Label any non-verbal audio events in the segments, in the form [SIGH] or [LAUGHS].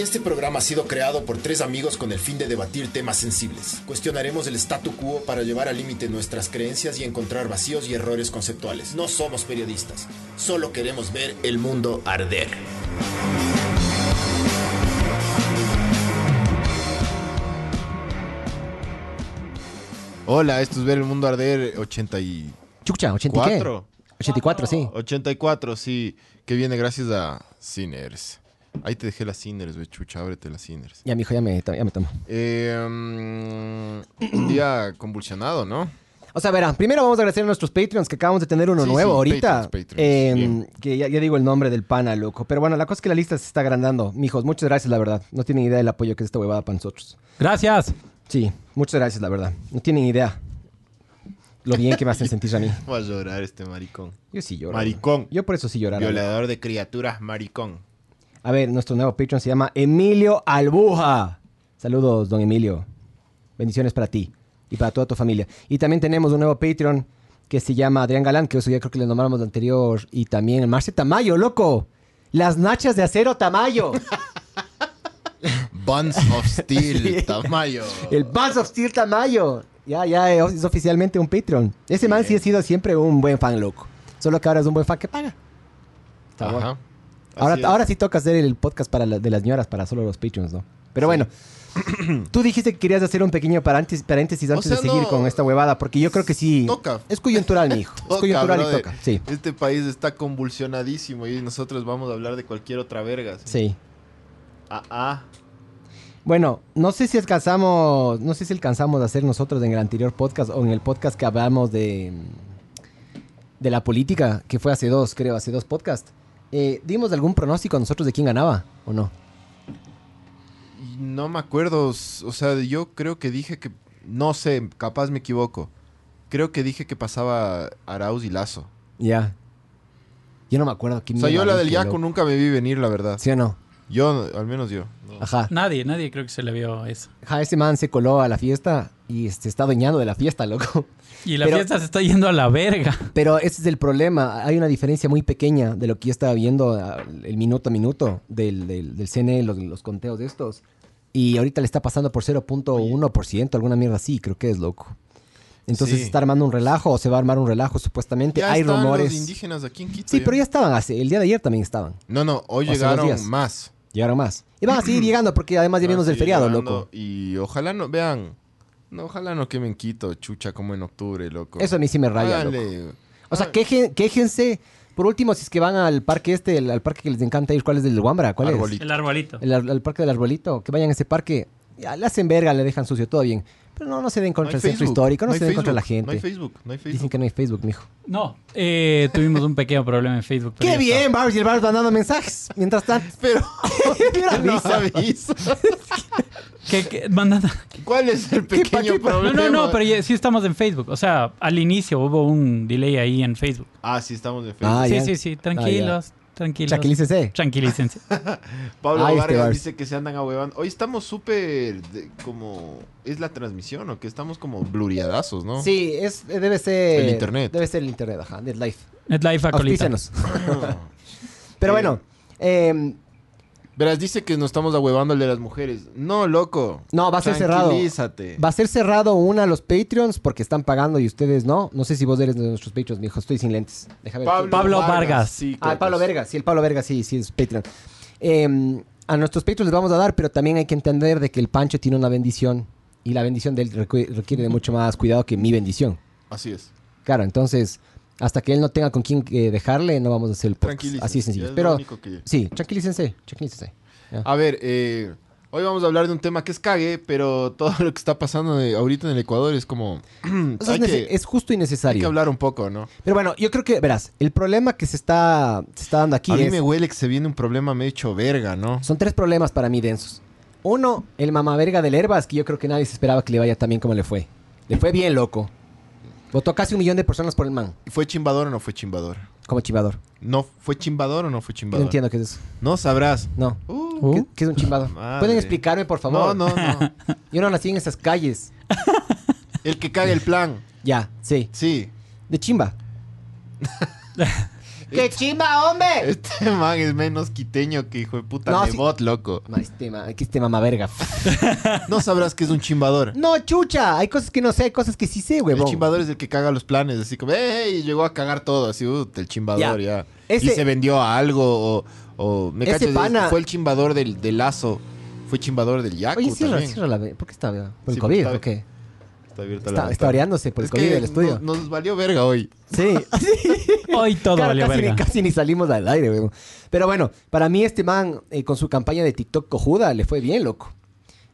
Este programa ha sido creado por tres amigos con el fin de debatir temas sensibles. Cuestionaremos el statu quo para llevar al límite nuestras creencias y encontrar vacíos y errores conceptuales. No somos periodistas, solo queremos ver el mundo arder. Hola, esto es Ver el Mundo Arder 84. Chucha, 80 y qué? 84, sí. 84, sí. Que viene gracias a Sinners. Ahí te dejé las Sinners, güey, chucha, ábrete las Sinners. Ya, mijo, ya me, ya me tomo. Eh, mm, un día convulsionado, ¿no? O sea, verá, primero vamos a agradecer a nuestros Patreons que acabamos de tener uno Sí, nuevo sí, ahorita. Patreons, Patreons, Eh, bien. que ya, ya digo el nombre del pana, loco. Pero bueno, la cosa es que la lista se está agrandando. Mijos, muchas gracias, la verdad. No tienen idea del apoyo que es esta huevada para nosotros. Gracias. Sí, muchas gracias, la verdad. No tienen idea lo bien que me hacen sentir a mí. [LAUGHS] Va a llorar este maricón. Yo sí lloro. Maricón. Yo por eso sí llorar. Violador de criaturas, maricón. A ver, nuestro nuevo Patreon se llama Emilio Albuja. Saludos, don Emilio. Bendiciones para ti y para toda tu familia. Y también tenemos un nuevo Patreon que se llama Adrián Galán, que eso ya creo que le nombramos de anterior. Y también Marce Tamayo, loco. Las nachas de acero Tamayo. Buns of [LAUGHS] Steel, Tamayo. El Buzz of Steel Tamayo. Ya, ya es oficialmente un Patreon. Ese man sí ha sido siempre un buen fan, loco. Solo que ahora es un buen fan que paga. Está bueno. Ahora, ahora sí toca hacer el podcast para la- de las señoras, para solo los Patreons, ¿no? Pero bueno, [CLEARS THROAT] tú dijiste que querías hacer un pequeño paréntesis, paréntesis antes sea, de seguir no. con esta huevada, porque yo creo que sí. Toca. Es coyuntural, mi hijo. Es [LAUGHS] coyuntural y toca. Sí, Este país está convulsionadísimo y nosotros vamos a hablar de cualquier otra verga. ¿sí? sí. Ah, ah. Bueno, no sé si alcanzamos, no sé si alcanzamos a hacer nosotros en el anterior podcast o en el podcast que hablamos de, de la política, que fue hace dos, creo, hace dos podcasts. Eh, ¿Dimos algún pronóstico nosotros de quién ganaba o no? No me acuerdo, o sea, yo creo que dije que, no sé, capaz me equivoco. Creo que dije que pasaba Arauz y Lazo. Ya. Yo no me acuerdo quién O sea, yo la del Yaco loco. nunca me vi venir, la verdad. ¿Sí o no? Yo, al menos yo. no. Ajá. Nadie, nadie creo que se le vio eso. Ajá, ese man se coló a la fiesta y este, está dueñando de la fiesta, loco. Y la Pero- fiesta se está yendo a la verga. Pero ese es el problema. Hay una diferencia muy pequeña de lo que yo estaba viendo ah, el minuto a minuto del, del, del CNE, los, los conteos de estos. Y ahorita le está pasando por 0.1%, alguna mierda así, creo que es loco. Entonces Sí. se está armando un relajo o se va a armar un relajo supuestamente. Ya Hay están rumores. los indígenas aquí en Quito. Sí, pero ya estaban hace. El día de ayer también estaban. No, no, hoy llegaron días. más. Llegaron más. Y van a seguir [CLEARS THROAT] llegando porque además ya vimos del feriado, llegando loco. Y ojalá no, vean, no, ojalá no quemen Quito, chucha, como en octubre, loco. Eso a mí sí me raya, loco. O sea, Ah, quejen- quéjense. Por último, si es que van al parque este, el- al parque que les encanta ir, ¿cuál es el del Wambra? ¿Cuál Arbolito. El arbolito. es? El, ar- al parque del Arbolito. Que vayan a ese parque. Ya, le hacen verga, le dejan sucio, todo bien. Pero no, no se den contra el centro histórico, no, se den contra la Facebook, No hay gente. Facebook, no hay Dicen Facebook. que no hay Facebook, mijo. No, eh, tuvimos un pequeño problema en Facebook. ¡Qué bien, Barbs! Y el Barbs mandando mensajes. Mientras tanto. Pero [LAUGHS] avisa. ¿Qué, qué? Mandando- ¿Cuál es el [LAUGHS] ¿Qué pa- pequeño qué pa- No, problema? no, no, pero ya- sí estamos en Facebook. O sea, al inicio hubo un delay ahí en Facebook. Ah, sí, estamos en Facebook. Ah, sí, ya. sí, sí, tranquilos, tranquilos. Tranquilícese. Tranquilícense. [LAUGHS] Pablo este Vargas dice que se andan ahuevando. Hoy estamos súper como... ¿Es la transmisión o que estamos como bluriadazos, no? Sí, es, debe ser. El internet. Debe ser el internet, ajá. NetLife. NetLife acolita. [LAUGHS] Pero bueno. eh, Verás, dice que nos estamos ahuevando el de las mujeres. No, loco. No, va a ser cerrado. Tranquilízate. Va a ser cerrado una a los Patreons porque están pagando y ustedes no. No sé si vos eres de nuestros Patreons, mijo. Estoy sin lentes. Déjame ver. Pablo Vargas. Sí, Ah, el Pablo cocos. Verga. Sí, el Pablo Verga, sí, sí, es Patreon. Eh, a nuestros Patreons les vamos a dar, pero también hay que entender de que el Pancho tiene una bendición y la bendición de él requiere de mucho más cuidado que mi bendición. Así es. Claro, entonces, hasta que él no tenga con quién eh, dejarle, no vamos a hacer el podcast. Así sencillo. es Pero que- sí, tranquilícense, tranquilícense. A ver, eh, hoy vamos a hablar de un tema que es cague, pero todo lo que está pasando de- ahorita en el Ecuador es como... [CLEARS THROAT] O sea, hay, es, nece- que, es justo y hay necesario. que hablar un poco, ¿no? Pero bueno, yo creo que, verás, el problema que se está, se está dando aquí a mí me huele que se viene un problema me hecho verga, ¿no? Son tres problemas para mí densos. Uno, el mamaverga del Herbas, que yo creo que nadie se esperaba que le vaya tan bien como le fue. Le fue bien, loco. Votó casi un millón de personas por el man, ¿Fue chimbador o no fue chimbador? como chivador. ¿No fue chimbador o no fue No chimbador? entiendo qué es eso. No sabrás. No. Uh, ¿Qué, qué es un chimbador? [LAUGHS] Madre. ¿Pueden explicarme, por favor? no, no, no. [LAUGHS] Yo no nací en esas calles. El que caga el plan. Ya, sí. Sí. De chimba. [LAUGHS] ¡Qué chimba, hombre! Este man es menos quiteño que hijo de puta No, de sí. bot, loco. Ma, Este ma, este mamá verga. [LAUGHS] No sabrás que es un chimbador. No, chucha. Hay cosas que no sé, hay cosas que sí sé, El huevón. chimbador es el que caga los planes, así como, ¡ey! Llegó a cagar todo, así, uh, el chimbador, Ya. ya. Ese- Y se vendió a algo, o, o me Ese cachas, pana- fue el chimbador del, del lazo, fue chimbador del Yaku Oye, cierra, también. cierra la... ¿Por qué está? ¿Por el Sí, COVID o qué? Está abierta la Está, ventana. está oreándose por el Es COVID del estudio. Nos, nos valió verga hoy. [LAUGHS] Sí. Hoy todo Claro, valió casi, verga. Ni, casi ni salimos al aire, weón. Pero bueno, para mí este man, eh, con su campaña de TikTok cojuda, le fue bien, loco.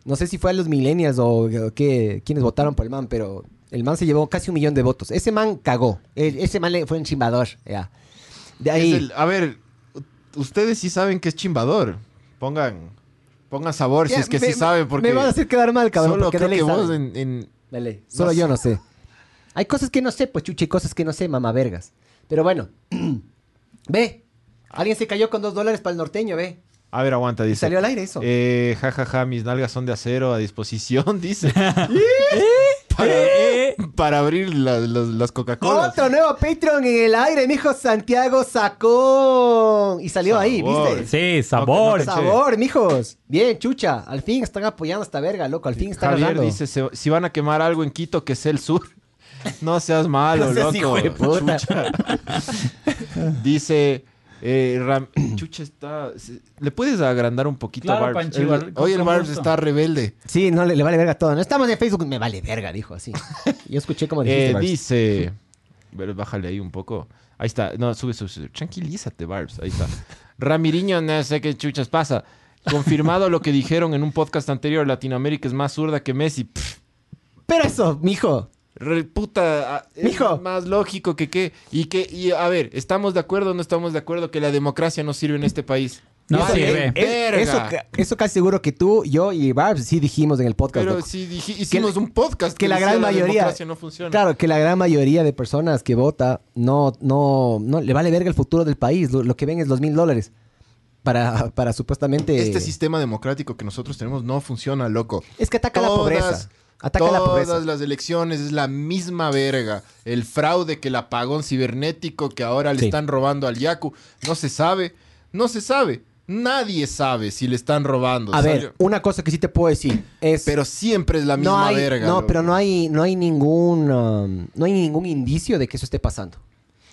No sé si fue a los millennials o, o qué, quienes votaron por el man, pero el man se llevó casi un millón de votos. Ese man cagó. El- ese man le fue un chimbador, ya. De ahí... El- a ver, ustedes sí saben que es chimbador. Pongan, pongan sabor si es que me- sí saben, porque Me van a hacer quedar mal, cabrón. solo creo que vos en, en- De ley. Solo No yo sé. no sé. Hay cosas que no sé, pues chucha, y cosas que no sé, mamá vergas. Pero bueno, [CLEARS THROAT] ve. Alguien se cayó con dos dólares para el norteño, ve. A ver, aguanta, dice. Salió al aire eso. Eh, ja, ja, ja, mis nalgas son de acero a disposición, [LAUGHS] dice. [LAUGHS] Eh, eh. [LAUGHS] para abrir la- las- las Coca-Colas. Otro nuevo Patreon en el aire, mijo Santiago sacó. Y salió ahí. ¿viste? Sí, sabor. No, Sabor, mijos. Bien, chucha. Al fin están apoyando a esta verga, loco. Al fin están Javier agarrando. dice, "Se- si van a quemar algo en Quito, que sea el sur. [LAUGHS] No seas malo, [LAUGHS] No seas loco. hijo de puta. Chucha. dice, eh, Ram- [CLEARS THROAT] Chucha está... ¿Le puedes agrandar un poquito Claro, a Barbs? Panchi, El- hoy el Barbs gusto. está rebelde. Sí, no, le, le vale verga todo. No estamos en Facebook, me vale verga, dijo así. [LAUGHS] Yo escuché como dijiste, Eh, Barbs. dice... [LAUGHS] Pero bájale ahí un poco. Ahí está. No, sube, sube, sube. Tranquilízate, Barbs. Ahí está. Ramiriño, no sé qué chuchas pasa. Confirmado lo que dijeron en un podcast anterior, Latinoamérica es más zurda que Messi. Pff, Pero eso, mijo. Re- puta, es Mijo. más lógico que qué. Y que, y a ver, ¿estamos de acuerdo o no estamos de acuerdo que la democracia no sirve en este país? No Eso- sirve. es- Verga. eso, eso casi seguro que tú, yo y Barbs sí dijimos en el podcast. Pero loco. dije- hicimos Que- un podcast que la gran mayoría- democracia no funciona. Claro, que la gran mayoría de personas que vota no, no, no le vale verga el futuro del país. Lo, lo que ven es los mil dólares para, para supuestamente. Este sistema democrático que nosotros tenemos no funciona, loco. Es que ataca la pobreza. Ataca la pobreza. Todas las elecciones es la misma verga. El fraude, que el apagón cibernético que ahora le Sí. están robando al Yaku. No se sabe. No se sabe. Nadie sabe si le están robando. A ver, una cosa que sí te puedo decir es. Pero siempre es la misma no hay, verga. No, loco. pero no hay, no hay ningún, um, no hay ningún indicio de que eso esté pasando.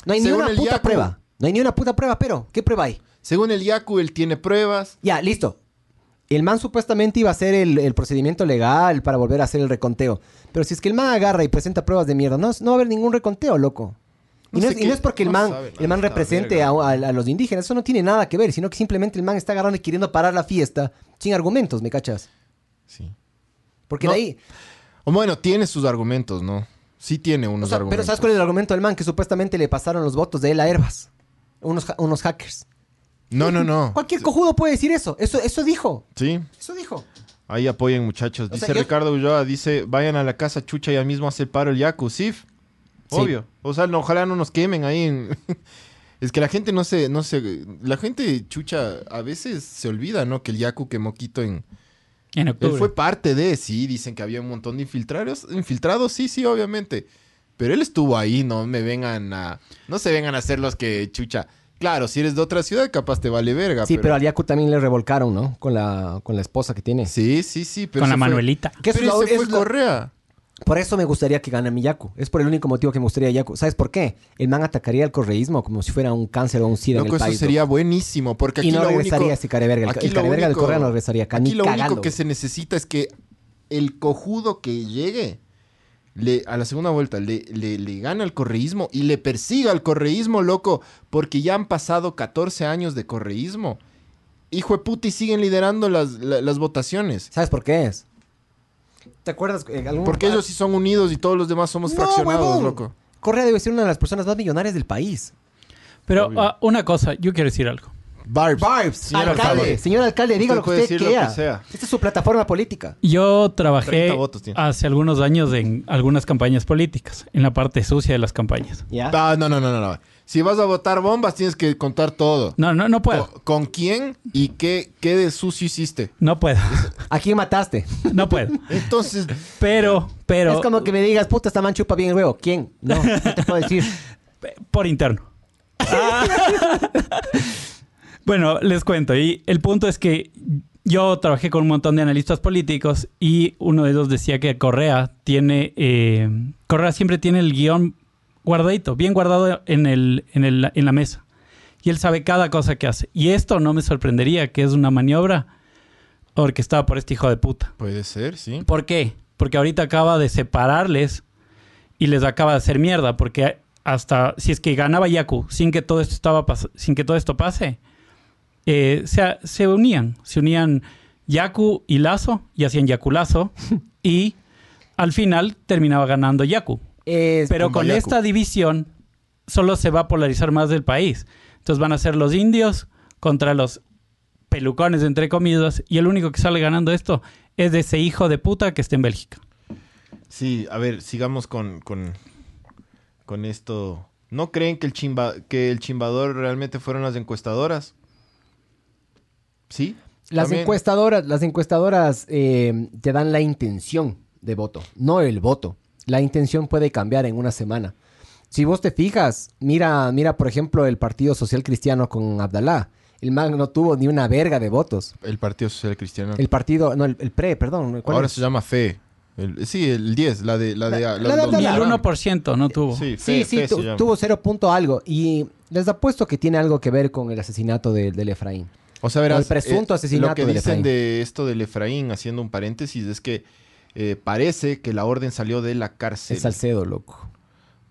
No hay ni Según una el puta Yaku. prueba. No hay ni una puta prueba, pero ¿qué prueba hay? Según el Yaku, él tiene pruebas. Ya, listo. El man supuestamente iba a hacer el, el procedimiento legal para volver a hacer el reconteo. Pero si es que el man agarra y presenta pruebas de mierda, no, no va a haber ningún reconteo, loco. Y No no, sé es, y qué- no es porque el man, sabe el man represente a, a- a los indígenas, eso no tiene nada que ver, sino que simplemente el man está agarrando y queriendo parar la fiesta sin argumentos, ¿me cachas? Sí. Porque de ahí... O bueno, tiene sus argumentos, ¿no? Sí tiene o unos sea, argumentos. pero ¿sabes cuál es el argumento del man? Que supuestamente le pasaron los votos de él a Herbas. Unos, unos hackers. No, no, no. Cualquier cojudo puede decir eso. Eso, eso dijo. Sí. Eso dijo. Ahí apoyen, muchachos. O Dice sea, yo- Ricardo Ulloa, dice, vayan a la casa chucha ya mismo hace el paro el Yaku. Sí, Sí. obvio. O sea, no, ojalá no nos quemen ahí. en- [LAUGHS] es que la gente no se, no se... La gente chucha a veces se olvida, ¿no? Que el Yaku quemó Quito en... En Él octubre. fue parte de, sí, dicen que había un montón de infiltrados. Infiltrados, sí, sí, obviamente. Pero él estuvo ahí, no me vengan a... No se vengan a hacer los que chucha. Claro, si eres de otra ciudad, capaz te vale verga. Sí, pero al Yaku también le revolcaron, ¿no? Con la, con la esposa que tiene. Sí, sí, sí. Pero con la fue- Manuelita. Que eso Pero es lo- ese fue es lo- Correa. Por eso me gustaría que gane mi Yaku. Es por el único motivo que me gustaría Yaku. ¿Sabes por qué? El man atacaría el correísmo como si fuera un cáncer o un SIDA en Loco, el eso país. sería buenísimo, porque aquí y no lo regresaría único... ese careverga. El, careverga del Correa no regresaría. Aquí lo cagando. único que se necesita es que el cojudo que llegue le, a la segunda vuelta le, le, le gana al correísmo y le persiga al correísmo, loco, porque ya han pasado 14 años de correísmo. Hijo de puta, y siguen liderando las, la- las votaciones. ¿Sabes por qué es? ¿Te acuerdas? eh, algún- Porque ellos sí son unidos y todos los demás somos No, fraccionados, huevón. loco. Correa debe ser una de las personas más millonarias del país. Pero ah, una cosa, yo quiero decir algo. Barbs. Barbs, Señor alcalde, alcalde. señor alcalde, diga Usted lo que usted quiera. Esta es su plataforma política. Yo trabajé 30 votos tiene. hace algunos años en algunas campañas políticas, en la parte sucia de las campañas. ¿Ya? Ah, no, no, no, no, no. Si vas a votar bombas, tienes que contar todo. No, no, no puedo. ¿Con, con quién y qué, qué de sucio hiciste? No puedo. [LAUGHS] ¿A quién mataste? No puedo. Entonces, Pero, pero, es como que me digas, puta, esta man chupa bien el huevo. ¿Quién? No, no te puedo decir. [LAUGHS] por interno. [LAUGHS] Bueno, les cuento. Y el punto es que yo trabajé con un montón de analistas políticos y uno de ellos decía que Correa tiene. eh, Correa siempre tiene el guion guardadito, bien guardado en, el, en, el- en la mesa. Y él sabe cada cosa que hace. Y esto no me sorprendería que es una maniobra orquestada por este hijo de puta. Puede ser, sí. ¿Por qué? Porque ahorita acaba de separarles y les acaba de hacer mierda. Porque hasta si es que ganaba Yaku sin que todo esto estaba sin que todo esto pase, eh, se, se unían. Se unían Yaku y Lazo y hacían Yakulazo. [LAUGHS] y al final terminaba ganando Yaku. Es- Pero con Yaku. esta división solo se va a polarizar más del país. Entonces van a ser los indios contra los pelucones, entre comillas, y el único que sale ganando esto es de ese hijo de puta que está en Bélgica. Sí, a ver, sigamos con, con, con esto. ¿No creen que el, chimba, que el chimbador realmente fueron las encuestadoras? ¿Sí? Las También. encuestadoras, las encuestadoras eh, te dan la intención de voto, no el voto. La intención puede cambiar en una semana. Si vos te fijas, mira, mira por ejemplo el Partido Social Cristiano con Abdalá. El man no tuvo ni una verga de votos. El Partido Social Cristiano. El partido, no, el, el PRE, perdón. ¿cuál Ahora es? se llama FE. El- sí, el 10, la de... La, de, La- la- la de el 1% no tuvo. Sí, FE, Sí, sí, FE se tu- llama. tuvo cero punto algo. Y les apuesto que tiene algo que ver con el asesinato de- del Efraín. O sea, verás, el presunto eh, asesinato Lo que dicen Efraín. de esto del Efraín, haciendo un paréntesis, es que eh, parece que la orden salió de la cárcel. El Salcedo, loco.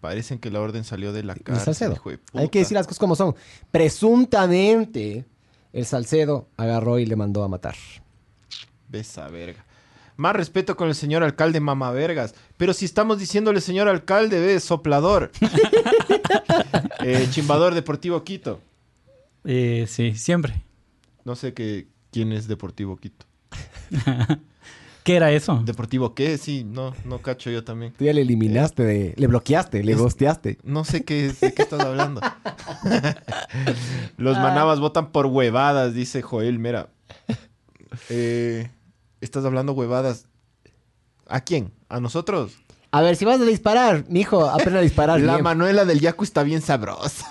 Parecen que la orden salió de la El cárcel. Salcedo. hijo de Hay que decir las cosas como son. Presuntamente, el Salcedo agarró y le mandó a matar. Besa verga. Más respeto con el señor alcalde mamavergas. Pero si estamos diciéndole señor alcalde, ve, soplador. [LAUGHS] Eh, chimbador Deportivo Quito. Eh, sí, siempre. No sé qué, quién es Deportivo Quito. [LAUGHS] ¿Qué era eso? ¿Deportivo qué? Sí, no, no cacho yo también. Tú ya le eliminaste, de, le bloqueaste, le Es- gosteaste. No sé qué, de qué estás hablando. [LAUGHS] Los manabas votan por huevadas, dice Joel. Mira, Eh, estás hablando huevadas. ¿A quién? ¿A nosotros? A ver, si vas a disparar, mijo, aprende a disparar La bien. Manuela del Yaku está bien sabrosa.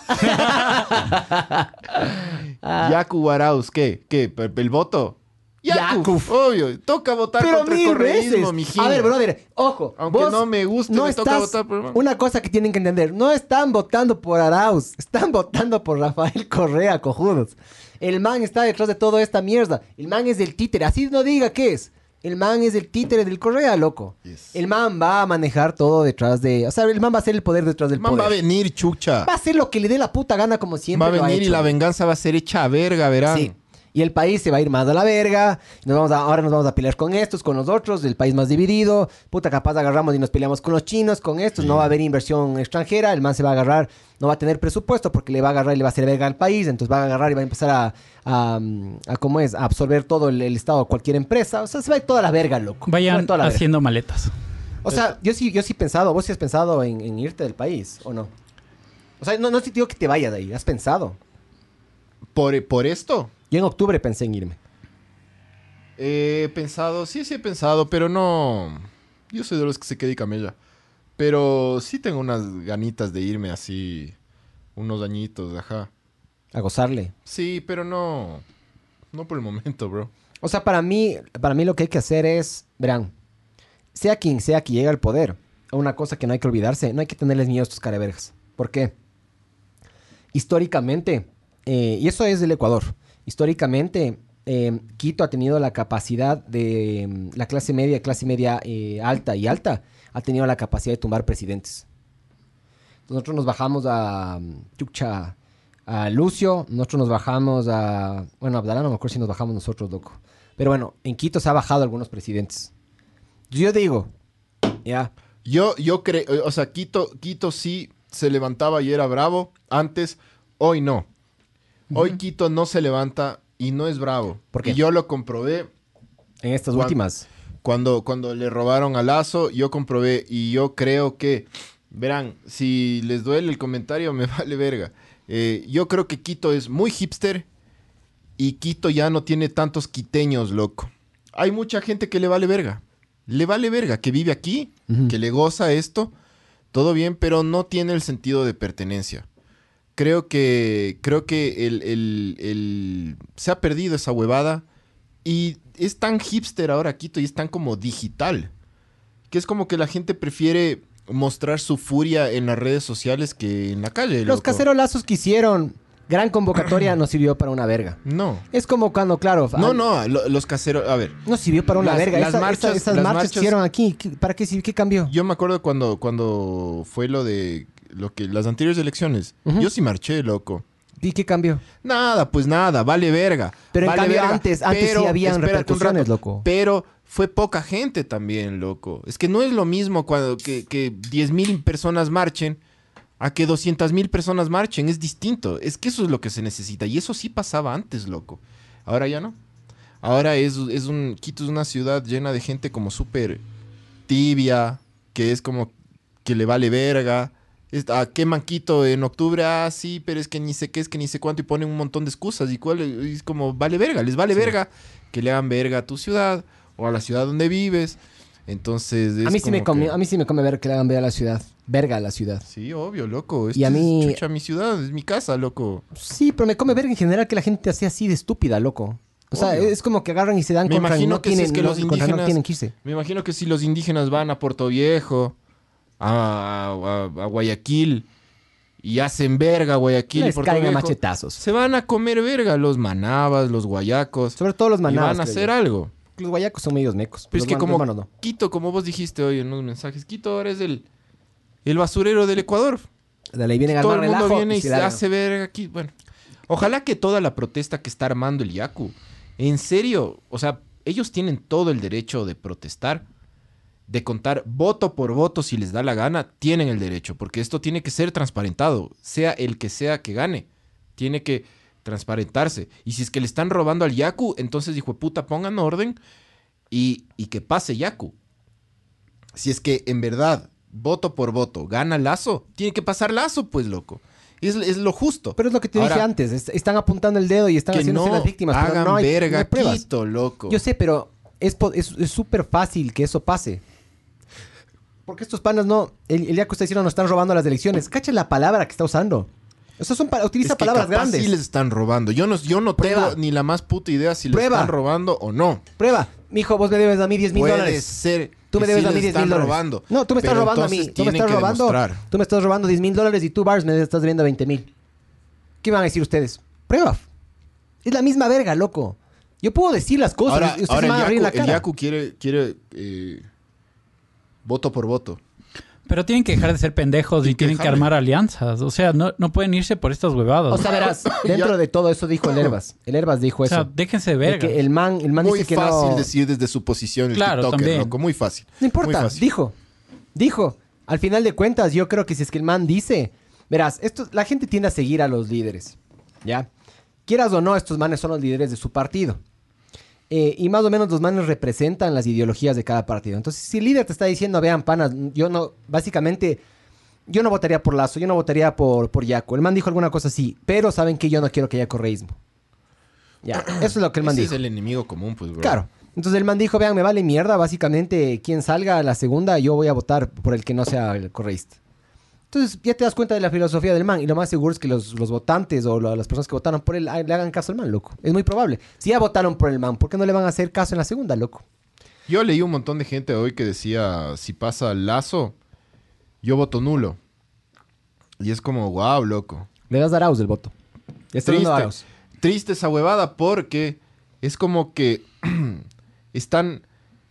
Ah. [LAUGHS] Yaku Guaraus, ¿qué? ¿Qué? ¿El, voto? Yaku, Yaku. obvio. Toca votar Pero contra el mil veces. mijín. A ver, brother, ojo. Aunque vos no me guste, no me toca votar por... Una cosa que tienen que entender, no están votando por Arauz, están votando por Rafael Correa, cojudos. El man está detrás de toda esta mierda. El man es del títere, así no diga qué es. El man es el títere del Correa, loco. Yes. El man va a manejar todo detrás de... O sea, el man va a ser el poder detrás del El man poder. va a venir, chucha. Va a hacer lo que le dé la puta gana como siempre Va a lo ha venir y la venganza va a ser hecha a verga, verán. Sí. Y el país se va a ir más a la verga. Nos vamos a- ahora nos vamos a pelear con estos, con los otros, el país más dividido. Puta, capaz agarramos y nos peleamos con los chinos, con estos. No va a haber inversión extranjera. El man se va a agarrar, no va a tener presupuesto porque le va a agarrar y le va a hacer verga al país. Entonces va a agarrar y va a empezar a, a, a ¿cómo es? A absorber todo el, el estado, cualquier empresa. O sea, se va a ir toda la verga, loco. Va Vayan verga. haciendo maletas. O sea, yo sí, yo sí he pensado, vos sí has pensado en, en irte del país, ¿o no? O sea, no, no te digo que te vayas de ahí, has pensado. Por, por esto, Yo en octubre pensé en irme. he pensado, sí, sí he pensado, pero no... Yo soy de los que se queda y camella. Pero sí tengo unas ganitas de irme así, unos añitos, ajá. A gozarle. Sí, pero no... No por el momento, bro. O sea, para mí, para mí lo que hay que hacer es, verán, sea quien sea que llegue al poder, una cosa que no hay que olvidarse, no hay que tenerles miedo a estos carevergas. ¿Por qué? Históricamente, eh, y eso es del Ecuador, históricamente eh, Quito ha tenido la capacidad de, mm, la clase media, clase media eh, alta y alta, ha tenido la capacidad de tumbar presidentes. Nosotros nos bajamos a mm, Chucha, a Lucio, nosotros nos bajamos a... Bueno, Abdalá no me acuerdo si nos bajamos nosotros, loco. Pero bueno, en Quito se ha bajado algunos presidentes. Yo digo, ya, Yo, yo creo, o sea, Quito, Quito sí se levantaba y era bravo antes, hoy no. Hoy Quito no se levanta y no es bravo. ¿Por qué? Y yo lo comprobé en estas últimas. cuando, cuando le robaron a Lazo, yo comprobé y yo creo que, verán, si les duele el comentario, [LAUGHS] me vale verga. Eh, yo creo que Quito es muy hipster y Quito ya no tiene tantos quiteños, loco. Hay mucha gente que le vale verga. Le vale verga, que vive aquí, que le goza esto, todo bien, pero no tiene el sentido de pertenencia. Creo que, creo que el, el- el- se ha perdido esa huevada y es tan hipster ahora Quito y es tan como digital, que es como que la gente prefiere mostrar su furia en las redes sociales que en la calle. Los loco. cacerolazos que hicieron, gran convocatoria, [CLEARS THROAT] no sirvió para una verga. No. Es como cuando, claro, No, al- no, lo- los caseros, a ver, no sirvió para una Las- verga. las Esa- marchas- esa- esas las marchas, marchas- que hicieron aquí, ¿qué- ¿para qué, qué cambió? yo me acuerdo cuando, cuando fue lo de lo que las anteriores elecciones. Yo sí marché, loco. ¿Y qué cambió? Nada, pues nada, vale verga. Pero en vale cambio verga. antes- antes sí Pero, habían espérate un repercusiones, loco. Pero fue poca gente también, loco. Es que no es lo mismo cuando que, que 10 mil personas marchen a que 200 mil personas marchen. Es distinto. Es que eso es lo que se necesita. Y eso sí pasaba antes, loco. Ahora ya no. Ahora es, es un... Quito es una ciudad llena de gente como súper tibia, que es como que le vale verga. Ah, queman Quito en octubre, ah, sí, pero es que ni sé qué, es que ni sé cuánto, y ponen un montón de excusas. Y cuál, es como, vale verga, les vale verga que le hagan verga a tu ciudad o a la ciudad donde vives. Entonces, es A mí, sí me come, que- a mí sí me come ver que le hagan ver a la ciudad. Verga a la ciudad. Sí, obvio, loco. Y a Esto es mí- chucha mi ciudad, es mi casa, loco. Sí, pero me come verga en general que la gente así así de estúpida, loco. O sea, Obvio. es como que agarran y se dan Me contra y imagino no que si es que los no indígenas- tienen que irse. Me imagino que si los indígenas van a Puerto Viejo, a, a- a Guayaquil, y hacen verga Guayaquil Les Puerto caen a Viejo, machetazos. se van a comer verga los manabas, los guayacos. Sobre todo los y manabas. van a hacer yo. algo. Los guayacos son medios mecos. Pero es que como no. Quito, como vos dijiste hoy en unos mensajes, Quito ahora es el, el basurero del Ecuador. Ahí vienen Todo el mundo viene y se hace verga aquí. Bueno, ojalá que toda la protesta que está armando el Yaku, en serio, o sea, ellos tienen todo el derecho de protestar, de contar voto por voto si les da la gana, tienen el derecho, porque esto tiene que ser transparentado, sea el que sea que gane, tiene que transparentarse. Y si es que le están robando al Yaku, entonces dijo, puta, pongan orden y, y que pase Yaku. Si es que en verdad, voto por voto, gana Lazo, tiene que pasar Lazo, pues, loco. Es, es lo justo. Pero es lo que te Ahora, dije antes. es- están apuntando el dedo y están haciéndose no las víctimas. pero hagan no hay, no verga hay pruebas. Quito, loco. Yo sé, pero es po- es es súper fácil que eso pase. Porque estos panas no. El, el día que ustedes hicieron nos están robando las elecciones. Cacha la palabra que está usando. O sea, son pa- utiliza Es que palabras capaz grandes. sí les están robando. Yo no, yo no Prueba. tengo ni la más puta idea si les Prueba. están robando o no. Prueba. Mijo, vos me debes a mí 10 mil Puede dólares. ser Tú me debes sí a mí les 10 mil dólares. robando. No, tú me estás robando a mí. Tú me estás robando. demostrar. Tú me estás robando 10 mil dólares y tú, Bars, me estás debiendo 20 mil. ¿Qué van a decir ustedes? Prueba. Es la misma verga, loco. Yo puedo decir las cosas Ahora, ustedes ahora me el, van a abrir Yaku, la el cara. Yaku quiere, quiere eh, voto por voto. Pero tienen que dejar de ser pendejos y que tienen que armar alianzas. O sea, no, no pueden irse por estas huevadas. O sea, verás, [COUGHS] dentro de todo eso dijo el Herbas. El Herbas dijo O sea, eso. déjense ver. que el man, el man Muy dice que fácil no... decir desde su posición el Claro, TikToker, también. loco. Muy fácil. No importa, fácil. dijo. Dijo. Al final de cuentas, yo creo que si es que el man dice... Verás, esto, la gente tiende a seguir a los líderes. ¿Ya? Quieras o no, estos manes son los líderes de su partido. Eh, y más o menos los manes representan las ideologías de cada partido. Entonces, si el líder te está diciendo, vean, panas, yo no... Básicamente... Yo no votaría por Lazo, yo no votaría por, por Yaco. El man dijo alguna cosa así, pero saben que yo no quiero que haya correísmo. Ya, [CLEARS THROAT] eso es lo que el man Ese dijo. es el enemigo común, pues, bro. Claro. Entonces el man dijo, vean, me vale mierda, básicamente quien salga a la segunda, yo voy a votar por el que no sea el correísta. Entonces ya te das cuenta de la filosofía del man y lo más seguro es que los, los votantes o lo- las personas que votaron por él ah, le hagan caso al man, loco. Es muy probable. Si ya votaron por el man, ¿por qué no le van a hacer caso en la segunda, loco? Yo leí un montón de gente hoy que decía, si pasa Lazo, yo voto nulo. Y es como, wow, loco. Le das a Arauz el voto. Ya está dando a Arauz. Triste, triste esa huevada porque es como que [CLEARS THROAT] están...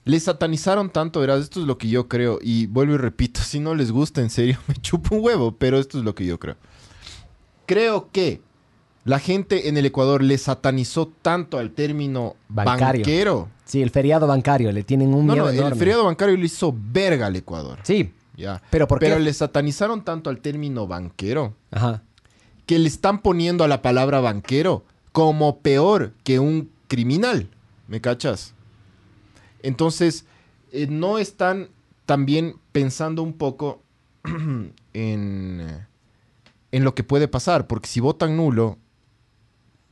Les satanizaron tanto, verás, esto es lo que yo creo. Y vuelvo y repito, si no les gusta, en serio, [LAUGHS] me chupo un huevo, pero esto es lo que yo creo. Creo que la gente en el Ecuador le satanizó tanto al término Bancario. banquero. Sí, el feriado bancario, le tienen un No, miedo no, el feriado bancario le hizo verga al Ecuador. Sí, Ya. pero ¿por Pero qué? le satanizaron tanto al término banquero Ajá. que le están poniendo a la palabra banquero como peor que un criminal. ¿Me cachas? Entonces, eh, no están también pensando un poco [CLEARS THROAT] en, eh, en lo que puede pasar, porque si votan nulo,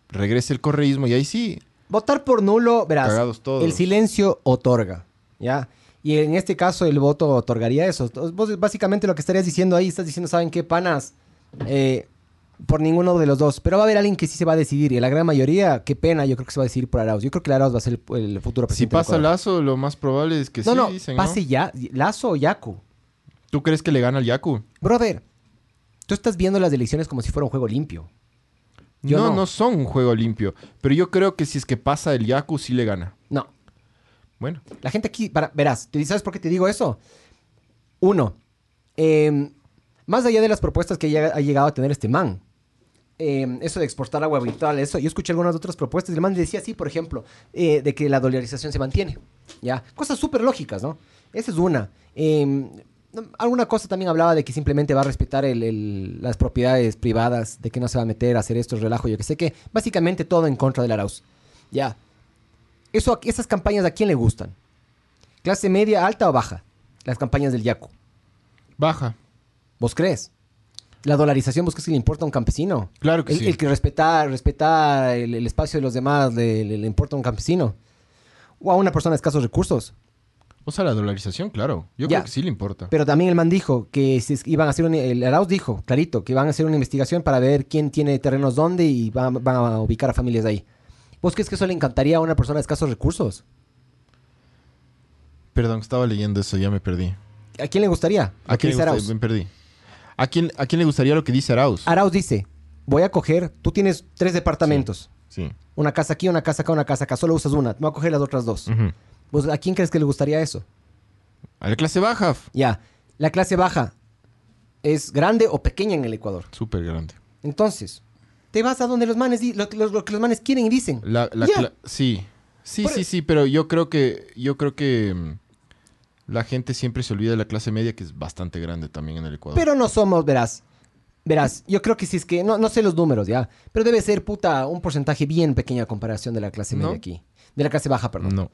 regresa el correísmo y ahí sí, Votar por nulo, verás, Cagados todos. el silencio otorga, ¿ya? Y en este caso el voto otorgaría eso. Vos básicamente lo que estarías diciendo ahí, estás diciendo, ¿saben qué, panas? Eh, por ninguno de los dos. Pero va a haber alguien que sí se va a decidir. Y la gran mayoría, qué pena, yo creo que se va a decidir por Arauz. Yo creo que Arauz va a ser el, el futuro Si presidente. del pasa. Lazo, lo más probable es que No, sí, no, dicen, ¿no? pase ya. Lazo o Yaku. ¿Tú crees que le gana al Yaku? Brother, tú estás viendo las elecciones como si fuera un juego limpio. Yo no, no. no son un juego limpio. Pero yo creo que si es que pasa el Yaku, sí le gana. No. Bueno, La gente aquí, para, verás, ¿tú ¿sabes por qué te digo eso? Uno, eh, más allá de las propuestas que ha llegado a tener este man, eh, eso de exportar agua virtual, eso, yo escuché algunas otras propuestas y el man decía así, por ejemplo, eh, de que la dolarización se mantiene, ¿ya? Cosas súper lógicas, ¿no? Esa es una. Eh, alguna cosa también hablaba de que simplemente va a respetar el- el- las propiedades privadas, de que no se va a meter a hacer esto, relajo, yo que sé qué. Básicamente todo en contra del Arauz. Ya. Eso, esas campañas a quién le gustan? ¿Clase media, alta o baja? Las campañas del Yaku. baja. ¿Vos crees? ¿La dolarización vos crees que le importa a un campesino? Claro que el, sí. el que respetar, respetar el, el espacio de los demás le, le- le importa a un campesino. O a una persona de escasos recursos. O sea, la dolarización, claro. Yo Ya. creo que sí le importa. Pero también el man dijo que si iban a hacer un, el Arauz dijo, clarito, que a hacer una investigación para ver quién tiene terrenos dónde y van, van a ubicar a familias ahí. ¿Vos crees que eso le encantaría a una persona de escasos recursos? Perdón, estaba leyendo eso, ya me perdí. ¿A quién le gustaría? ¿A quién, le Arauz. gusta- me perdí. ¿A quién, ¿A quién le gustaría lo que dice Arauz? Arauz dice, voy a coger, tú tienes tres departamentos, Sí. una casa aquí, una casa acá, una casa acá, solo usas una, me voy a coger las otras dos. ¿Vos, ¿A quién crees que le gustaría eso? A la clase baja. Ya, la clase baja es grande o pequeña en el Ecuador. Súper grande. Entonces, te vas a donde los manes, lo, lo- lo que los manes quieren y dicen. La, la sí. Sí, Por- sí, sí, pero yo creo que, yo creo que mm, la gente siempre se olvida de la clase media, que es bastante grande también en el Ecuador. Pero no somos, verás. Verás, yo creo que si es que, no, no sé los números ya, pero debe ser, puta, un porcentaje bien pequeño a comparación de la clase ¿No? media aquí. De la clase baja, perdón. no.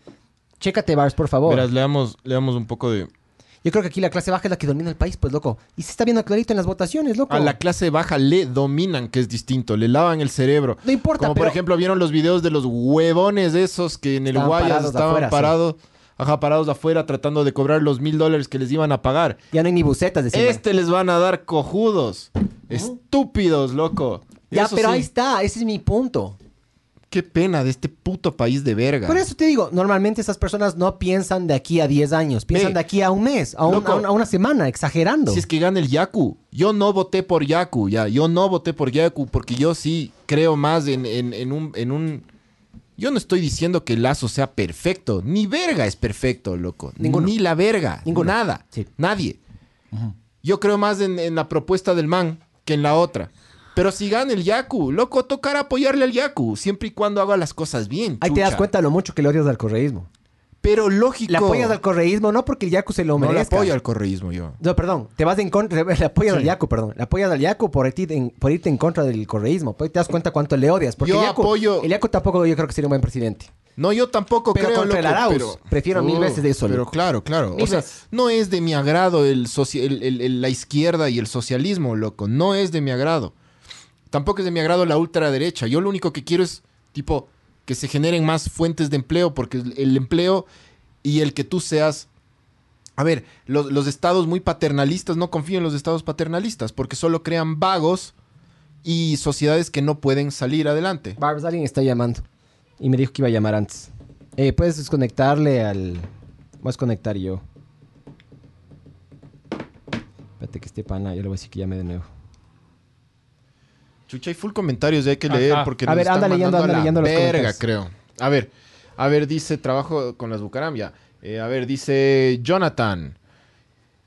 Chécate, Bars, por favor. Verás, leamos, leamos un poco de... Yo creo que aquí la clase baja es la que domina el país, pues, loco. Y se está viendo clarito en las votaciones, loco. A la clase baja le dominan, que es distinto, le lavan el cerebro. No importa, Como por ejemplo, vieron los videos de los huevones esos que en el Estaban Guayas parados estaban afuera, sí. Ajá, parados afuera tratando de cobrar los mil dólares que les iban a pagar. Ya no hay ni bucetas, decían. Este les van a dar cojudos. Estúpidos, loco. Ya, Eso pero sí, ahí está, ese es mi punto. Qué pena de este puto país de verga. Por eso te digo, normalmente esas personas no piensan de aquí a 10 años, piensan Ve, de aquí a un mes, a, un- loco, a una, a una semana, exagerando. Si es que gana el Yaku. Yo no voté por Yaku, ya. Yo no voté por Yaku porque yo sí creo más en, en- en un, en un... Yo no estoy diciendo que Lazo sea perfecto. Ni verga es perfecto, loco. Ninguno. Ni la verga. Ninguno. Nada. Sí. Nadie. Yo creo más en, en la propuesta del man que en la otra. Pero si gana el Yaku, loco, tocará apoyarle al Yaku. Siempre y cuando haga las cosas bien. Ahí te das cuenta lo mucho que le odias al correísmo. Pero lógico. Le apoyas al correísmo no porque el Yaku se lo No le merezca. apoyo al correísmo yo. No, perdón, te vas en contra, [LAUGHS] le apoyas al Yaku, perdón. Le apoyas al Yaku por, irte en, por irte en contra del correísmo. Pues te das cuenta cuánto le odias. Porque Yo el Yaku, apoyo- El Yaku tampoco yo creo que sería un buen presidente. No, yo tampoco Pero creo contra el loco, Arauz, pero- prefiero mil veces de eso, Pero loco. claro, claro. Mil o sea, veces. no es de mi agrado el, el- el- el- la izquierda y el socialismo, loco. No es de mi agrado. Tampoco es de mi agrado la ultraderecha. Yo lo único que quiero es, tipo, que se generen más fuentes de empleo, porque el, empleo y el que tú seas... A ver, los, los estados muy paternalistas, no confío en los estados paternalistas, porque solo crean vagos y sociedades que no pueden salir adelante. Barbs, alguien está llamando. Y me dijo que iba a llamar antes. Eh, Puedes desconectarle al. Voy a desconectar yo. Espérate que este pana, yo le voy a decir que llame de nuevo. Chucha, hay full comentarios hay que Ajá. leer porque A nos ver, están anda leyendo, anda los verga, creo. A ver, a ver, dice trabajo con las Bucaram ya. Eh, a ver, dice Jonathan.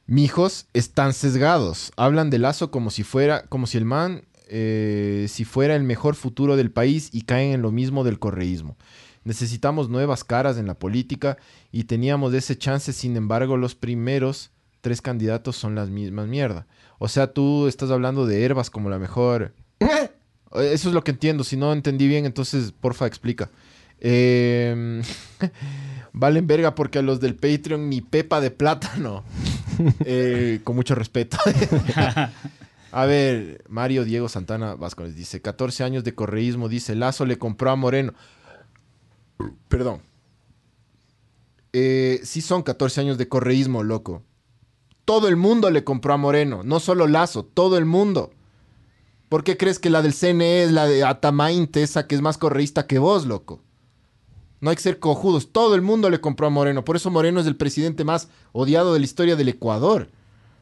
Mijos están sesgados. Hablan de Lazo como si fuera, como si el man, eh, si fuera el mejor futuro del país y caen en lo mismo del correísmo. Necesitamos nuevas caras en la política y teníamos ese chance. Sin embargo, los primeros tres candidatos son las mismas mierda. O sea, tú estás hablando de Herbas como la mejor. [LAUGHS] Eh, Eso es lo que entiendo. Si no entendí bien, entonces porfa explica. Eh, [LAUGHS] valen verga porque a los del Patreon ni pepa de plátano. [LAUGHS] Eh, con mucho respeto. a ver, Mario Diego Santana Vázquez dice: 14 años de correísmo. Dice: Lazo le compró a Moreno. Perdón. Eh, sí son 14 años de correísmo, loco. Todo el mundo le compró a Moreno. No solo Lazo, todo el mundo. ¿Por qué crees que la del CNE es la de Atamainte, esa que es más correísta que vos, loco? No hay que ser cojudos. Todo el mundo le compró a Moreno. Por eso Moreno es el presidente más odiado de la historia del Ecuador.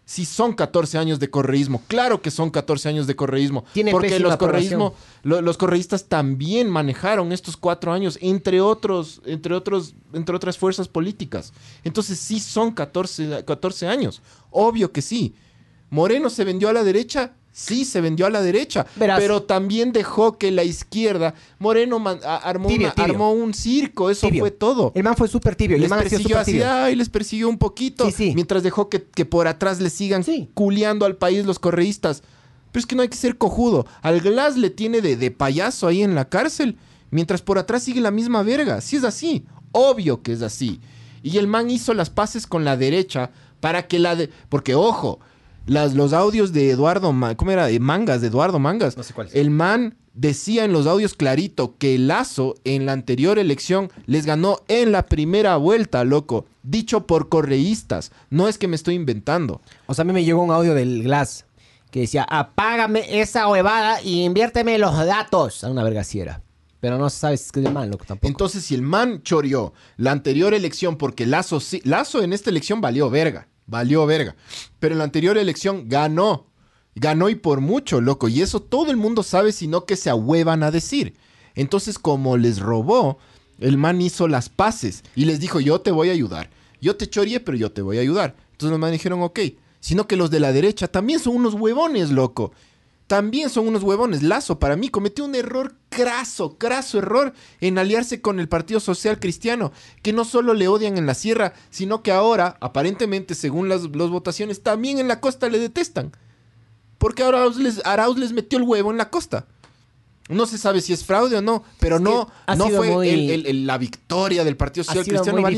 Sí son 14 años de correísmo. Claro que son 14 años de correísmo. Tiene porque los, correísmo, lo- los correístas también manejaron estos cuatro años, entre otros, entre otros, entre otras fuerzas políticas. Entonces sí son 14, 14 años. Obvio que sí. Moreno se vendió a la derecha. Sí, se vendió a la derecha, Verás. pero también dejó que la izquierda, Moreno man- a- armó, Tibio, una- tibio. armó un circo, eso Tibio. fue todo. El man fue súper tibio. el Les man persiguió así, ay, les persiguió un poquito, Sí, sí. mientras dejó que, que por atrás le sigan Sí. culeando al país los correístas. Pero es que no hay que ser cojudo. Al Glass le tiene de, de payaso ahí en la cárcel, mientras por atrás sigue la misma verga. Si es así, obvio que es así. Y el man hizo las paces con la derecha para que la de... Porque, ojo, las, los audios de Eduardo... Ma- ¿Cómo era? De Mangas, de Eduardo Mangas. No sé cuál es. El man decía en los audios clarito que Lazo en la anterior elección les ganó en la primera vuelta, loco. Dicho por correístas. No es que me estoy inventando. O sea, a mí me llegó un audio del Glass que decía, apágame esa huevada y inviérteme los datos. A una verga así era. Pero no sabes qué es de mal, loco, tampoco. Entonces, si el man choreó la anterior elección, porque Lazo sí, Lazo en esta elección valió verga, valió verga. Pero en la anterior elección ganó. Ganó y por mucho, loco. Y eso todo el mundo sabe, sino que se ahuevan a decir. Entonces, como les robó, el man hizo las paces y les dijo, yo te voy a ayudar. Yo te choreé, pero yo te voy a ayudar. Entonces los man dijeron, ok. Sino que los de la derecha también son unos huevones, loco. También son unos huevones. Lazo, para mí, cometió un error craso, craso error en aliarse con el Partido Social Cristiano, que no solo le odian en la sierra, sino que ahora, aparentemente, según las, las votaciones, también en la costa le detestan. Porque ahora Arauz les, Arauz les metió el huevo en la costa. No se sabe si es fraude o no, pero Es no, no fue muy- el- el- el- la victoria del Partido Social Cristiano, muy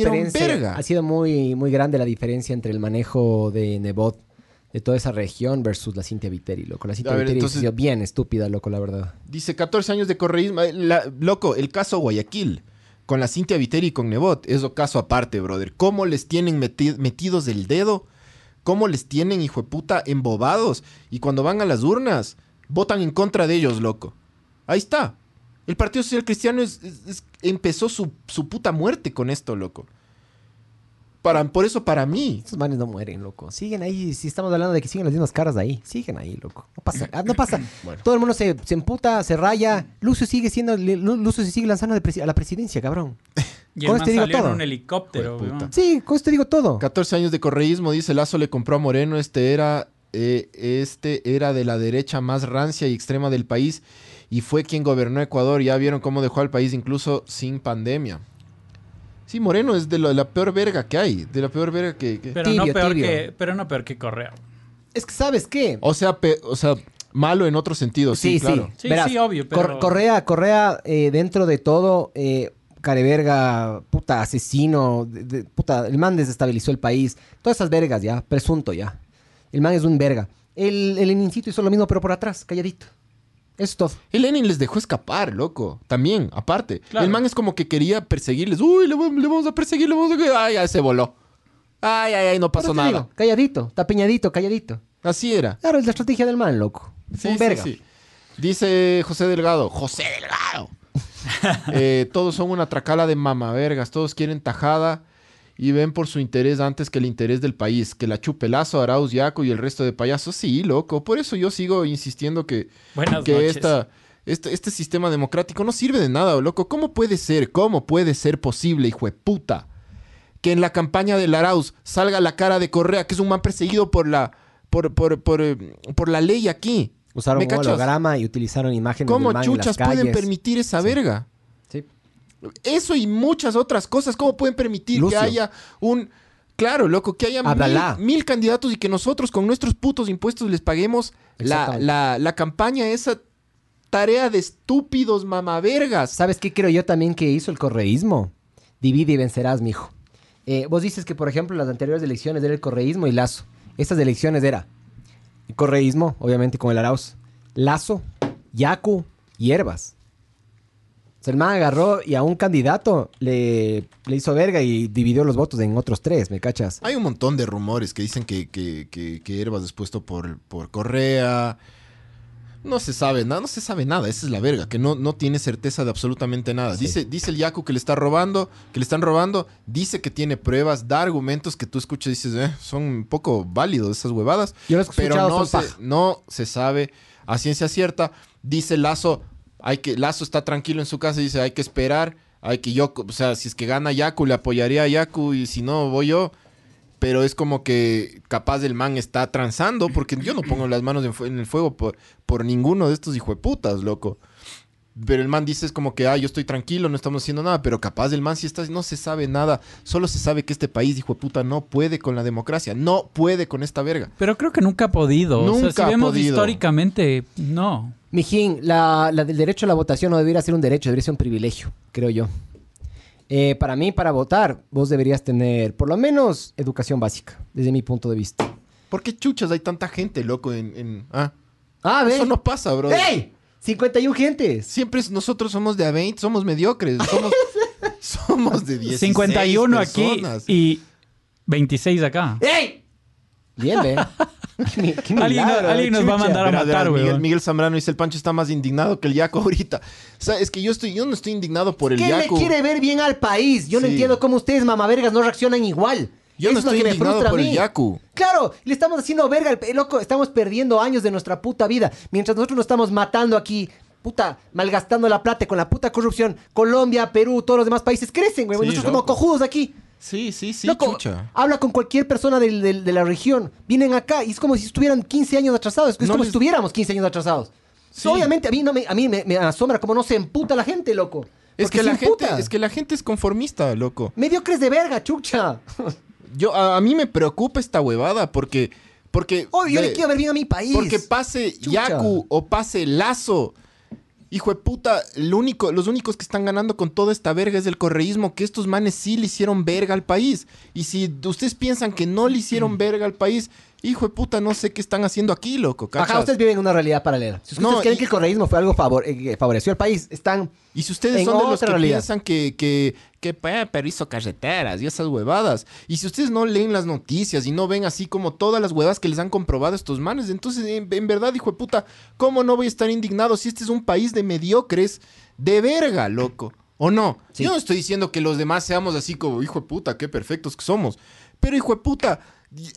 verga. ha sido muy, muy grande la diferencia entre el manejo de Nebot de toda esa región versus la Cintia Viteri, loco. La Cintia ver, Viteri entonces- ha sido bien estúpida, loco, la verdad. Dice 14 años de correísmo. Eh, la- loco, el caso Guayaquil. Con la Cintia Viteri y con Nebot. Eso caso aparte, brother. ¿Cómo les tienen meti- metidos el dedo? ¿Cómo les tienen, hijo de puta, embobados? Y cuando van a las urnas, votan en contra de ellos, loco. Ahí está. El Partido Social Cristiano es- es- es- empezó su, su puta muerte con esto, loco. Para, por eso, para mí, Esos manes no mueren, loco. Siguen ahí. Si estamos hablando de que siguen las mismas caras de ahí. Siguen ahí, loco. No pasa. ah, No pasa. [COUGHS] Bueno. Todo el mundo se, se emputa, se raya. Lucio sigue siendo. Lu- Lucio se sigue lanzando de presi- a la presidencia, cabrón. Y Con el man este digo salió todo. en un helicóptero. Sí, con esto digo todo. 14 años de correísmo, dice Lazo le compró a Moreno, este era, eh, este era de la derecha más rancia y extrema del país y fue quien gobernó Ecuador. Ya vieron cómo dejó al país incluso sin pandemia. Sí, Moreno es de, lo- de la peor verga que hay, de la peor verga que... que- Pero, Tibio, no peor tibio. que, pero no peor que Correa. Es que, ¿sabes qué? O sea, pe- o sea, malo en otro sentido, sí, Sí, claro. Sí, Verás, sí, obvio, Cor- Correa, Correa, eh, dentro de todo, eh, careverga, puta, asesino, de- de- puta, el man desestabilizó el país. Todas esas vergas ya, presunto ya. El man es un verga. El, el Lenincito hizo lo mismo, pero por atrás, calladito. Eso es todo. Lenin les dejó escapar, loco. También, aparte. Claro. El man es como que quería perseguirles. Uy, le, vamos- le vamos a perseguir, le vamos a... Ay, ya se voló. Ay, ay, ay, no pasó nada. digo, calladito, tapeñadito, calladito. Así era. Claro, es la estrategia del man, loco. Sí, un sí, verga. sí. Dice José Delgado. José Delgado. [LAUGHS] Eh, todos son una tracala de mamavergas. Todos quieren tajada y ven por su interés antes que el interés del país. Que la chupelazo, Arauz, Yaco y el resto de payasos. Sí, loco. Por eso yo sigo insistiendo que, Buenas que esta, este, este sistema democrático no sirve de nada, loco. ¿Cómo puede ser? ¿Cómo puede ser posible, hijo de puta? Que en la campaña del Arauz salga la cara de Correa, que es un man perseguido por la, por, por, por, eh, por la ley aquí. Usaron ¿Me un holograma y utilizaron imágenes ¿Cómo del man en las chuchas pueden permitir esa verga? Eso y muchas otras cosas. ¿Cómo pueden permitir Lucio. que haya un... Claro, loco, que haya mil, mil candidatos y que nosotros con nuestros putos impuestos les paguemos la, la, la campaña, esa tarea de estúpidos mamavergas. ¿Sabes qué creo yo también que hizo el correísmo? Divide y vencerás, mijo. Eh, vos dices que, por ejemplo, las anteriores elecciones era el correísmo y Lazo. Estas elecciones era el correísmo, obviamente con el Arauz, Lazo, Yacu, Hierbas. O sea, el man agarró y a un candidato le, le hizo verga y dividió los votos en otros tres, ¿me cachas? Hay un montón de rumores que dicen que, que, que, que Herbas es puesto por, por Correa. No se sabe nada, no se sabe nada, esa es la verga, que no, no tiene certeza de absolutamente nada. Dice, dice el Yaku que le está robando, que le están robando, dice que tiene pruebas, da argumentos que tú escuchas y dices, eh, son un poco válidos esas huevadas. Yo pero no se, no se sabe a ciencia cierta. Dice Lazo, hay que, Lazo está tranquilo en su casa y dice, hay que esperar, hay que yo, o sea, si es que gana Yaku, le apoyaría a Yaku y si no, voy yo. Pero es como que capaz el man está transando, porque yo no pongo las manos en, el fuego por, por ninguno de estos hijueputas, loco. Pero el man dice es como que, ah, yo estoy tranquilo, no estamos haciendo nada, pero capaz el man sí está, no se sabe nada. Solo se sabe que este país, hijo de puta, no puede con la democracia, no puede con esta verga. Pero creo que nunca ha podido. o sea, Nunca si ha vemos podido. históricamente, no. Mijín, la, la del derecho a la votación no debería ser un derecho, debería ser un privilegio, creo yo. Eh, para mí, para votar, vos deberías tener por lo menos educación básica, desde mi punto de vista. ¿Por qué chuchas hay tanta gente, loco, en... en- ah, Ah, ve. eso no pasa, bro. ¡Ey! 51 gentes. Siempre es- nosotros somos de a 20, somos mediocres, somos, [LAUGHS] somos de 16 51 aquí personas. y 26 acá. ¡Ey! Bien, ve. [LAUGHS] Qué- qué Alguien- milagro, alguien nos va a mandar a matar, verás, Miguel, Zambrano dice, el Pancho está más indignado que el Yaco ahorita. O sea, es que yo estoy, yo no estoy indignado por el ¿Quién le Yaco. quiere ver bien al país? Yo no Sí. entiendo cómo ustedes, mamavergas, no reaccionan igual. Yo no Eso es lo estoy que me indignado frustra a por el mí. Yaku. Claro, le estamos haciendo verga, al pe- loco, estamos perdiendo años de nuestra puta vida. Mientras nosotros nos estamos matando aquí, puta, malgastando la plata con la puta corrupción. Colombia, Perú, todos los demás países crecen, güey. Sí, nosotros somos loco. cojudos aquí. Sí, sí, sí, Loco, chucha. habla con cualquier persona del- del- de la región. Vienen acá y es como si estuvieran 15 años atrasados. Es No como les- si estuviéramos 15 años atrasados. Sí. Obviamente a mí, no me, a mí me, me asombra cómo no se emputa la gente, loco. Es Porque que, se la gente, emputa. es que la gente es conformista, loco. Mediocres de verga, chucha. Yo, a, a mí me preocupa esta huevada porque... porque Oh, yo le quiero ver bien a mi país. Porque pase Chucha. Yaku o pase Lazo. Hijo de puta, único, los únicos que están ganando con toda esta verga es el correísmo, que estos manes sí le hicieron verga al país. Y si ustedes piensan que no le hicieron verga al país, hijo de puta, no sé qué están haciendo aquí, loco. ¿cachas? Ajá, ustedes viven en una realidad paralela. Si ustedes No, creen y- que el correísmo fue algo favor, eh, que favoreció al país, están... Y si ustedes en son de los que realidad. piensan que, que, que pero hizo carreteras y esas huevadas, y si ustedes no leen las noticias y no ven así como todas las huevas que les han comprobado estos manes, entonces en, en verdad, hijo de puta, ¿cómo no voy a estar indignado si este es un país de mediocres de verga, loco? ¿O no? Sí. Yo no estoy diciendo que los demás seamos así como, hijo de puta, qué perfectos que somos. Pero, hijo de puta,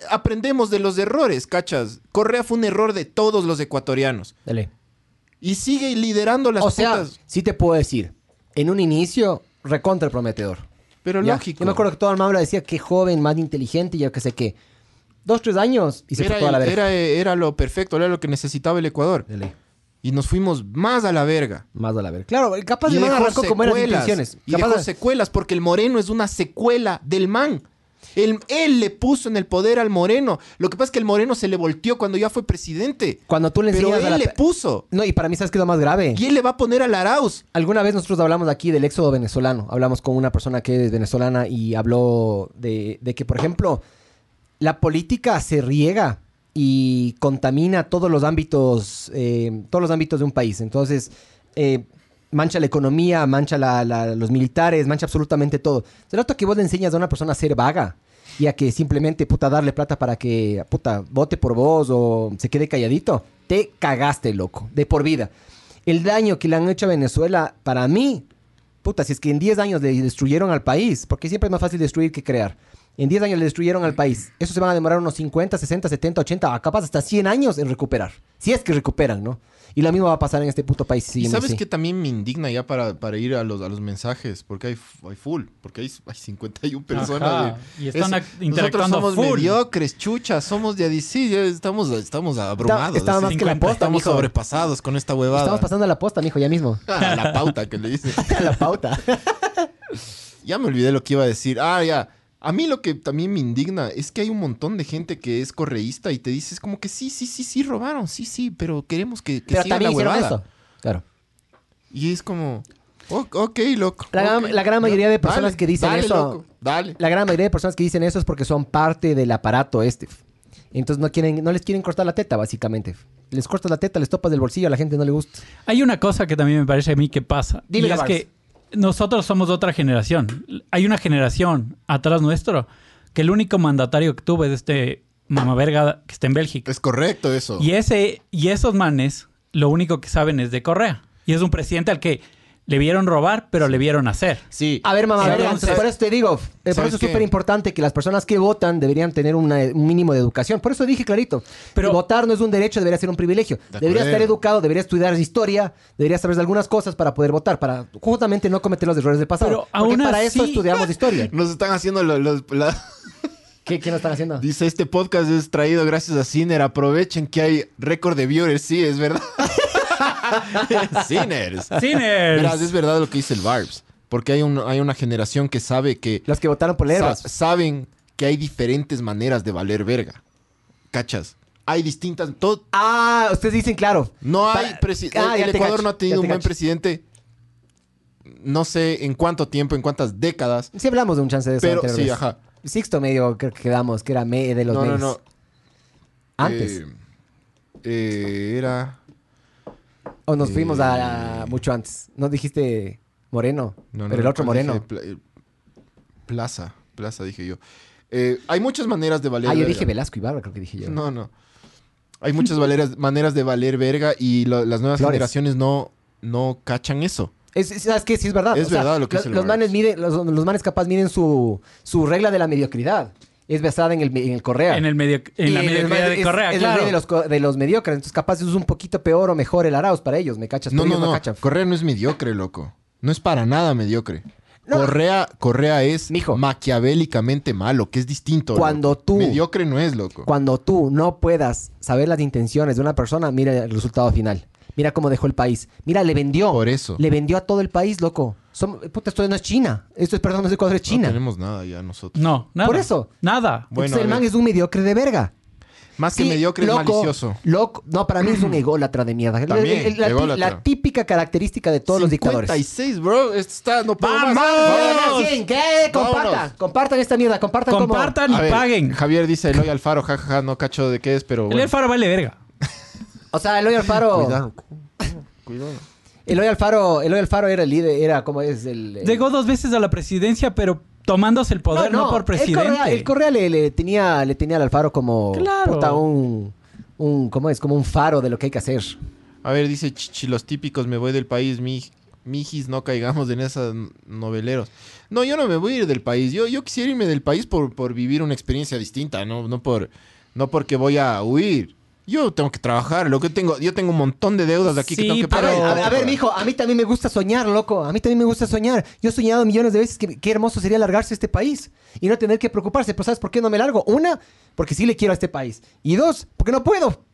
aprendemos de los errores, cachas. Correa fue un error de todos los ecuatorianos. Dale. Y sigue liderando las o sea, putas. sí te puedo decir, en un inicio, recontra prometedor. Pero Ya, lógico. Yo me acuerdo que todo el mundo decía que joven, más inteligente, y yo qué sé qué. Dos, tres años y se era, fue toda la verga. era, era lo perfecto, era lo que necesitaba el Ecuador. Y nos fuimos más a la verga. Más a la verga. Claro, capaz y de man arrancó buenas secuelas, intenciones. Y Capaz dejó de- secuelas porque el Moreno es una secuela del man. Él, él le puso en el poder al Moreno. Lo que pasa es que el Moreno se le volteó cuando ya fue presidente. Cuando tú le Pero enseñas él a la... le puso. No, y para mí, ¿sabes qué es lo más grave? ¿Quién le va a poner al Arauz? Alguna vez nosotros hablamos aquí del éxodo venezolano. Hablamos con una persona que es venezolana y habló de, de que, por ejemplo, la política se riega y contamina todos los ámbitos, eh, todos los ámbitos de un país. Entonces, eh, mancha la economía, mancha los militares, mancha absolutamente todo. Se nota que vos le enseñas a una persona a ser vaga y a que simplemente, puta, darle plata para que, puta, vote por vos o se quede calladito. Te cagaste, loco, de por vida. El daño que le han hecho a Venezuela, para mí, puta, si es que en 10 años le destruyeron al país, porque siempre es más fácil destruir que crear. En 10 años le destruyeron al país. Eso se van a demorar unos 50, 60, 70, 80, capaz hasta 100 años en recuperar. Si es que recuperan, ¿no? Y lo mismo va a pasar en este puto país. si y sabes así. que también me indigna ya para, para ir a los, a los mensajes, porque hay, hay full, porque hay, hay 51 personas. De- y están Nosotros interactuando somos full. mediocres, chucha, somos de ADC, ya estamos, estamos abrumados. estaba así. más que la 50. posta, Estamos mijo. sobrepasados con esta huevada. Estamos pasando a la posta, mijo, ya mismo. [LAUGHS] a la pauta que le dice. [LAUGHS] a la pauta. Ya me olvidé lo que iba a decir. Ah, ya. A mí lo que también me indigna es que hay un montón de gente que es correísta y te dices como que sí, sí, sí, sí, robaron, sí, sí, pero queremos que, que Pero siga también la hicieron huevada. esto. Claro. Y es como, "O- ok, loco. La gran- ok, la gran mayoría de personas dale, que dicen dale, eso- loco, dale. La gran mayoría de personas que dicen eso es porque son parte del aparato este. Entonces no quieren, no les quieren cortar la teta, básicamente. Les cortas la teta, les topas del bolsillo, a la gente no le gusta. Hay una cosa que también me parece a mí que pasa. Dime, y es que nosotros somos de otra generación. Hay una generación atrás nuestro que el único mandatario que tuvo es este mamaverga que está en Bélgica. Es correcto eso. Y, ese, y esos manes lo único que saben es de Correa. Y es un presidente al que le vieron robar, pero le vieron hacer. Sí. A ver, mamá, ver, por eso te digo, eh, por ¿Sabes eso es súper importante que las personas que votan deberían tener una- un mínimo de educación. Por eso dije clarito, Pero- votar no es un derecho, debería ser un privilegio. Debería estar educado, debería estudiar historia, debería saber de algunas cosas para poder votar, para justamente no cometer los errores del pasado. Pero Porque aún para eso estudiamos [LAUGHS] historia. Nos están haciendo los... los- la- [LAUGHS] ¿Qué, qué nos están haciendo? Dice, este podcast es traído gracias a Ciner. Aprovechen que hay récord de viewers. Sí, es verdad. [LAUGHS] [LAUGHS] Ciners. ¡Sinners! Verás, es verdad lo que dice el Barbs. Porque hay, un- hay una generación que sabe que... Los que votaron por sa- saben que hay diferentes maneras de valer verga. ¿Cachas? Hay distintas... Todo, Ah, ustedes dicen claro. no hay... Pa- presi- Ah, el ya el te Ecuador cacho, no ha ya tenido te un buen cacho. presidente. No sé en cuánto tiempo, en cuántas décadas. Sí hablamos de un chance de eso Pero anterior sí, vez. ajá. Sixto medio creo que quedamos, que era me de los No, no, medios. no. Antes. Eh, eh, era... o nos eh, fuimos a, a mucho antes. ¿No dijiste Moreno? No, no, pero el otro ¿cuál Moreno. Pla- eh, Plaza, Plaza dije yo. Eh, hay muchas maneras de valer Ah, yo verga. dije Velasco y Barba, creo que dije yo. No, no. Hay muchas valeras- maneras de valer verga y lo- las nuevas Flores. generaciones no, no cachan eso. Es, es- ¿Sabes qué? Sí, es verdad. Es verdad lo que lo- dice el los, manes miden, los, los manes capaz miden su, su regla de la mediocridad. Es basada en el, en el Correa. En, el medio, en la mediocridad es- de Correa, es la claro. ley de los, de los mediocres. Entonces, capaz es un poquito peor o mejor el Arauz para ellos, ¿me cachas? No, no, ellos no. cachan. Correa no es mediocre, loco. No es para nada mediocre. No. Correa, Correa es Mijo. maquiavélicamente malo, que es distinto. Cuando loco. tú- Mediocre no es, loco. Cuando tú no puedas saber las intenciones de una persona, mira el resultado final. Mira cómo dejó el país. Mira, le vendió. Por eso. Le vendió a todo el país, loco. Som- puta, esto no es China. Esto es, perdón, no es Ecuador, es No China. tenemos nada ya nosotros. No, nada. Por eso. Nada. Bueno, Entonces, el a man ver. es un mediocre de verga. Más que Sí, mediocre loco, es malicioso. Loco, no, para mí es un [CLEARS THROAT] ególatra de mierda. También, la, ególatra. la típica característica de todos los dictadores. 56, bro. Esto está... No puedo más. ¿Qué? Compartan, Vámonos. compartan esta mierda, compartan como- Compartan y A ver, paguen. Javier dice Eloy Alfaro, jajaja, no cacho de qué es, pero El bueno. Alfaro vale verga. O sea, Eloy Alfaro. [LAUGHS] Cuidado. Cuidado. Eloy Alfaro, Eloy Alfaro era el líder, era como es el. el- Llegó dos veces a la presidencia, pero tomándose el poder, no, por El presidente. Correa, el Correa le, le tenía, le tenía al Alfaro como Claro. puta, un, un, ¿cómo es? Como un faro de lo que hay que hacer. A ver, dice Chichi, los típicos, me voy del país, mi, mijis, no caigamos en esas noveleros. No, yo no me voy a ir del país. Yo, yo quisiera irme del país por, por vivir una experiencia distinta, no, no, por, no porque voy a huir. Yo tengo que trabajar, lo que tengo, yo tengo un montón de deudas de aquí que tengo que A pero- ver, pagar. a, ver, mijo, a mí también me gusta soñar, loco. A mí también me gusta soñar. Yo he soñado millones de veces que qué hermoso sería largarse este país y no tener que preocuparse. Pero ¿sabes por qué no me largo? Una, porque sí le quiero a este país. Y dos, porque no puedo.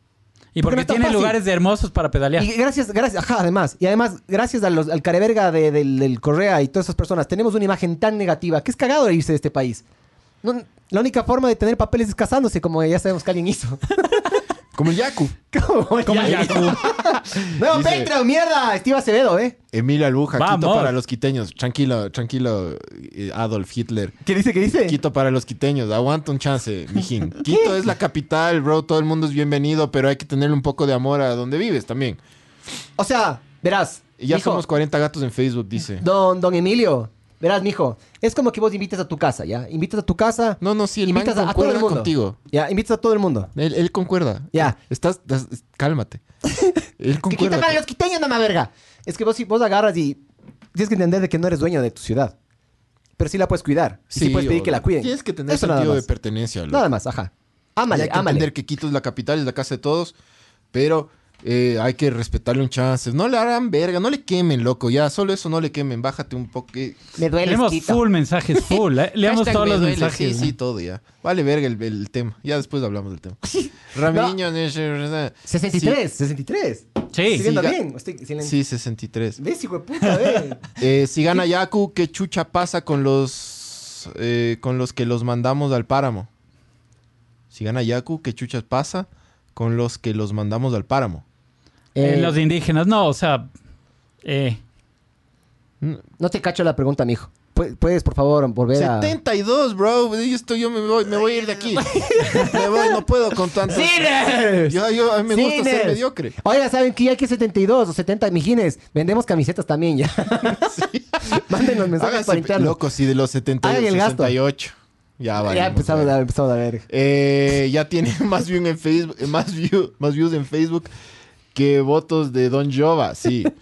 y porque no tiene lugares de hermosos para pedalear. Y gracias, gracias, ajá, además. Y además, gracias a los- al careverga de- del, del Correa y todas esas personas, tenemos una imagen tan negativa que es cagado de irse de este país. No- la única forma de tener papeles es casándose, como ya sabemos que alguien hizo. [LAUGHS] Como el Yaku. [LAUGHS] Como Ya- Yaku. [LAUGHS] ¡Nuevo Dice- Patreon, mierda! Steve Acevedo, ¿eh? Emilio Albuja, Quito Vamos. para los quiteños. Tranquilo, tranquilo, eh, Adolf Hitler. ¿Qué dice? ¿Qué dice? Quito para los quiteños, aguanta un chance, mijín. [LAUGHS] Quito es la capital, bro, todo el mundo es bienvenido, pero hay que tenerle un poco de amor a donde vives también. O sea, verás. Y ya somos 40 gatos en Facebook, dice. Don, don Emilio, verás, mijo. Es como que vos invitas a tu casa, ¿ya? Invitas a tu casa. No, no, sí, el man invitas a, a todo el mundo. contigo. Ya, invitas a todo el mundo. Él, él concuerda. Ya. Estás, estás- cálmate. [LAUGHS] Él Que concuerda. para los quiteños, mamá verga. Es que vos, vos agarras y tienes que entender de que no eres dueño de tu ciudad. Pero sí la puedes cuidar. Y Sí, puedes pedir que la cuiden. Tienes que tener Eso sentido de pertenencia. loco. Nada más, ajá. Ámale, hay que ámale. entender que Quito es la capital, es la casa de todos, pero eh, hay que respetarle un chance. No le harán verga, no le quemen, loco. Ya, solo eso no le quemen. Bájate un poco. eh, Me duele, Leemos full mensajes, full. eh. [LAUGHS] Leamos Hashtag todos me los duele. mensajes. Sí, sí, todo ya. Vale verga el, el tema. Ya después hablamos del tema. Ramiriño. [LAUGHS] no. 63, 63. Sí. Estoy viendo Sí, ga- bien. Estoy, si le- Sí, 63. ¿Ves, hijo de puta? Ve. [LAUGHS] Eh, si gana Yaku, ¿qué chucha pasa con los eh, con los que los mandamos al páramo? Si gana Yaku, ¿qué chuchas pasa con los que los mandamos al páramo? Eh, Eh, los indígenas, no, o sea. eh, No te cacho la pregunta, mijo. Pu- ¿Puedes, por favor, volver a...? 72, bro. Yo, estoy, yo me voy, me voy a ir de aquí. me voy, no puedo con tanto. ¡Cines! Yo, yo, a mí me gusta ser ¡Cines! mediocre. Oiga, ¿saben que ya hay que 72 o 70 mijines? Vendemos camisetas también ya. [LAUGHS] Mándenos mensajes Háganse para interno. loco, sí, de los 70, Hagan el gasto. 68. Ya, vale. ya empezamos a, empezamos a ver. Eh, ya tiene [LAUGHS] más view en Facebook, más, view, más views en Facebook que votos de Don Jova, sí. [LAUGHS]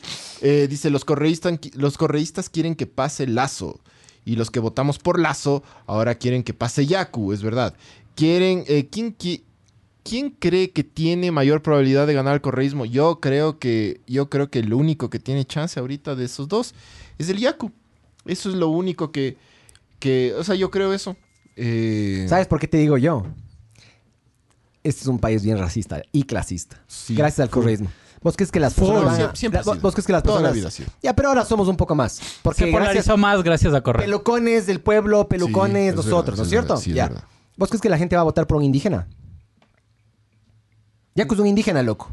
Eh, dice, los correístas, los correístas quieren que pase Lazo. Y los que votamos por Lazo ahora quieren que pase Yaku, es verdad. Quieren, eh, ¿quién, qui- quién cree que tiene mayor probabilidad de ganar el correísmo? Yo creo que, yo creo que el único que tiene chance ahorita de esos dos es el Yaku. Eso es lo único que, que o sea, yo creo eso. Eh, ¿Sabes por qué te digo yo? Este es un país bien racista y clasista. Sí. gracias al correísmo. ¿Vos crees que las personas Siempre- siempre ha ¿Vos- sido. ¿Vos crees que las Toda la personas... vida sido. Ya, pero ahora somos un poco más. Porque Se gracias... polarizó más gracias a Correa. Pelucones del pueblo, pelucones es nosotros, verdad, ¿no es es cierto? verdad, sí, es ya. verdad. ¿Vos crees que la gente va a votar por un indígena? Yaku es un indígena, loco.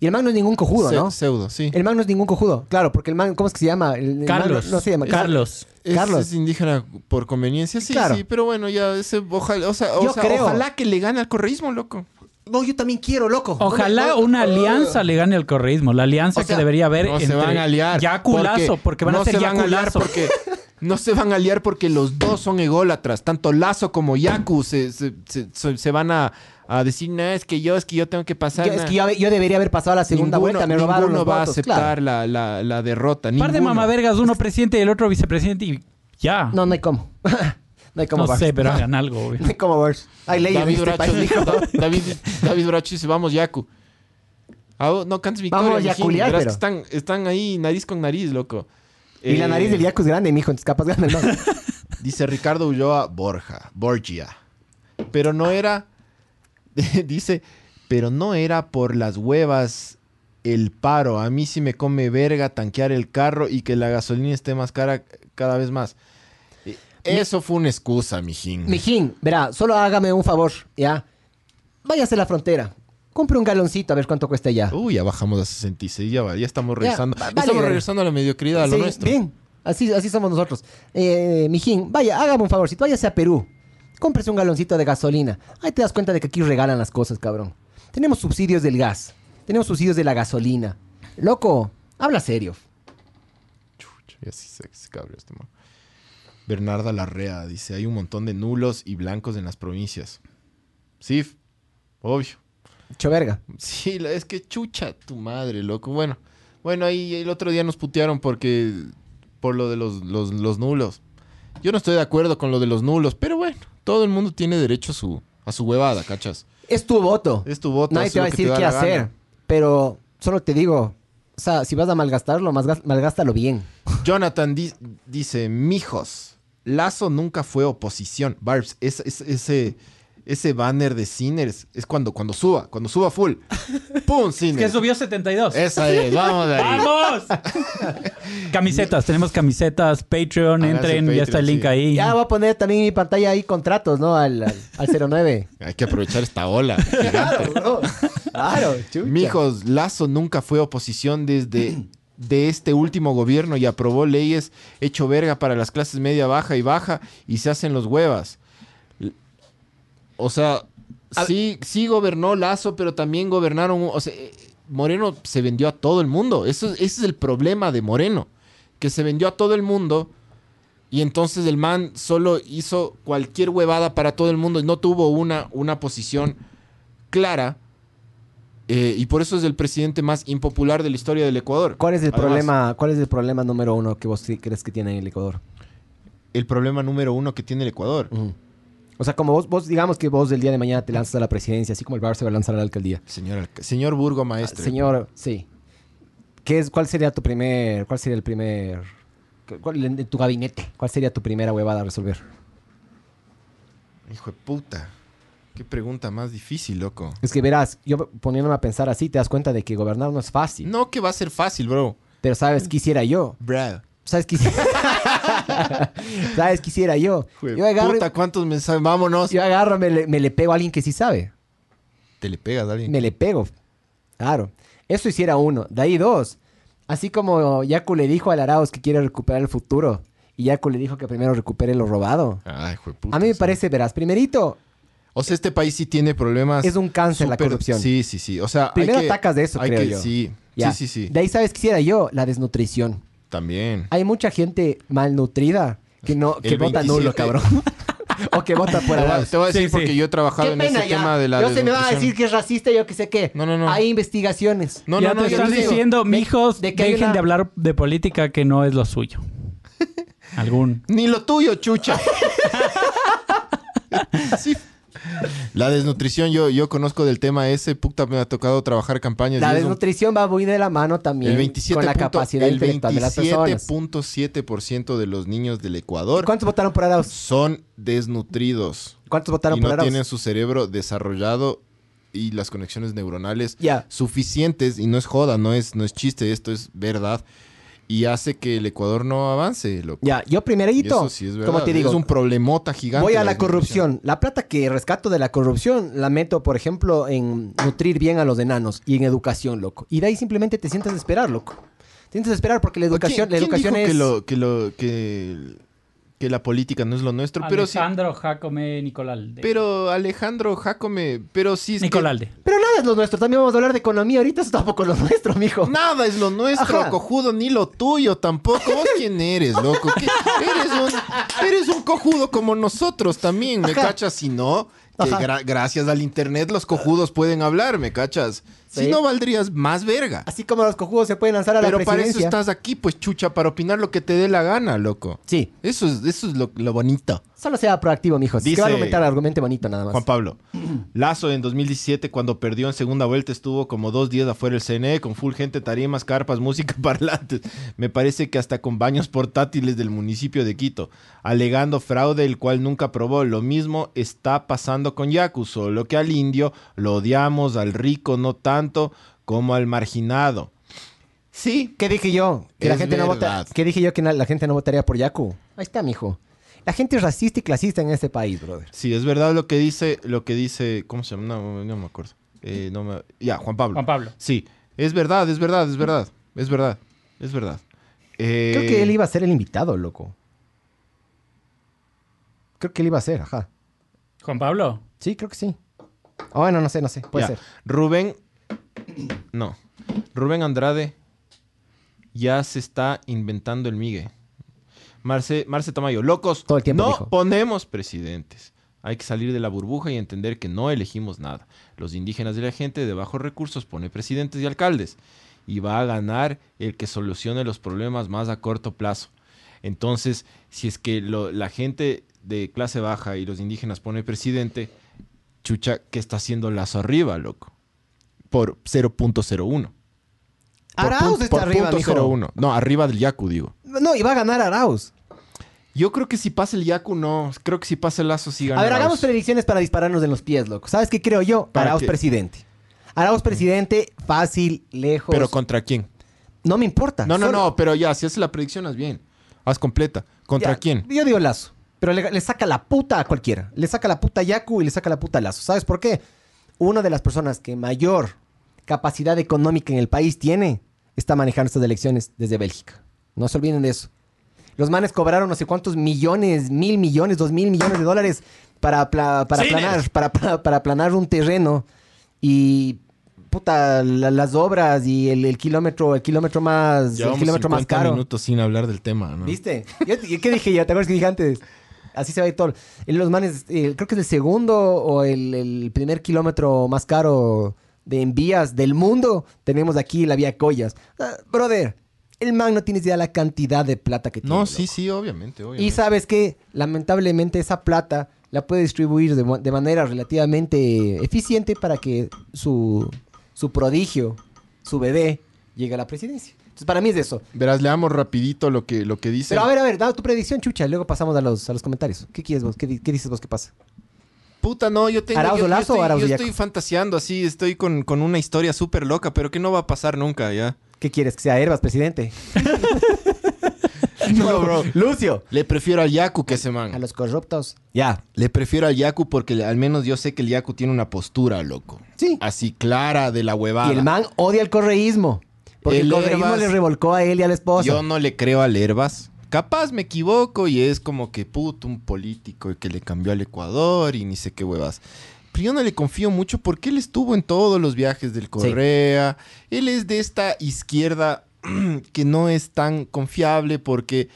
Y el man no es ningún cojudo, Se- ¿no? Pseudo, sí. El man no es ningún cojudo. Claro, porque el man, ¿cómo es que se llama? El- el man Carlos. no, no se llama. Carlos. Es, Carlos. es indígena por conveniencia, sí, Claro. sí, pero bueno, ya ese, ojalá, o sea, o Yo sea, creo. ojalá que le gane al correísmo, loco. No, yo también quiero, loco. Ojalá No me- no- una alianza le gane al correísmo. La alianza O sea, que debería haber No entre se van a aliar. Yaculazo, porque, van no a ser se van a Yaculazo. porque [LAUGHS] no se van a aliar porque los dos son ególatras, tanto Lazo como Yaku se, se, se- se- se van a, a decir, no, es que yo, es que yo tengo que pasar. Yo- es na". que yo, yo debería haber pasado a la segunda Ninguno- vuelta, me robaron ninguno los va a aceptar claro. la, la, la derrota. par de mamavergas, uno presidente y el otro vicepresidente y ya. No, no hay cómo. [LAUGHS] no hay cómo, No Bars. sé, pero [LAUGHS] hagan algo, güey. No hay cómo, Bars. Hay leyes David este Bracho dijo. [LAUGHS] David, David Bracho dice, vamos, Yaku. Ah, oh, no cantes victoria. Vamos Verás pero- que están, están ahí nariz con nariz, loco. Y la Eh, nariz del Yaku es grande, mijo, entonces capaz grande, ¿no? Dice Ricardo Ulloa Borja, Borgia. Pero no era, [LAUGHS] dice, pero no era por las huevas el paro. A mí sí me come verga tanquear el carro y que la gasolina esté más cara cada vez más. Eh, Eso fue una excusa, mijín. Mijín, verá, solo hágame un favor, ¿ya? Váyase a la frontera. Compre un galoncito a ver cuánto cuesta ya. Uy, ya bajamos a 66, ya, va, ya estamos regresando. va- ya vale, estamos regresando a la mediocridad, a lo nuestro. Bien, así, así somos nosotros. Eh, mijín, vaya, hágame un favorcito, váyase a Perú. Cómprese un galoncito de gasolina. Ahí te das cuenta de que aquí regalan las cosas, cabrón. Tenemos subsidios del gas. Tenemos subsidios de la gasolina. Loco, habla serio. Chucha, ya sí se, se cabrió este man. Bernarda Larrea dice, hay un montón de nulos y blancos en las provincias. Sí, obvio. Hecho verga. Sí, es que chucha tu madre, loco. Bueno, bueno, ahí el otro día nos putearon porque por lo de los, los, los nulos. Yo no estoy de acuerdo con lo de los nulos, pero bueno, todo el mundo tiene derecho a su, a su huevada, ¿cachas? Es tu voto. Es tu voto. Nadie te va a decir qué hacer. gana. Pero solo te digo, o sea, si vas a malgastarlo, malgas- malgástalo bien. Jonathan di- dice, mijos, Lazo nunca fue oposición. Barbs, es- es- ese, ese banner de Sinners es cuando, cuando suba, cuando suba full. ¡Pum! [LAUGHS] Que Sinners. subió 72. Esa es, vamos de ahí. ¡Vamos! [LAUGHS] camisetas, tenemos camisetas, Patreon, entren, ya está el link sí. ahí. Ya voy a poner también en mi pantalla ahí contratos, ¿no? Al, al, al 09. [LAUGHS] Hay que aprovechar esta ola. claro, chucha. Mijos, Lazo nunca fue oposición desde de este último gobierno y aprobó leyes hecho verga para las clases media, baja y baja y se hacen los huevas. O sea, sí, sí gobernó Lazo, pero también gobernaron, o sea, Moreno se vendió a todo el mundo. Eso, ese es el problema de Moreno, que se vendió a todo el mundo y entonces el man solo hizo cualquier huevada para todo el mundo y no tuvo una, una posición clara. eh, y por eso es el presidente más impopular de la historia del Ecuador. ¿Cuál es el Además, problema? ¿Cuál es el problema número uno que vos crees que tiene el Ecuador? El problema número uno que tiene el Ecuador. O sea, como vos, vos, digamos que vos del día de mañana te lanzas a la presidencia, así como el Bar se va a lanzar a la alcaldía. Señor, señor Burgomaestre. Señor, sí. ¿Qué es, ¿Cuál sería tu primer, cuál sería el primer, cuál, en tu gabinete, cuál sería tu primera huevada a resolver? Hijo de puta. Qué pregunta más difícil, loco. Es que verás, yo poniéndome a pensar así, te das cuenta de que gobernar no es fácil. No que va a ser fácil, bro. Pero sabes, quisiera yo. Bro. ¿Sabes qué? [LAUGHS] [LAUGHS] ¿Sabes qué hiciera yo? Yo agarro, Puta, ¿cuántos mensajes? Vámonos. yo agarro me, le, me le pego a alguien que sí sabe. Te le pegas a alguien. Me le pego. Claro. Eso hiciera uno. De ahí dos. Así como Yaku le dijo al Arauz que quiere recuperar el futuro. Y Yaku le dijo que primero recupere lo robado. Ay. A mí me sí. parece, verás, primerito, O sea, este país sí tiene problemas. es un cáncer la corrupción. Sí, sí, sí. O sea, hay Primero que- atacas de eso, hay creo que- yo. Sí, Ya. sí, sí, sí. De ahí, ¿sabes qué hiciera yo? La desnutrición. También. Hay mucha gente malnutrida que no que El vota 27. nulo, cabrón. [LAUGHS] o que vota por Te voy a- Arauz. te voy a decir Sí, sí. porque yo he trabajado Qué en pena ese ya. tema de la yo se me va a desnutrición. decir que es racista, yo que sé qué. No, no, no. Hay investigaciones. No, ya no, no, yo digo- diciendo, de- mijos, de que hay dejen una- de hablar de política que no es lo suyo. [LAUGHS] Algún. Ni lo tuyo, chucha. [LAUGHS] Sí. La desnutrición, yo, yo conozco del tema ese, puta, me ha tocado trabajar campañas. La un- desnutrición va muy de la mano también el 27 con la punto- capacidad el intelectual de las personas. 27.7% de los niños del Ecuador ¿Cuántos votaron por Arauz? son desnutridos ¿Cuántos votaron y por no Arauz? tienen su cerebro desarrollado y las conexiones neuronales Ya. suficientes y no es joda, no es no es chiste, esto es verdad y hace que el Ecuador no avance, loco. Ya, yo primerito, eso sí es verdad. como te digo, es un problemota gigante. voy a la corrupción. La plata que rescato de la corrupción la meto, por ejemplo, en nutrir bien a los enanos y en educación, loco. Y de ahí simplemente te sientas a esperar, loco. Te sientas a esperar porque la educación, ¿Quién- la quién educación dijo es... que lo que lo que que la política no es lo nuestro, pero sí Alejandro Jacome Nicolalde. pero Alejandro Jacome, pero sí es que- Nicolalde. Pero nada es lo nuestro. También vamos a hablar de economía. Ahorita eso tampoco es lo [LAUGHS] nuestro, mijo. Nada es lo nuestro, Ajá. cojudo, ni lo tuyo tampoco. ¿Vos quién eres, loco? ¿Qué? Eres, un, eres un cojudo como nosotros también, ¿me Ajá. cachas? Si no, que Ajá. gra- gracias al internet los cojudos pueden hablar, ¿me cachas? Si no, valdrías más verga. Así como los cojudos se pueden lanzar a la Pero para eso presidencia. estás aquí, pues, chucha, para opinar lo que te dé la gana, loco. Sí. Eso es, eso es lo, lo bonito. Solo sea proactivo, mijo. Es que va a Dice- argumentar, argumente bonito nada más. Juan Pablo. Lazo en 2017, cuando perdió en segunda vuelta, estuvo como dos días afuera del CNE con full gente, tarimas, carpas, música, [LAUGHS] parlantes. Me parece que hasta con baños portátiles del municipio de Quito, alegando fraude el cual nunca probó. Lo mismo está pasando con Yaku, solo que al indio lo odiamos, al rico no tanto como al marginado. Sí, ¿Qué dije yo? Que la gente no vota. ¿Qué dije yo que la gente no votaría por Yaku? Ahí está, mijo. La gente es racista y clasista en este país, brother. sí, es verdad lo que dice, lo que dice, ¿cómo se llama? No, no me acuerdo. Eh, no me- ya, Juan Pablo. Juan Pablo. Sí, es verdad, es verdad, es verdad. Es verdad, es verdad. Eh, Creo que él iba a ser el invitado, loco. Creo que él iba a ser, ajá. Juan Pablo. Sí, creo que sí. Ah, bueno, no sé, no sé. Puede ya. ser. Rubén. No. Rubén Andrade ya se está inventando el migue. Marce, Marce Tamayo, locos. Todo el tiempo, no dijo. ponemos presidentes. Hay que salir de la burbuja y entender que no elegimos nada. Los indígenas de la gente de bajos recursos pone presidentes y alcaldes. Y va a ganar el que solucione los problemas más a corto plazo. Entonces, si es que lo- la gente de clase baja y los indígenas pone presidente, chucha, ¿qué está haciendo Lazo arriba, loco? Por 0.01. Por Arauz pun- está por arriba, punto mijo. 01. No, arriba del Yaku, digo. No, iba a ganar Arauz. Yo creo que si pasa el Yaku, no. Creo que si pasa el Lazo, sí gana A ver, hagamos predicciones para dispararnos en los pies, loco. ¿Sabes qué creo yo? ¿Para Arauz qué? presidente. Arauz presidente, fácil, lejos. ¿Pero contra quién? No me importa. No, no, solo- no, pero ya, si haces la predicción, haz bien. Haz completa. ¿Contra Ya, quién? Yo digo Lazo. Pero le, le saca la puta a cualquiera. Le saca la puta a Yaku y le saca la puta a Lazo. ¿Sabes por qué? Una de las personas que mayor capacidad económica en el país tiene está manejando estas elecciones desde Bélgica. No se olviden de eso. Los manes cobraron no sé cuántos millones, mil millones, dos mil millones de dólares para, pla- para, planar, para, para, para aplanar un terreno y puta, la- las obras y el, el kilómetro, el kilómetro más, el kilómetro más 50 caro. minutos sin hablar del tema, ¿no? ¿Viste? Yo- ¿Qué dije yo? ¿Te acuerdas que dije antes? Así se va a ir todo. Los manes, eh, creo que es el segundo o el, el primer kilómetro más caro de envías del mundo. Tenemos aquí la vía Collas. Ah, brother, el man no tienes idea la cantidad de plata que tiene. No, loco. sí, sí, obviamente, obviamente. Y sabes que, lamentablemente, esa plata la puede distribuir de, manera relativamente eficiente para que su, su prodigio, su bebé, llegue a la presidencia. Entonces, para mí es eso. Verás, leamos rapidito lo que, lo que dice. Pero a ver, a ver, da tu predicción, chucha, luego pasamos a los, a los comentarios. ¿Qué quieres vos? ¿Qué, qué dices vos que pasa? Puta, no, yo tengo. ¿Arauz yo, yo Lazo o estoy, Arauz yo estoy fantaseando así, estoy con, con una historia súper loca, pero que no va a pasar nunca, ya. ¿Qué quieres? ¿Que sea Herbas, presidente? [LAUGHS] No, bro. Lucio. Le prefiero al Yaku que ese man. A los corruptos. Ya. Le prefiero al Yaku porque al menos yo sé que el Yaku tiene una postura, loco. Sí. Así clara de la huevada. Y el man odia el correísmo. Porque el, El correísmo Herbas- le revolcó a él y a la esposa. Yo no le creo al Herbas. Capaz me equivoco y es como que puto un político que le cambió al Ecuador y ni sé qué huevas. Pero yo no le confío mucho porque él estuvo en todos los viajes del Correa. Él es de esta izquierda [CLEARS THROAT] que no es tan confiable porque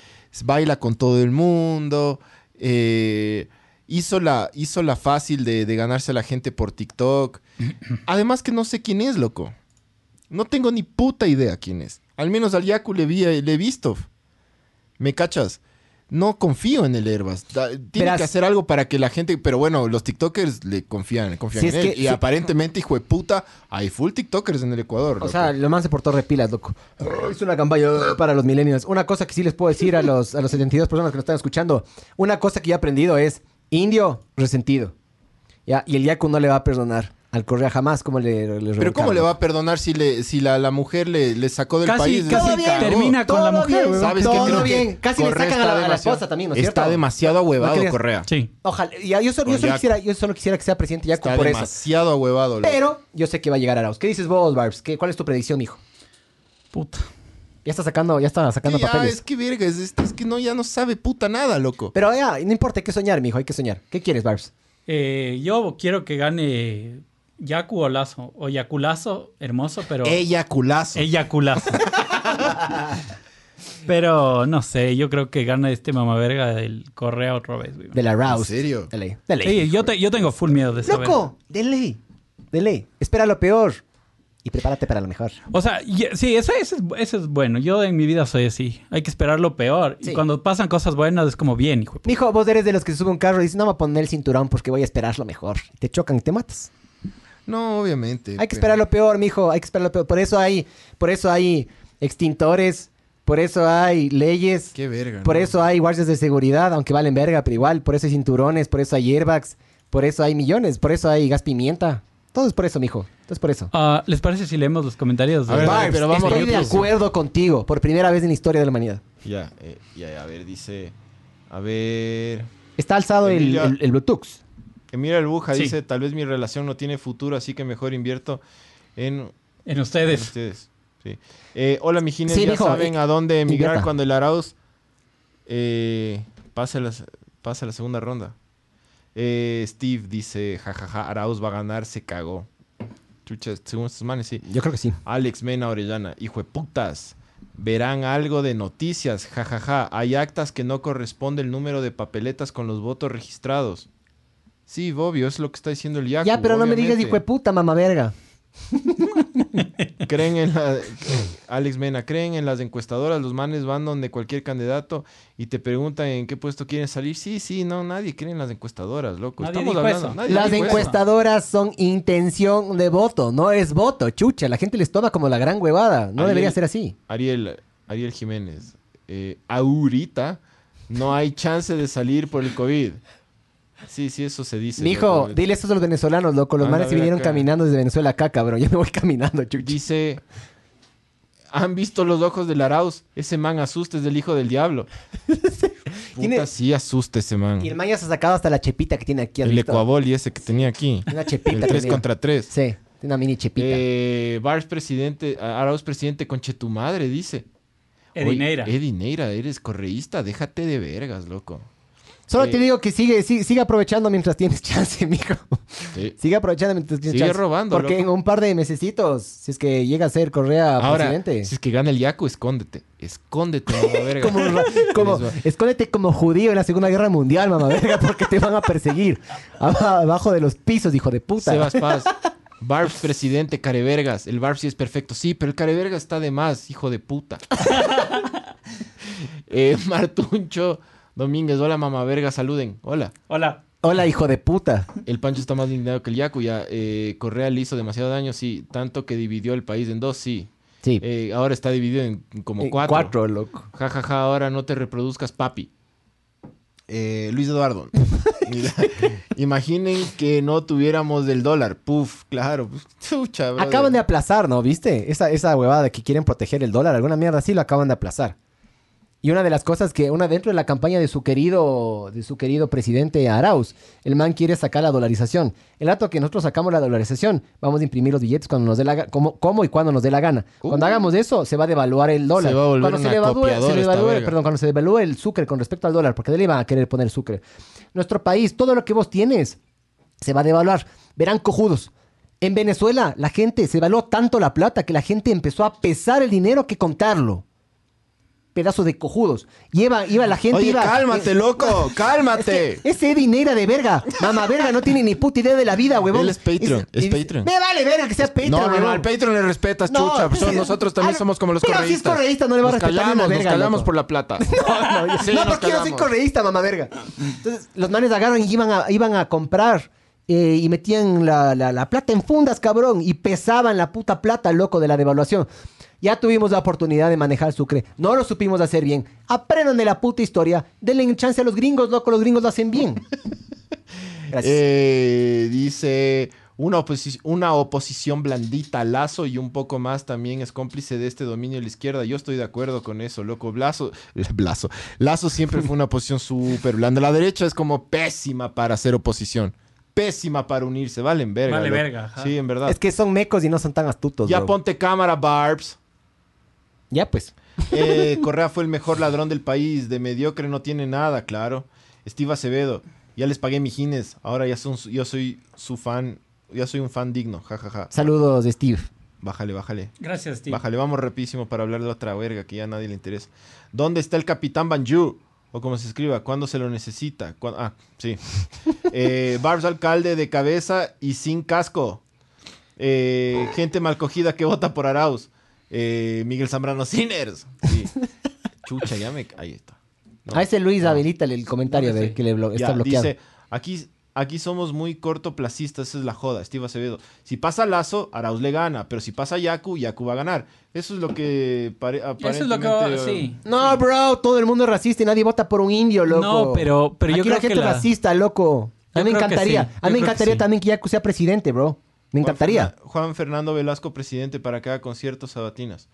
baila con todo el mundo. eh, hizo la, hizo la fácil de, de ganarse a la gente por TikTok. [CLEARS THROAT] Además que no sé quién es, loco. No tengo ni puta idea quién es. Al menos al Yaku le, vi, le he visto. ¿Me cachas? No confío en el Herbas. Da- Tiene Verás. que hacer algo para que la gente... Pero bueno, los TikTokers le confían, confían Si en él. que- y si- aparentemente, hijo de puta, hay full TikTokers en el Ecuador. O loco. sea, lo más se portó repilas, loco. Es una campaña para los millennials. Una cosa que sí les puedo decir a los, a los 72 personas que nos están escuchando. Una cosa que yo he aprendido es indio resentido. Ya, y el Yaku no le va a perdonar al Correa jamás como le, le Pero ¿cómo le va a perdonar si, le, si la, la mujer le, le sacó del Casi- país? casi termina con la mujer, bien. ¿Sabes? Todo Creo que bien. Casi le Correa sacan a la- a la demasiado- esposa también, ¿no es cierto? Está demasiado ¿No ahuevado? Correa. Sí. Ojalá. Ya, yo, solo, yo, solo quisiera, yo solo quisiera que sea presidente Está por eso. demasiado ahuevado. loco. Pero yo sé que va a llegar Arauz. ¿Qué dices vos, Barbs? ¿Qué, ¿Cuál es tu predicción, mijo? Puta. Ya está sacando, ya está sacando Sí, ya, papeles. es que verga, es, es que no, ya no sabe puta nada, loco. Pero ya, no importa, hay que soñar, mijo, hay que soñar. ¿Qué quieres, Barbs? Eh, yo quiero que gane Yaku o Lazo. O Yakulazo, hermoso, pero... Ella culazo. Eyaculazo. [LAUGHS] pero no sé, yo creo que gana este mamaverga del Correa otra vez, güey. De la Rouse. ¿En serio? De ley. De ley. Sí, yo, te- yo tengo full miedo de saber. ¡Loco! De ley. De ley. Espera lo peor. Y prepárate para lo mejor. O sea, sí, eso, eso es, eso es bueno. Yo en mi vida soy así. Hay que esperar lo peor. Sí. Y cuando pasan cosas buenas es como bien, hijo. de puta. Mijo, vos eres de los que se sube un carro y dices, no me voy a poner el cinturón porque voy a esperar lo mejor. Te chocan y te matas. No, obviamente. Hay que pero- esperar lo peor, mijo. Hay que esperar lo peor. Por eso hay, por eso hay extintores. Por eso hay leyes. Qué verga. Por ¿no? eso hay guardias de seguridad, aunque valen verga, pero igual. Por eso hay cinturones, por eso hay airbags, por eso hay millones, por eso hay gas pimienta. Todo es por eso, mijo. Todo es por eso. Ah, ¿Les parece si leemos los comentarios? A de- ver, Barbs, pero vamos estoy de acuerdo contigo. Por primera vez en la historia de la humanidad. Ya, eh, ya, ya, a ver, dice. A ver. Está alzado el, Emilia. el, el Bluetooth. Emilio Albuja Sí. dice: Tal vez mi relación no tiene futuro, así que mejor invierto en, En en ustedes. Sí. Eh, hola, mijines, Sí, ya saben eh, a dónde emigrar invierta. cuando el Arauz eh, pase, la, pase la segunda ronda. Eh, Steve dice: Jajaja, Arauz va a ganar, se cagó. Chucha, según estos manes, sí. Yo creo que sí. Alex Mena Orellana, hijo de putas. Verán algo de noticias, jajaja. Hay actas que no corresponde el número de papeletas con los votos registrados. Sí, obvio, es lo que está diciendo el Yaku. ya, pero no me digas hijo de puta, mamá verga. Creen en la... Alex Mena, creen en las encuestadoras, los manes van donde cualquier candidato y te preguntan en qué puesto quieren salir. Sí, sí, no, nadie cree en las encuestadoras, loco. Nadie Estamos hablando... eso. nadie Las eso. encuestadoras son intención de voto, no es voto, chucha. La gente les toma como la gran huevada. No Ariel- debería ser así. Ariel, Ariel Jiménez, eh, ahorita no hay chance de salir por el COVID. Sí, sí, eso se dice. Mijo, loco. dile esto a los venezolanos, loco. Los manes se vinieron acá. caminando desde Venezuela acá, cabrón. Yo me voy [LAUGHS] caminando, chucha. Dice, ¿han visto los ojos del Arauz? Ese man asusta, es del hijo del diablo. [LAUGHS] Puta, Tiene- sí asusta ese man. Y el man ya se ha sacado hasta la chepita que tiene aquí. ¿has El? Ecuabol y ese que tenía aquí. Una chepita. El 3 tenía. contra 3. Sí, tiene una mini chepita. Eh, Bars presidente, Arauz presidente con tu madre, dice. Edineira. Eddie Neira, eres correísta, déjate de vergas, loco. Solo te digo que sigue, sigue, sigue aprovechando mientras tienes [LAUGHS] chance, mijo. Sí. Sigue aprovechando mientras tienes Sigue chance. robando, Porque loco. en un par de mesecitos, si es que llega a ser Correa Ahora, presidente. si es que gana el Yaku, escóndete. Escóndete, mamá [LAUGHS] verga. Como, como- escóndete como judío en la Segunda Guerra Mundial, mamá verga, porque te van a perseguir. Aba- Abajo de los pisos, hijo de puta. Sebas Paz. [LAUGHS] Barbs presidente, Carevergas. El Barbs sí es perfecto. Sí, pero el Carevergas está de más, hijo de puta. eh, Martuncho Domínguez. Hola, mamá verga. Saluden. Hola. Hola. Hola, hijo de puta. El Pancho está más indignado que el Yaku. Ya, eh, Correa le hizo demasiado daño. Sí, tanto que dividió el país en dos. Sí. Sí. Eh, ahora está dividido en como Eh, cuatro. Cuatro, loco. Ja, ja, ja, ahora no te reproduzcas, papi. Eh, Luis Eduardo. [LAUGHS] Mira, Imaginen que no tuviéramos del dólar. Puf, claro. pues, Chucha. Acaban de aplazar, ¿no? ¿Viste? Esa, esa huevada de que quieren proteger el dólar, alguna mierda así lo acaban de aplazar. Y una de las cosas que, una dentro de la campaña de su querido, de su querido presidente Arauz, el man quiere sacar la dolarización. El rato que nosotros sacamos la dolarización, vamos a imprimir los billetes cuando nos dé la gana, como, como y cuando nos dé la gana. Cuando Uh. hagamos eso, se va a devaluar el dólar. Se va a volver cuando una se devalúe, se devalúe- perdón, cuando se devalúe el sucre con respecto al dólar, porque de ahí van a querer poner sucre. Nuestro país, todo lo que vos tienes, se va a devaluar. Verán cojudos. En Venezuela, la gente se evaluó tanto la plata que la gente empezó a pesar el dinero que contarlo. Pedazos de cojudos. Y iba, la gente. Oye, iba, cálmate, eh, loco, cálmate. es [LAUGHS] que ese Eddie Negra de verga, mamá verga, no tiene ni puta idea de la vida, huevón. Él es Patreon, es y- Patreon. Me vale verga que seas Patreon, No, no, no, al Patreon le respetas, No, chucha. pues, nosotros también Ah, somos como los pero si es correísta, no le va a respetar callamos, verga, Nos callamos loco. por la plata. [LAUGHS] No, no, Sí, no, porque yo soy correísta, mamá verga. Entonces, los manes agarran y iban a, iban a comprar eh, y metían la, la- la plata en fundas, cabrón, y pesaban la puta plata, loco, de la devaluación. Ya tuvimos la oportunidad de manejar Sucre. No lo supimos hacer bien. Aprendan de la puta historia. Denle chance a los gringos, loco. Los gringos lo hacen bien. [LAUGHS] Gracias. Eh, dice una, oposi- una oposición blandita Lazo y un poco más también es cómplice de este dominio de la izquierda. Yo estoy de acuerdo con eso, loco. Lazo, Lazo, [LAUGHS] Lazo siempre fue una oposición [LAUGHS] súper blanda. La derecha es como pésima para hacer oposición. Pésima para unirse. Valen verga. Vale loco. verga, ajá. Sí, en verdad. es que son mecos y no son tan astutos. ya bro. ponte cámara, Barbs. Ya, pues. [LAUGHS] Eh, Correa fue el mejor ladrón del país. De mediocre no tiene nada, claro. Steve Acevedo. Ya les pagué mijines. Ahora ya son, yo soy su fan. Ya soy un fan digno. Ja, ja, ja. Saludos, Steve. Bájale, bájale. Gracias, Steve. Bájale, vamos rapidísimo para hablar de la otra verga que ya a nadie le interesa. ¿Dónde está el Capitán Banju? O como se escriba, ¿cuándo se lo necesita? ¿Cuándo- Ah, sí. [LAUGHS] Eh, Barbs alcalde de cabeza y sin casco. Eh, gente mal cogida que vota por Arauz. Eh, Miguel Zambrano Sinners. Sí. [LAUGHS] Chucha, ya me... Ahí está. No. A ese Luis No. habilita el comentario No, de que le blo- Ya, está bloqueado. Dice, aquí, aquí somos muy cortoplacistas, esa es la joda, Steve Acevedo. Si pasa Lazo, Arauz le gana, pero si pasa Yaku, Yaku va a ganar. Eso es lo que pare- Eso es lo que... aparentemente, Sí. No, bro, todo el mundo es racista y nadie vota por un indio, loco. No, pero- pero yo Aquí creo la gente que la- racista, loco. A mí me que encantaría. sí, A mí me que encantaría sí. también que Yaku sea presidente, bro. Me Juan encantaría. Fernan- Juan Fernando Velasco, presidente, para que haga conciertos sabatinas.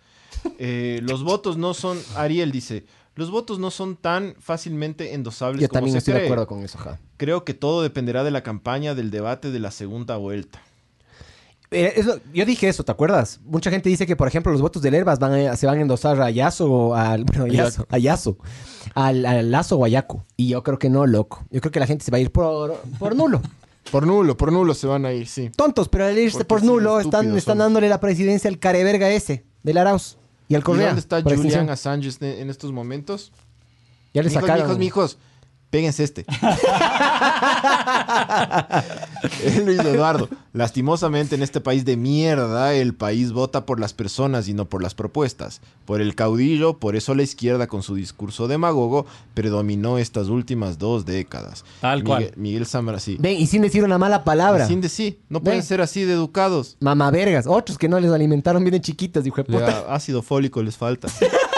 Eh, los votos no son, Ariel dice, los votos no son tan fácilmente endosables Yo como también se estoy de acuerdo con eso, ja. Creo que todo dependerá de la campaña, del debate de la segunda vuelta. Eh, eso- yo dije eso, ¿te acuerdas? Mucha gente dice que, por ejemplo, los votos del Herbas van a- se van a endosar a Yaso o al. [LAUGHS] Bueno, a Yaso. A Yaso. Al, al Lazo o a Yaku. Y yo creo que no, loco. Yo creo que la gente se va a ir por, por nulo. Por nulo, por nulo se van a ir, sí. Tontos, pero al irse Porque por nulo están, están somos. dándole la presidencia al careverga ese, del Arauz. Y al ¿Y Correa. dónde está Julian. Assange en estos momentos? Ya le Mijos, sacaron. mijos, mijos, péguense este. [LAUGHS] Luis Eduardo, lastimosamente en este país de mierda, el país vota por las personas y no por las propuestas. Por el caudillo, por eso la izquierda con su discurso demagogo predominó estas últimas dos décadas. Tal cual. Miguel, Miguel sí. Ven, y sin decir una mala palabra. Sin decir, no pueden ser así de educados. Mamavergas. Otros que no les alimentaron bien de chiquitas, hijo de puta. Ácido fólico les falta. [LAUGHS]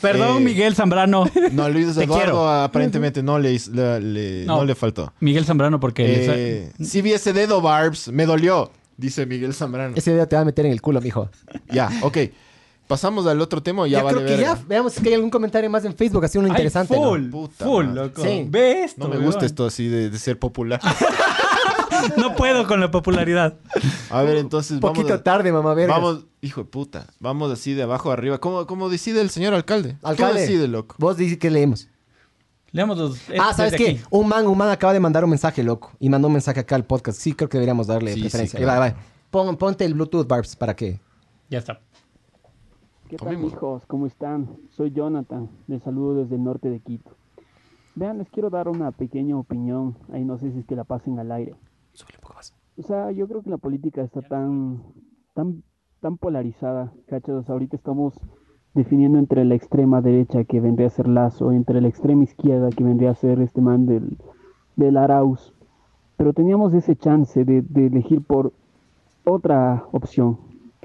Perdón, Eh, Miguel Zambrano. No, Luis Eduardo quiero. aparentemente no le, le- le- no. No. le faltó. Miguel Zambrano porque... Eh, sí vi ese dedo, Barbs. Me dolió, dice Miguel Zambrano. Ese dedo te va a meter en el culo, mijo. Ya, ok. Pasamos al otro tema ya Ya, vale creo que verga? ya. Veamos si hay algún comentario más en Facebook. Ha sido uno Ay, interesante. ¿no? full, Puta full, loco. Sí. Ve esto, No me gusta esto así de, de ser popular. [LAUGHS] [LAUGHS] No puedo con la popularidad. A ver, entonces Un vamos. poquito a- tarde, mamá vergas. Vamos, hijo de puta. Vamos así de abajo arriba. ¿Cómo, cómo decide el señor alcalde? Alcalde. Tú decide, loco. Vos dices que leemos. Leamos los... Ah, ¿sabes desde qué? aquí. Un man, un man acaba de mandar un mensaje, loco. Y mandó un mensaje acá al podcast. Sí, creo que deberíamos darle Sí, preferencia. sí, Ahí va, claro. va. Pon- ponte el Bluetooth, Barbs, para que. Ya está. ¿Qué tal, hijos? ¿Cómo están? Soy Jonathan. Les saludo desde el norte de Quito. Vean, les quiero dar una pequeña opinión. Ahí no sé si es que la pasen al aire. Súbele un poco más. O sea, yo creo que la política está tan, tan, tan polarizada, ¿cachas? O sea, ahorita estamos definiendo entre la extrema derecha que vendría a ser Lazo, entre la extrema izquierda que vendría a ser este man del, del Arauz. Pero teníamos ese chance de, de elegir por otra opción,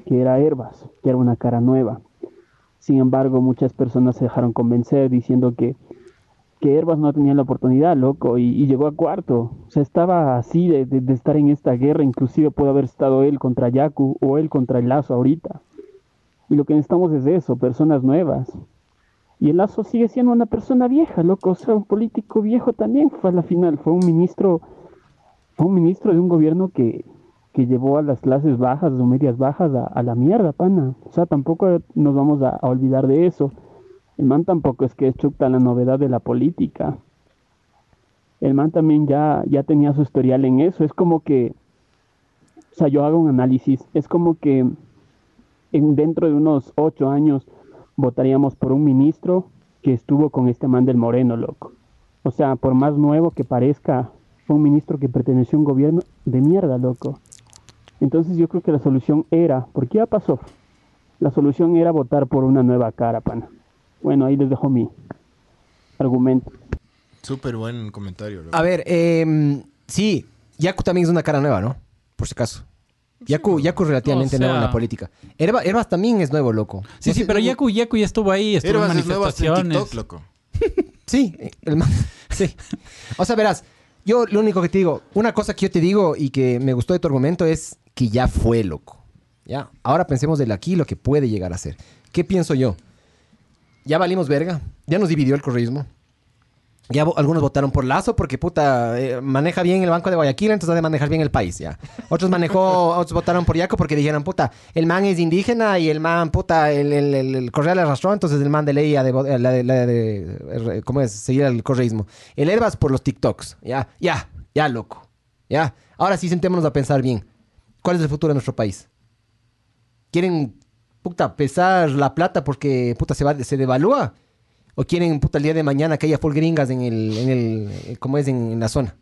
que era Herbas, que era una cara nueva. Sin embargo, muchas personas se dejaron convencer diciendo que que Herbas no tenía la oportunidad, loco, y, llegó a cuarto. O sea, estaba así de, de- de estar en esta guerra, inclusive puede haber estado él contra Yaku o él contra el Lazo ahorita. Y lo que necesitamos es eso, personas nuevas. Y el Lazo sigue siendo una persona vieja, loco, o sea, un político viejo también fue a la final, fue un ministro, fue un ministro de un gobierno que, que llevó a las clases bajas o medias bajas a, la mierda, pana. O sea, tampoco nos vamos a olvidar de eso. El man tampoco es que es la novedad de la política. El man también ya, ya tenía su historial en eso. Es como que, o sea, yo hago un análisis. Es como que en, dentro de unos ocho años votaríamos por un ministro que estuvo con este man del Moreno, loco. O sea, por más nuevo que parezca, fue un ministro que perteneció a un gobierno de mierda, loco. Entonces yo creo que la solución era, porque ya pasó, la solución era votar por una nueva cara, pana. Bueno, ahí les dejo mi argumento. Súper buen comentario. loco. A ver, eh, sí, Yaku también es una cara nueva, ¿no? Por si acaso. Yaku, Yaku es relativamente O sea- nuevo en la política. Herba- Herbas también es nuevo, loco. Sí, No sí, sé- pero Yaku Yaku ya estuvo ahí, estuvo en Herbas es nuevo en manifestaciones. TikTok, loco. [LAUGHS] Sí, el man- [LAUGHS] sí. O sea, verás, yo lo único que te digo, una cosa que yo te digo y que me gustó de tu argumento es que ya fue, loco. Ya, ahora pensemos del aquí lo que puede llegar a ser. ¿Qué pienso yo? Ya valimos verga, ya nos dividió el correísmo. Ya algunos votaron por Lazo porque puta eh, maneja bien el Banco de Guayaquil, entonces ha de manejar bien el país, ya. Otros manejó, [LAUGHS] otros votaron por Yaco porque dijeron, puta, el man es indígena y el man, puta, el, el, el, el correa le arrastró, entonces el man de ley ha de, vo- eh, la de, la de- ¿cómo es? Seguir el correísmo. El Herbas por los TikToks, ya, ya, ya, loco, ya. Ahora sí sentémonos a pensar bien. ¿Cuál es el futuro de nuestro país? ¿Quieren, puta, pesar la plata porque, puta, se, va, se devalúa? ¿O quieren, puta, el día de mañana que haya full gringas en el, en el, eh, ¿cómo es? En, en la zona.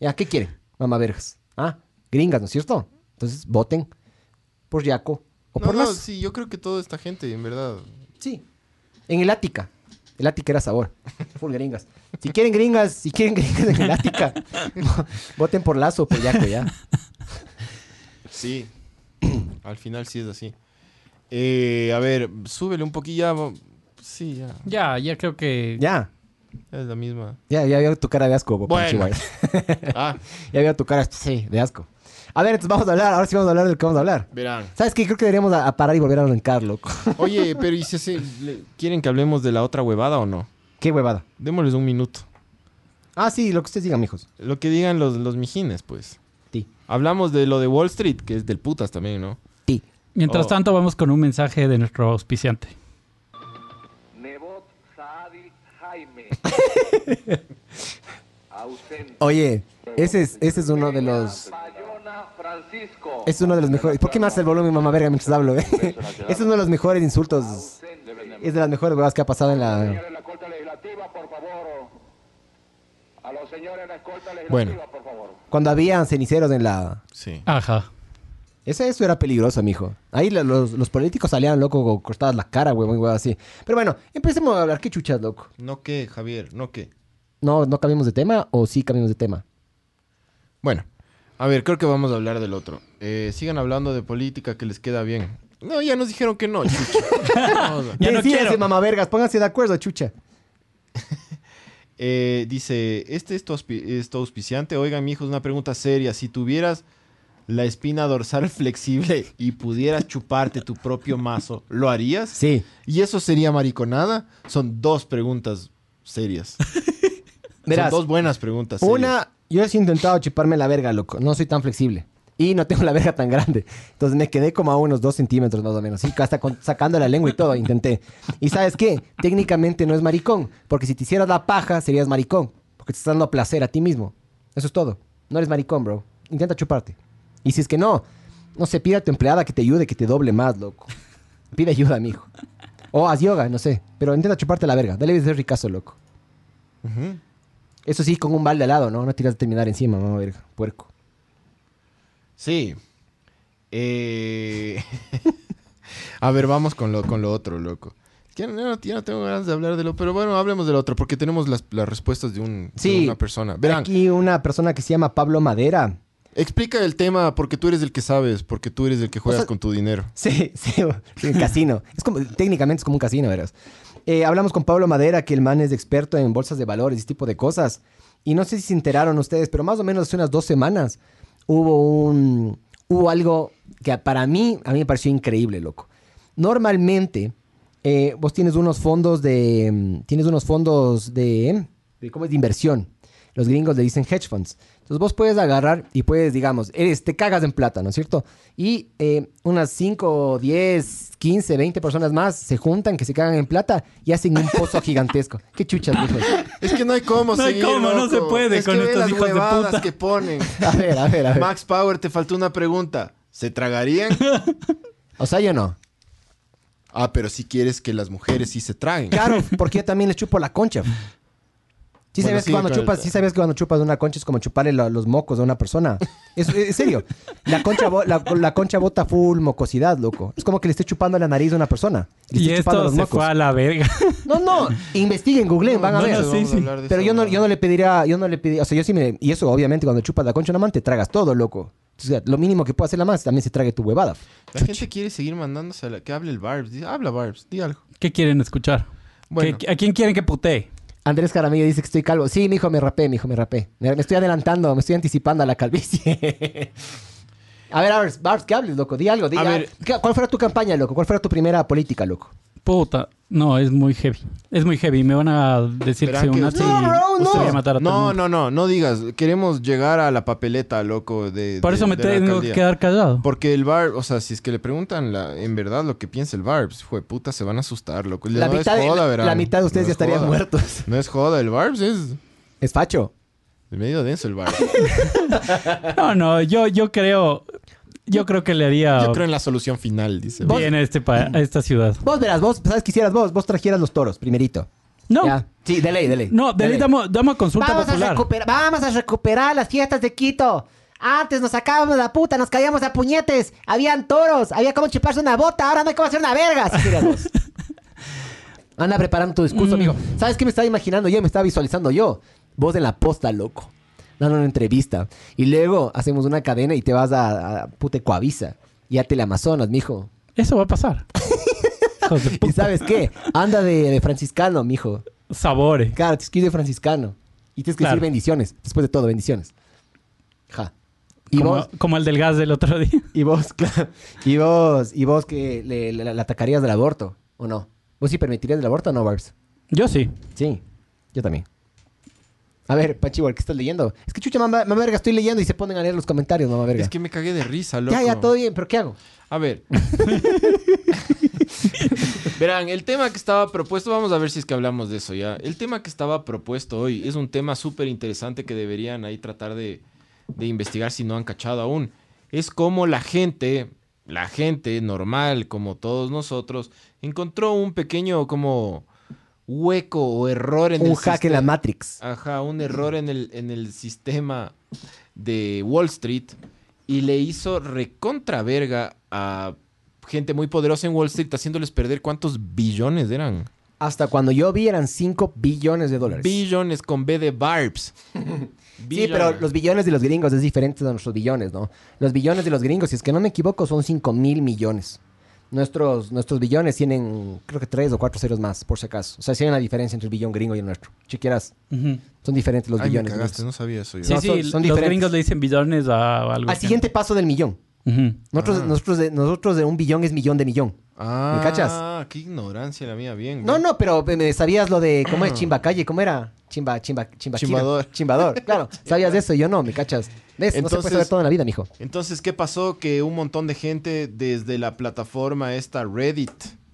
¿Ya? ¿Qué quieren, mamá vergas? ¿Ah? Gringas, ¿no es cierto? Entonces, voten por Yaco o No, por no, las... sí, yo creo que toda esta gente, en verdad. Sí. En el Ática. El Ática era sabor. [LAUGHS] Full gringas. Si quieren gringas, si quieren gringas en el Ática, [LAUGHS] voten por Lazo o por Yaco, ya. Sí. [CLEARS THROAT] Al final sí es así. Eh, a ver, súbele un poquillo. Sí, ya. Ya, ya creo que... Ya. ya Es la misma. Ya, ya veo tu cara de asco, Bueno. Chihuahua. [LAUGHS] Ah, [LAUGHS] Ya veo tu cara, sí, de asco. A ver, entonces vamos a hablar, ahora sí vamos a hablar del que vamos a hablar. verán. ¿Sabes qué? Creo que deberíamos a, a parar y volver a arrancar, loco. [LAUGHS] Oye, pero ¿y si se- le- quieren que hablemos de la otra huevada o no? Qué huevada. Démosles un minuto. Ah, sí, lo que ustedes digan, mijos. Lo que digan los, los mijines, pues. Sí. Hablamos de lo de Wall Street, que es del putas también, ¿no? Mientras Oh. tanto, vamos con un mensaje de nuestro auspiciante. Nebot Saadi Jaime. [LAUGHS] Ausente. Oye, ese es, ese es uno de los... Es uno de los mejores... ¿Por qué me hace el volumen, mamá verga, mientras hablo, eh? Es uno de los mejores insultos. Es de las mejores huevas que ha pasado en la... Señores de la escolta legislativa, por favor. A los señores de la escolta legislativa, Bueno. por favor. Cuando había ceniceros en la... Sí. Ajá. Ese, eso era peligroso, mijo. Ahí lo- los, los políticos salían, loco, cortadas la cara, huevón, huevón, así. Pero bueno, empecemos a hablar. ¿Qué chuchas, loco? No que, Javier, no que. ¿No, ¿No cambiamos de tema o sí cambiamos de tema? Bueno, a ver, creo que vamos a hablar del otro. Eh, sigan hablando de política que les queda bien. No, ya nos dijeron que no, chucha. [LAUGHS] No, no. Ya no Decídense, quiero. mamá vergas, pónganse de acuerdo, chucha. [LAUGHS] Eh, dice, este es tu, auspi- es tu auspiciante. Oigan, mi hijo, una pregunta seria. Si tuvieras la espina dorsal [LAUGHS] flexible y pudieras chuparte tu propio mazo, ¿lo harías? Sí. ¿Y eso sería mariconada? Son dos preguntas serias. [LAUGHS] Verás, Son dos buenas preguntas serias. Una, yo he intentado chuparme la verga, loco. No soy tan flexible. Y no tengo la verga tan grande. Entonces me quedé como a unos dos centímetros más o menos. Sí, hasta con- sacando la lengua y todo, intenté. Y ¿sabes qué? Técnicamente no es maricón. Porque si te hicieras la paja, serías maricón. Porque te estás dando placer a ti mismo. Eso es todo. No eres maricón, bro. Intenta chuparte. Y si es que no, no sé, pide a tu empleada que te ayude, que te doble más, loco. Pide ayuda, mijo. O haz yoga, no sé. Pero intenta chuparte la verga. Dale de ricazo, loco. Eso sí, con un balde al lado, ¿no? No tiras de terminar encima, mamá verga. Puerco. Sí. Eh, [LAUGHS] A ver, vamos con lo, con lo otro, loco. Ya no, ya no tengo ganas de hablar de lo... Pero bueno, hablemos del otro, porque tenemos las, las respuestas de, un, de una persona. Verán, Aquí una persona que se llama Pablo Madera. Explica el tema porque tú eres el que sabes, porque tú eres el que juegas O sea- con tu dinero. [LAUGHS] Sí, sí, un casino. Es como, técnicamente es como un casino, verás. Eh, hablamos con Pablo Madera, que el man es experto en bolsas de valores y ese tipo de cosas. Y no sé si se enteraron ustedes, pero más o menos hace unas dos semanas hubo un hubo algo que para mí, a mí me pareció increíble, loco. Normalmente, eh, vos tienes unos fondos de, mm, tienes unos fondos de, de, ¿cómo es? De inversión. Los gringos le dicen hedge funds. Entonces vos puedes agarrar y puedes, digamos, eres, te cagas en plata, ¿no es cierto? Y eh, unas 5, 10, 15, 20 personas más se juntan, que se cagan en plata y hacen un pozo [LAUGHS] gigantesco. Qué chuchas, hijos. Es que no hay cómo [LAUGHS] No hay seguir, cómo, no loco. se puede es con que ve estos las hijos de huevadas puta. que ponen. [LAUGHS] A ver, a ver, a ver. Max Power, te faltó una pregunta. ¿Se tragarían? O sea, yo no. Ah, pero si quieres que las mujeres sí se traguen. Claro, porque yo también les chupo la concha. Sí, Bueno, sabías sí, que cuando chupas, sí sabías que cuando chupas una concha es como chuparle lo- los mocos a una persona. Es, es serio. La concha, bo- la, la concha bota full mocosidad, loco. Es como que le esté chupando la nariz a una persona. Le Y esté chupando esto los se mocos. fue a la verga. No, no. Investiguen, googleen, van a no, ver. no, sí, a Pero yo no, yo no le pediría, yo no le pediría, o sea, yo sí me, y eso obviamente cuando chupas la concha a una man te tragas todo, loco. O sea, lo mínimo que puede hacer la es también se trague tu huevada. La gente quiere seguir mandándose a la... que hable el Barbs. Habla Barbs, di algo. ¿Qué quieren escuchar? Bueno. ¿Qué- ¿A quién quieren que putee? Andrés Caramillo dice que estoy calvo. Sí, mijo, me rapé, mijo, me rapé. Me, me estoy adelantando, me estoy anticipando a la calvicie. [LAUGHS] a ver, Barbs, Barbs, ¿qué hables, loco? Di algo, di A ver. ¿Qué- ¿Cuál fuera tu campaña, loco? ¿Cuál fuera tu primera política, loco? Puta. No, es muy heavy. Es muy heavy. Me van a decir que soy un nazi No, bro, no. voy a matar a todo el No, mundo. no, no, no digas. Queremos llegar a la papeleta, loco, de Por de- eso me de tengo que quedar callado. Porque el Barb, o sea, si es que le preguntan la, en verdad lo que piensa el Barbs, fue puta, se van a asustar, loco. La, no mitad, es de- joda, la- verán. la mitad de ustedes No ya es estarían joda. muertos. No es joda, el Barbs es Es facho. es medio denso el Barbs. [LAUGHS] No, no, yo, yo creo. Yo creo que le haría Yo creo en la solución final, dice. bien a, este pa- a esta ciudad. Vos verás, vos, ¿sabes qué hicieras vos? Vos trajeras los toros, primerito. No, Ya. Sí, de ley, de ley. no, de ley. damos, damos consulta Vamos a, popular. recuperar, vamos a recuperar las fiestas de Quito. Antes nos sacábamos la puta, nos caíamos a puñetes. Habían toros, había como chuparse una bota, ahora no hay cómo hacer una verga. Querías vos. [LAUGHS] Anda preparando tu discurso, amigo. ¿Sabes qué me estaba imaginando yo? Me estaba visualizando yo. Vos en la posta, loco. Dando una entrevista. Y luego hacemos una cadena y te vas a, a puta Coavisa. Y a Teleamazonas, mijo. Eso va a pasar. [LAUGHS] De ¿Y sabes qué? Anda de, de franciscano, mijo. Sabores. Claro, te escribe franciscano. Y tienes que Claro. decir bendiciones. Después de todo, bendiciones. Ja. Y como, vos, como el del gas del otro día. [LAUGHS] y vos, claro. Y vos, y vos que le, le- le atacarías del aborto, ¿o no? ¿Vos sí permitirías el aborto o no, Barbs? Yo sí. Sí, yo también. A ver, Pachiwar, ¿qué estás leyendo? Es que chucha, mamá, mamá verga, estoy leyendo y se ponen a leer los comentarios, mamá verga. Es que me cagué de risa, loco. ya, ya, todo bien, pero ¿qué hago? A ver. [LAUGHS] Verán, el tema que estaba propuesto, vamos a ver si es que hablamos de eso ya. El tema que estaba propuesto hoy es un tema súper interesante que deberían ahí tratar de, de investigar si no han cachado aún. Es cómo la gente, la gente normal, como todos nosotros, encontró un pequeño como hueco o error en Un el hack en la sistema. Matrix. Ajá, un error en el, en el sistema de Wall Street y le hizo recontra verga a gente muy poderosa en Wall Street, haciéndoles perder cuántos billones eran. Hasta cuando yo vi eran 5 billones de dólares. Billones con B de Barbs. [LAUGHS] Sí, pero los billones de los gringos es diferente de nuestros billones, ¿no? Los billones de los gringos, si es que no me equivoco, son 5 mil millones. Nuestros, nuestros billones tienen, creo que tres o cuatro ceros más, por si acaso. O sea, si hay una diferencia entre el billón gringo y el nuestro. Chiquieras, Ujú. son diferentes los Ay, me billones. cagaste, no sabía eso yo. Sí, No, sí, son- son los diferentes. gringos le dicen billones a algo. Al siguiente paso del millón. Nosotros, Ah. nosotros, de, nosotros de un billón es millón de millón. Ah, ¿Me cachas? qué ignorancia la mía, bien. No, bien. no, pero me- me sabías lo de cómo es [CLEARS THROAT] Chimbacalle, cómo era Chimba, Chimba, Chimba, Chimbador. Chimbador, claro. [LAUGHS] Sabías de eso, yo no, me cachas. ¿Ves? no se Entonces- puede saber todo en la vida, mijo. Entonces, ¿qué pasó? Que un montón de gente desde la plataforma esta Reddit,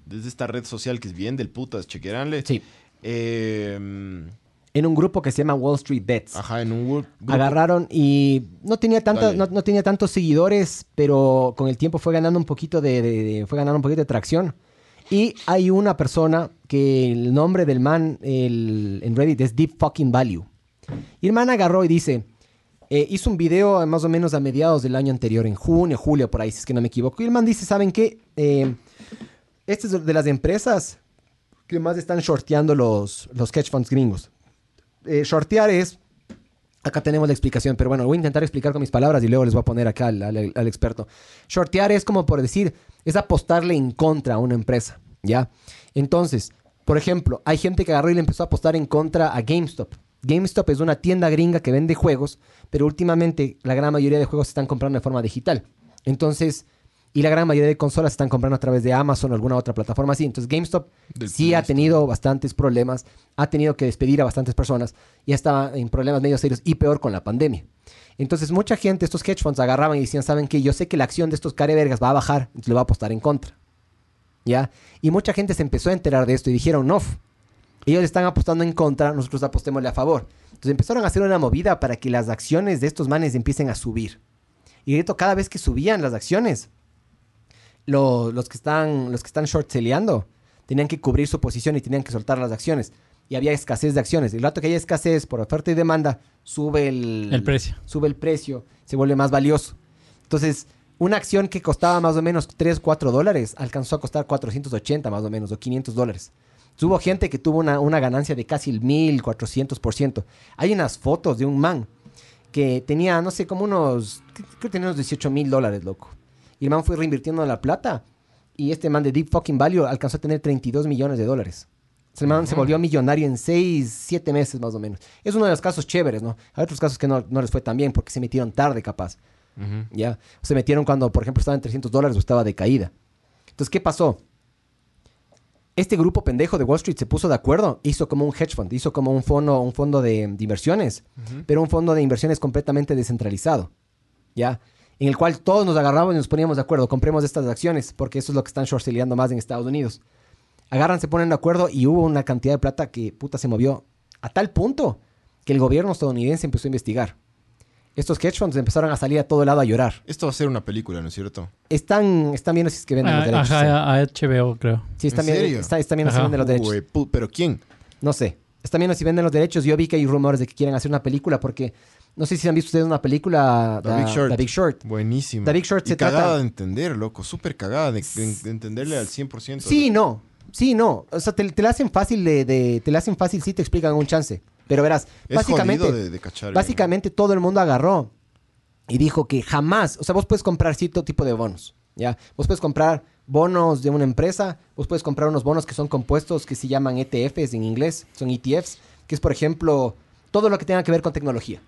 desde esta red social que es bien del putas, chequeranle. Sí. Eh, En un grupo que se llama Wall Street Bets. ajá, en un gru- grupo. Agarraron y no tenía tanta, no, no tenía tantos seguidores, pero con el tiempo fue ganando un poquito de, de- de- fue ganando un poquito de tracción. Y hay una persona que el nombre del man el- en Reddit es Deep Fucking Value. Y el man agarró y dice, eh, hizo un video más o menos a mediados del año anterior, en junio, julio, por ahí, si es que no me equivoco. Y el man dice, ¿saben qué? Eh, este es de las empresas que más están shorteando los, los hedge funds gringos. Eh, shortear es Acá tenemos la explicación, pero bueno, voy a intentar explicar con mis palabras y luego les voy a poner acá al, al- al experto. Shortear es como por decir, es apostarle en contra a una empresa, ¿ya? Entonces, por ejemplo, hay gente que agarró y le empezó a apostar en contra a GameStop. GameStop es una tienda gringa que vende juegos, pero últimamente la gran mayoría de juegos se están comprando de forma digital. Entonces, y la gran mayoría de consolas se están comprando a través de Amazon o alguna otra plataforma así. Entonces, GameStop Del sí ha tenido bastantes problemas, ha tenido que despedir a bastantes personas y estaba en problemas medio serios y peor con la pandemia. Entonces, mucha gente, estos hedge funds agarraban y decían, ¿saben qué? Yo sé que la acción de estos carevergas va a bajar, entonces le voy a apostar en contra. ¿Ya? Y mucha gente se empezó a enterar de esto y dijeron, no, ellos están apostando en contra, nosotros apostémosle a favor. Entonces empezaron a hacer una movida para que las acciones de estos manes empiecen a subir. Y de hecho, cada vez que subían las acciones, lo- los, que están, los que están short tenían que cubrir su posición y tenían que soltar las acciones. Y había escasez de acciones. El rato que hay escasez por oferta y demanda, sube el, El precio. Sube el precio, se vuelve más valioso. Entonces, una acción que costaba más o menos 3, 4 dólares, alcanzó a costar 480 más o menos, o 500 dólares. Hubo gente que tuvo una, una ganancia de casi el 1400%. Hay unas fotos de un man que tenía, no sé, como unos, creo que tenía unos 18 mil dólares, loco. Y el man fue reinvirtiendo la plata. Y este man de Deep Fucking Value alcanzó a tener 32 millones de dólares. El man se volvió millonario en 6, 7 meses más o menos. Es uno de los casos chéveres, ¿no? Hay otros casos que no, no les fue tan bien porque se metieron tarde, capaz. ¿Ya? Se metieron cuando, por ejemplo, estaba en 300 dólares o estaba de caída. Entonces, ¿qué pasó? Este grupo pendejo de Wall Street se puso de acuerdo, hizo como un hedge fund, hizo como un fondo, un fondo de, de inversiones, pero un fondo de inversiones completamente descentralizado, ¿ya? En el cual todos nos agarramos y nos poníamos de acuerdo, compremos estas acciones, porque eso es lo que están shortselleando más en Estados Unidos. Agarran, se ponen de acuerdo y hubo una cantidad de plata que puta se movió a tal punto que el gobierno estadounidense empezó a investigar. Estos hedge funds empezaron a salir a todo lado a llorar. Esto va a ser una película, ¿no es cierto? Están, están viendo si es que venden los Ah, derechos. Ajá, a HBO, creo. Sí, están ¿En viendo, serio? está, están viendo si venden los derechos. Uy, pu- ¿Pero quién? No sé. Están viendo si venden los derechos. Yo vi que hay rumores de que quieren hacer una película porque no sé si han visto ustedes una película The Big Short. The Big Short. Buenísimo. The Big Short y se cagada trata- de entender, loco. Súper cagada de, de- de entenderle al 100%. Sí, no. Sí, no. O sea, te, te la hacen fácil de, de- te la hacen fácil si te explican un chance. Pero verás, Es básicamente, jodido de, de cachar. básicamente todo el mundo agarró y dijo que jamás, o sea, vos puedes comprar cierto tipo de bonos, ¿ya? Vos puedes comprar bonos de una empresa, vos puedes comprar unos bonos que son compuestos que se llaman ETFs en inglés, son ETFs, que es, por ejemplo, todo lo que tenga que ver con tecnología,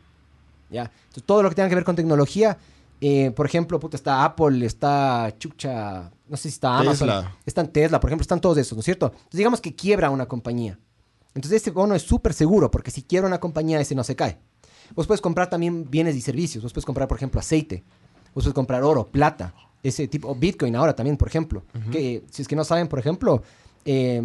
¿ya? Entonces, todo lo que tenga que ver con tecnología, eh, por ejemplo, puta, está Apple, está Chucha, no sé si está Amazon, Tesla. están Tesla, por ejemplo, están todos esos, ¿no es cierto? Entonces, digamos que quiebra una compañía. Entonces, este bono es súper seguro, porque si quiebra una compañía, ese no se cae. Vos puedes comprar también bienes y servicios. Vos puedes comprar, por ejemplo, aceite. Vos puedes comprar oro, plata. Ese tipo, o Bitcoin ahora también, por ejemplo. Que si es que no saben, por ejemplo, eh,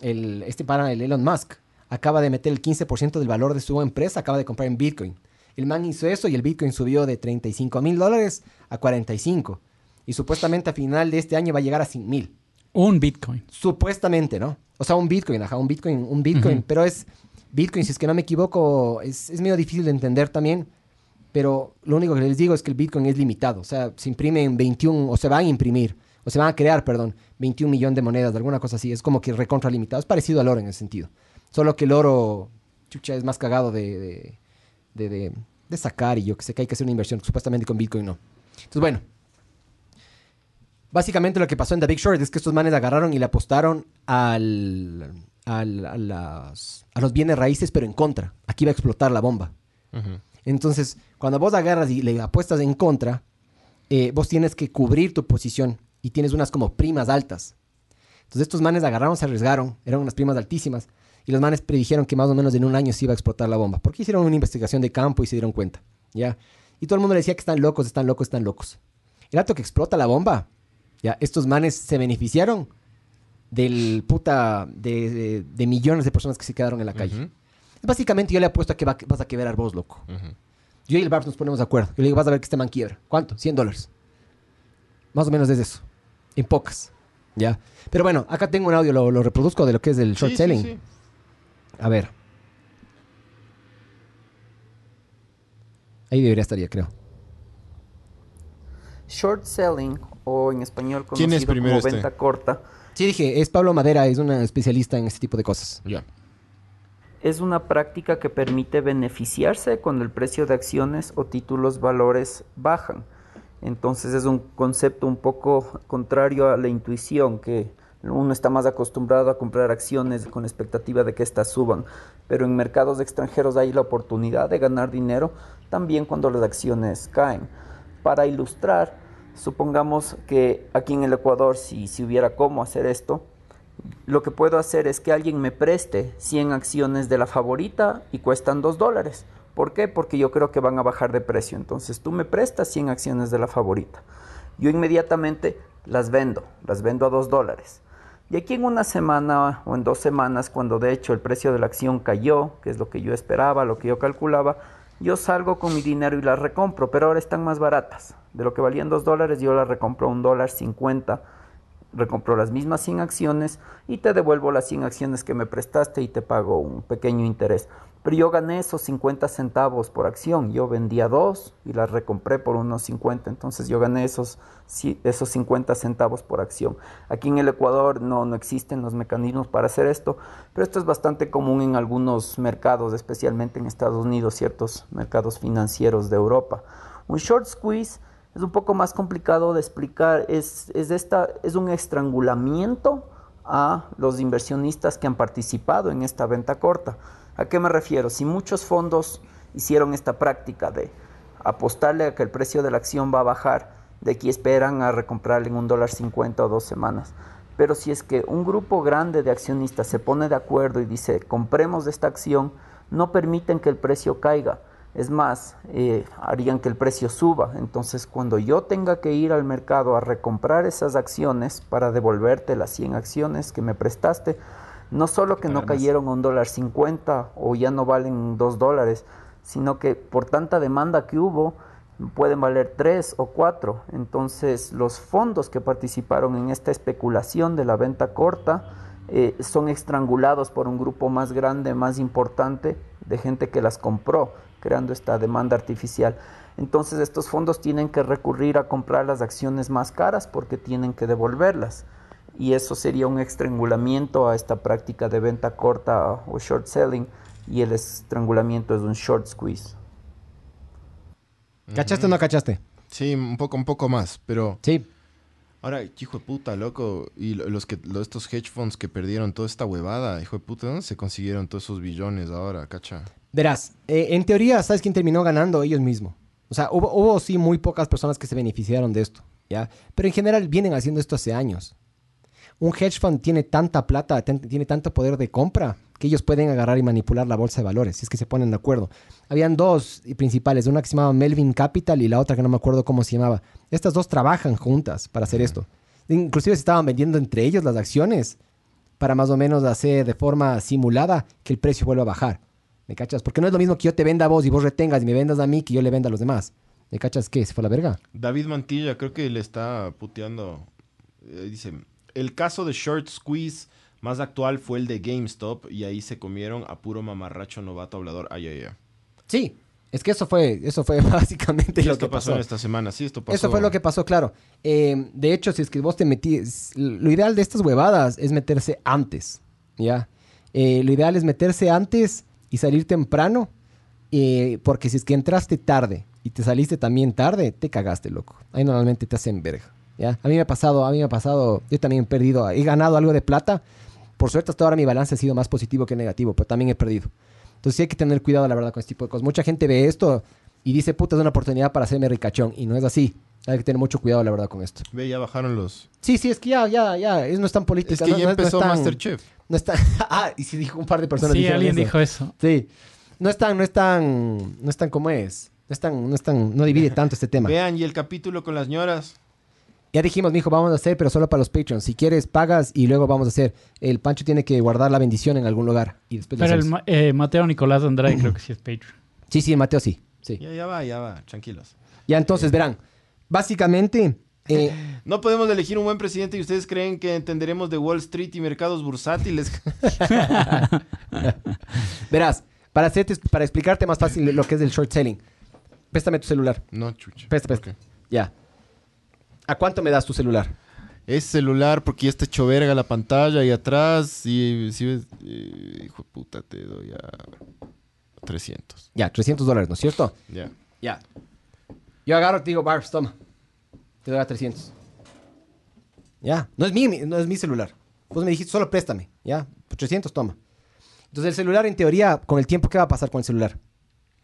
el, este para el Elon Musk acaba de meter el 15% del valor de su empresa, acaba de comprar en Bitcoin. El man hizo eso y el Bitcoin subió de 35 mil dólares a 45. Y supuestamente a final de este año va a llegar a 100 mil. Un Bitcoin. Supuestamente, ¿no? O sea, un Bitcoin, ajá, un Bitcoin, un Bitcoin, pero es Bitcoin, si es que no me equivoco, es, es medio difícil de entender también, pero lo único que les digo es que el Bitcoin es limitado, o sea, se imprimen 21, o se van a imprimir, o se van a crear, perdón, 21 millones de monedas, alguna cosa así, es como que recontra limitado, es parecido al oro en ese sentido, solo que el oro, chucha, es más cagado de, de, de, de- de sacar y yo que sé que hay que hacer una inversión, supuestamente con Bitcoin no. Entonces, bueno, Básicamente lo que pasó en The Big Short es que estos manes agarraron y le apostaron al, al- a, las- a los bienes raíces, pero en contra. Aquí va a explotar la bomba. Entonces, cuando vos agarras y le apuestas en contra, eh, vos tienes que cubrir tu posición y tienes unas como primas altas. Entonces estos manes agarraron, se arriesgaron, eran unas primas altísimas, y los manes predijeron que más o menos en un año se iba a explotar la bomba. Porque hicieron una investigación de campo y se dieron cuenta, ¿ya? Y todo el mundo le decía que están locos, están locos, están locos. El rato que explota la bomba, ya, estos manes se beneficiaron del puta, de, de- de millones de personas que se quedaron en la calle. Ujú. Básicamente yo le apuesto a que va- vas a quebrar vos, loco. Yo y el Barbs nos ponemos de acuerdo. Yo le digo, vas a ver que este man quiebra. ¿Cuánto? 100 dólares. Más o menos es eso. En pocas. ¿Ya? Pero bueno, acá tengo un audio, lo, lo reproduzco de lo que es el short Sí, sí, selling. sí. A ver. Ahí debería estar ya, creo. Short selling, o en español ¿Quién es conocido primero como este? venta corta, Sí, dije, es Pablo Madera, es una especialista en este tipo de cosas. Ya. es una práctica que permite beneficiarse cuando el precio de acciones o títulos valores bajan. Entonces es un concepto un poco contrario a la intuición, que uno está más acostumbrado a comprar acciones con expectativa de que éstas suban, pero en mercados extranjeros hay la oportunidad de ganar dinero también cuando las acciones caen. Para ilustrar, supongamos que aquí en el Ecuador, si, si hubiera cómo hacer esto, lo que puedo hacer es que alguien me preste 100 acciones de la favorita y cuestan 2 dólares. ¿Por qué? Porque yo creo que van a bajar de precio. Entonces tú me prestas 100 acciones de la favorita. Yo inmediatamente las vendo, las vendo a 2 dólares. Y aquí en una semana o en dos semanas, cuando de hecho el precio de la acción cayó, que es lo que yo esperaba, lo que yo calculaba, yo salgo con mi dinero y las recompro, pero ahora están más baratas. De lo que valían 2 dólares, yo las recompro a un dólar 50. Recompro las mismas 100 acciones y te devuelvo las 100 acciones que me prestaste y te pago un pequeño interés. Pero yo gané esos 50 centavos por acción. Yo vendía dos y las recompré por unos 50. Entonces yo gané esos, esos 50 centavos por acción. Aquí en el Ecuador no, no existen los mecanismos para hacer esto, pero esto es bastante común en algunos mercados, especialmente en Estados Unidos, ciertos mercados financieros de Europa. Un short squeeze es un poco más complicado de explicar. Es, es, esta, es un estrangulamiento a los inversionistas que han participado en esta venta corta. ¿A qué me refiero? Si muchos fondos hicieron esta práctica de apostarle a que el precio de la acción va a bajar, de que esperan a recomprarle en un dólar cincuenta o dos semanas. Pero si es que un grupo grande de accionistas se pone de acuerdo y dice compremos esta acción, no permiten que el precio caiga. Es más, eh, harían que el precio suba. Entonces, cuando yo tenga que ir al mercado a recomprar esas acciones para devolverte las 100 acciones que me prestaste, no solo que no cayeron a un dólar 50 o ya no valen 2 dólares, sino que por tanta demanda que hubo, pueden valer 3 o 4. Entonces, los fondos que participaron en esta especulación de la venta corta eh, son estrangulados por un grupo más grande, más importante de gente que las compró creando esta demanda artificial. Entonces estos fondos tienen que recurrir a comprar las acciones más caras porque tienen que devolverlas. Y eso sería un estrangulamiento a esta práctica de venta corta o short selling. Y el estrangulamiento es un short squeeze. ¿Cachaste o no cachaste? Sí, un poco, un poco más, pero... Sí. Ahora, hijo de puta, loco, y lo- los que, los, estos hedge funds que perdieron toda esta huevada, hijo de puta, ¿dónde se consiguieron todos esos billones ahora, cacha? Verás, eh, en teoría, ¿sabes quién terminó ganando? Ellos mismos. O sea, hubo, hubo sí muy pocas personas que se beneficiaron de esto, ¿ya? Pero en general vienen haciendo esto hace años. Un hedge fund tiene tanta plata, tiene tanto poder de compra, que ellos pueden agarrar y manipular la bolsa de valores, si es que se ponen de acuerdo. Habían dos principales, una que se llamaba Melvin Capital y la otra que no me acuerdo cómo se llamaba. Estas dos trabajan juntas para hacer esto. Inclusive se estaban vendiendo entre ellos las acciones para más o menos hacer de forma simulada que el precio vuelva a bajar. ¿Me cachas? Porque no es lo mismo que yo te venda a vos y vos retengas y me vendas a mí que yo le venda a los demás. ¿Me cachas qué? ¿Se fue a la verga? David Mantilla creo que le está puteando. eh, dice, el caso de short squeeze más actual fue el de GameStop y ahí se comieron a puro mamarracho novato hablador. Ay, ay, ay. Sí, es que eso fue, eso fue [LAUGHS] básicamente lo que pasó pasó. esta semana, sí, esto pasó. Eso fue lo que pasó, claro. Eh, de hecho, si es que vos te metís, lo ideal de estas huevadas es meterse antes, ¿ya? Eh, lo ideal es meterse antes y salir temprano, eh, porque si es que entraste tarde y te saliste también tarde, te cagaste, loco. Ahí normalmente te hacen verga, ¿ya? A mí me ha pasado, a mí me ha pasado, yo también he perdido, he ganado algo de plata. Por suerte hasta ahora mi balance ha sido más positivo que negativo, pero también he perdido. Entonces sí hay que tener cuidado, la verdad, con este tipo de cosas. Mucha gente ve esto y dice, puta, es una oportunidad para hacerme ricachón. Y no es así. Hay que tener mucho cuidado, la verdad, con esto. Ve, ya bajaron los... Sí, sí, es que ya, ya, ya. Es, no es tan política. Es que no- ya no no es empezó tan- Masterchef. No está... [LAUGHS] ah, y sí dijo un par de personas. Sí, alguien eso. dijo eso. Sí. No es tan, no es tan, no es tan como es. No es tan, no es tan, no divide [LAUGHS] tanto este tema. Vean, y el capítulo con las ñoras. Ya dijimos, mijo, vamos a hacer, pero solo para los Patreons. Si quieres, pagas y luego vamos a hacer. El Pancho tiene que guardar la bendición en algún lugar. Y después Pero el eh, Mateo Nicolás Andrade creo que sí es Patreon. Sí, sí, Mateo, sí. Sí. Ya, ya va, ya va, tranquilos. Ya entonces, verán. Básicamente, eh, [LAUGHS] No podemos elegir un buen presidente y ustedes creen que entenderemos de Wall Street y mercados bursátiles. [LAUGHS] verás, para, hacerte, para explicarte más fácil lo que es el short selling, préstame tu celular. no, chucha. Presta, presta. Ya. ¿A cuánto me das tu celular? Es celular porque ya está hecho verga la pantalla y atrás. Y si ves, eh, hijo de puta, te doy a 300. Ya, 300 dólares, ¿no es cierto? Ya. Ya. Yo agarro y te digo, Barbs, toma. Te doy a 300. Ya. No es mi, no es mi celular. Vos me dijiste, solo préstame. Ya. Por 300, toma. Entonces, el celular, en teoría, con el tiempo, ¿qué va a pasar con el celular?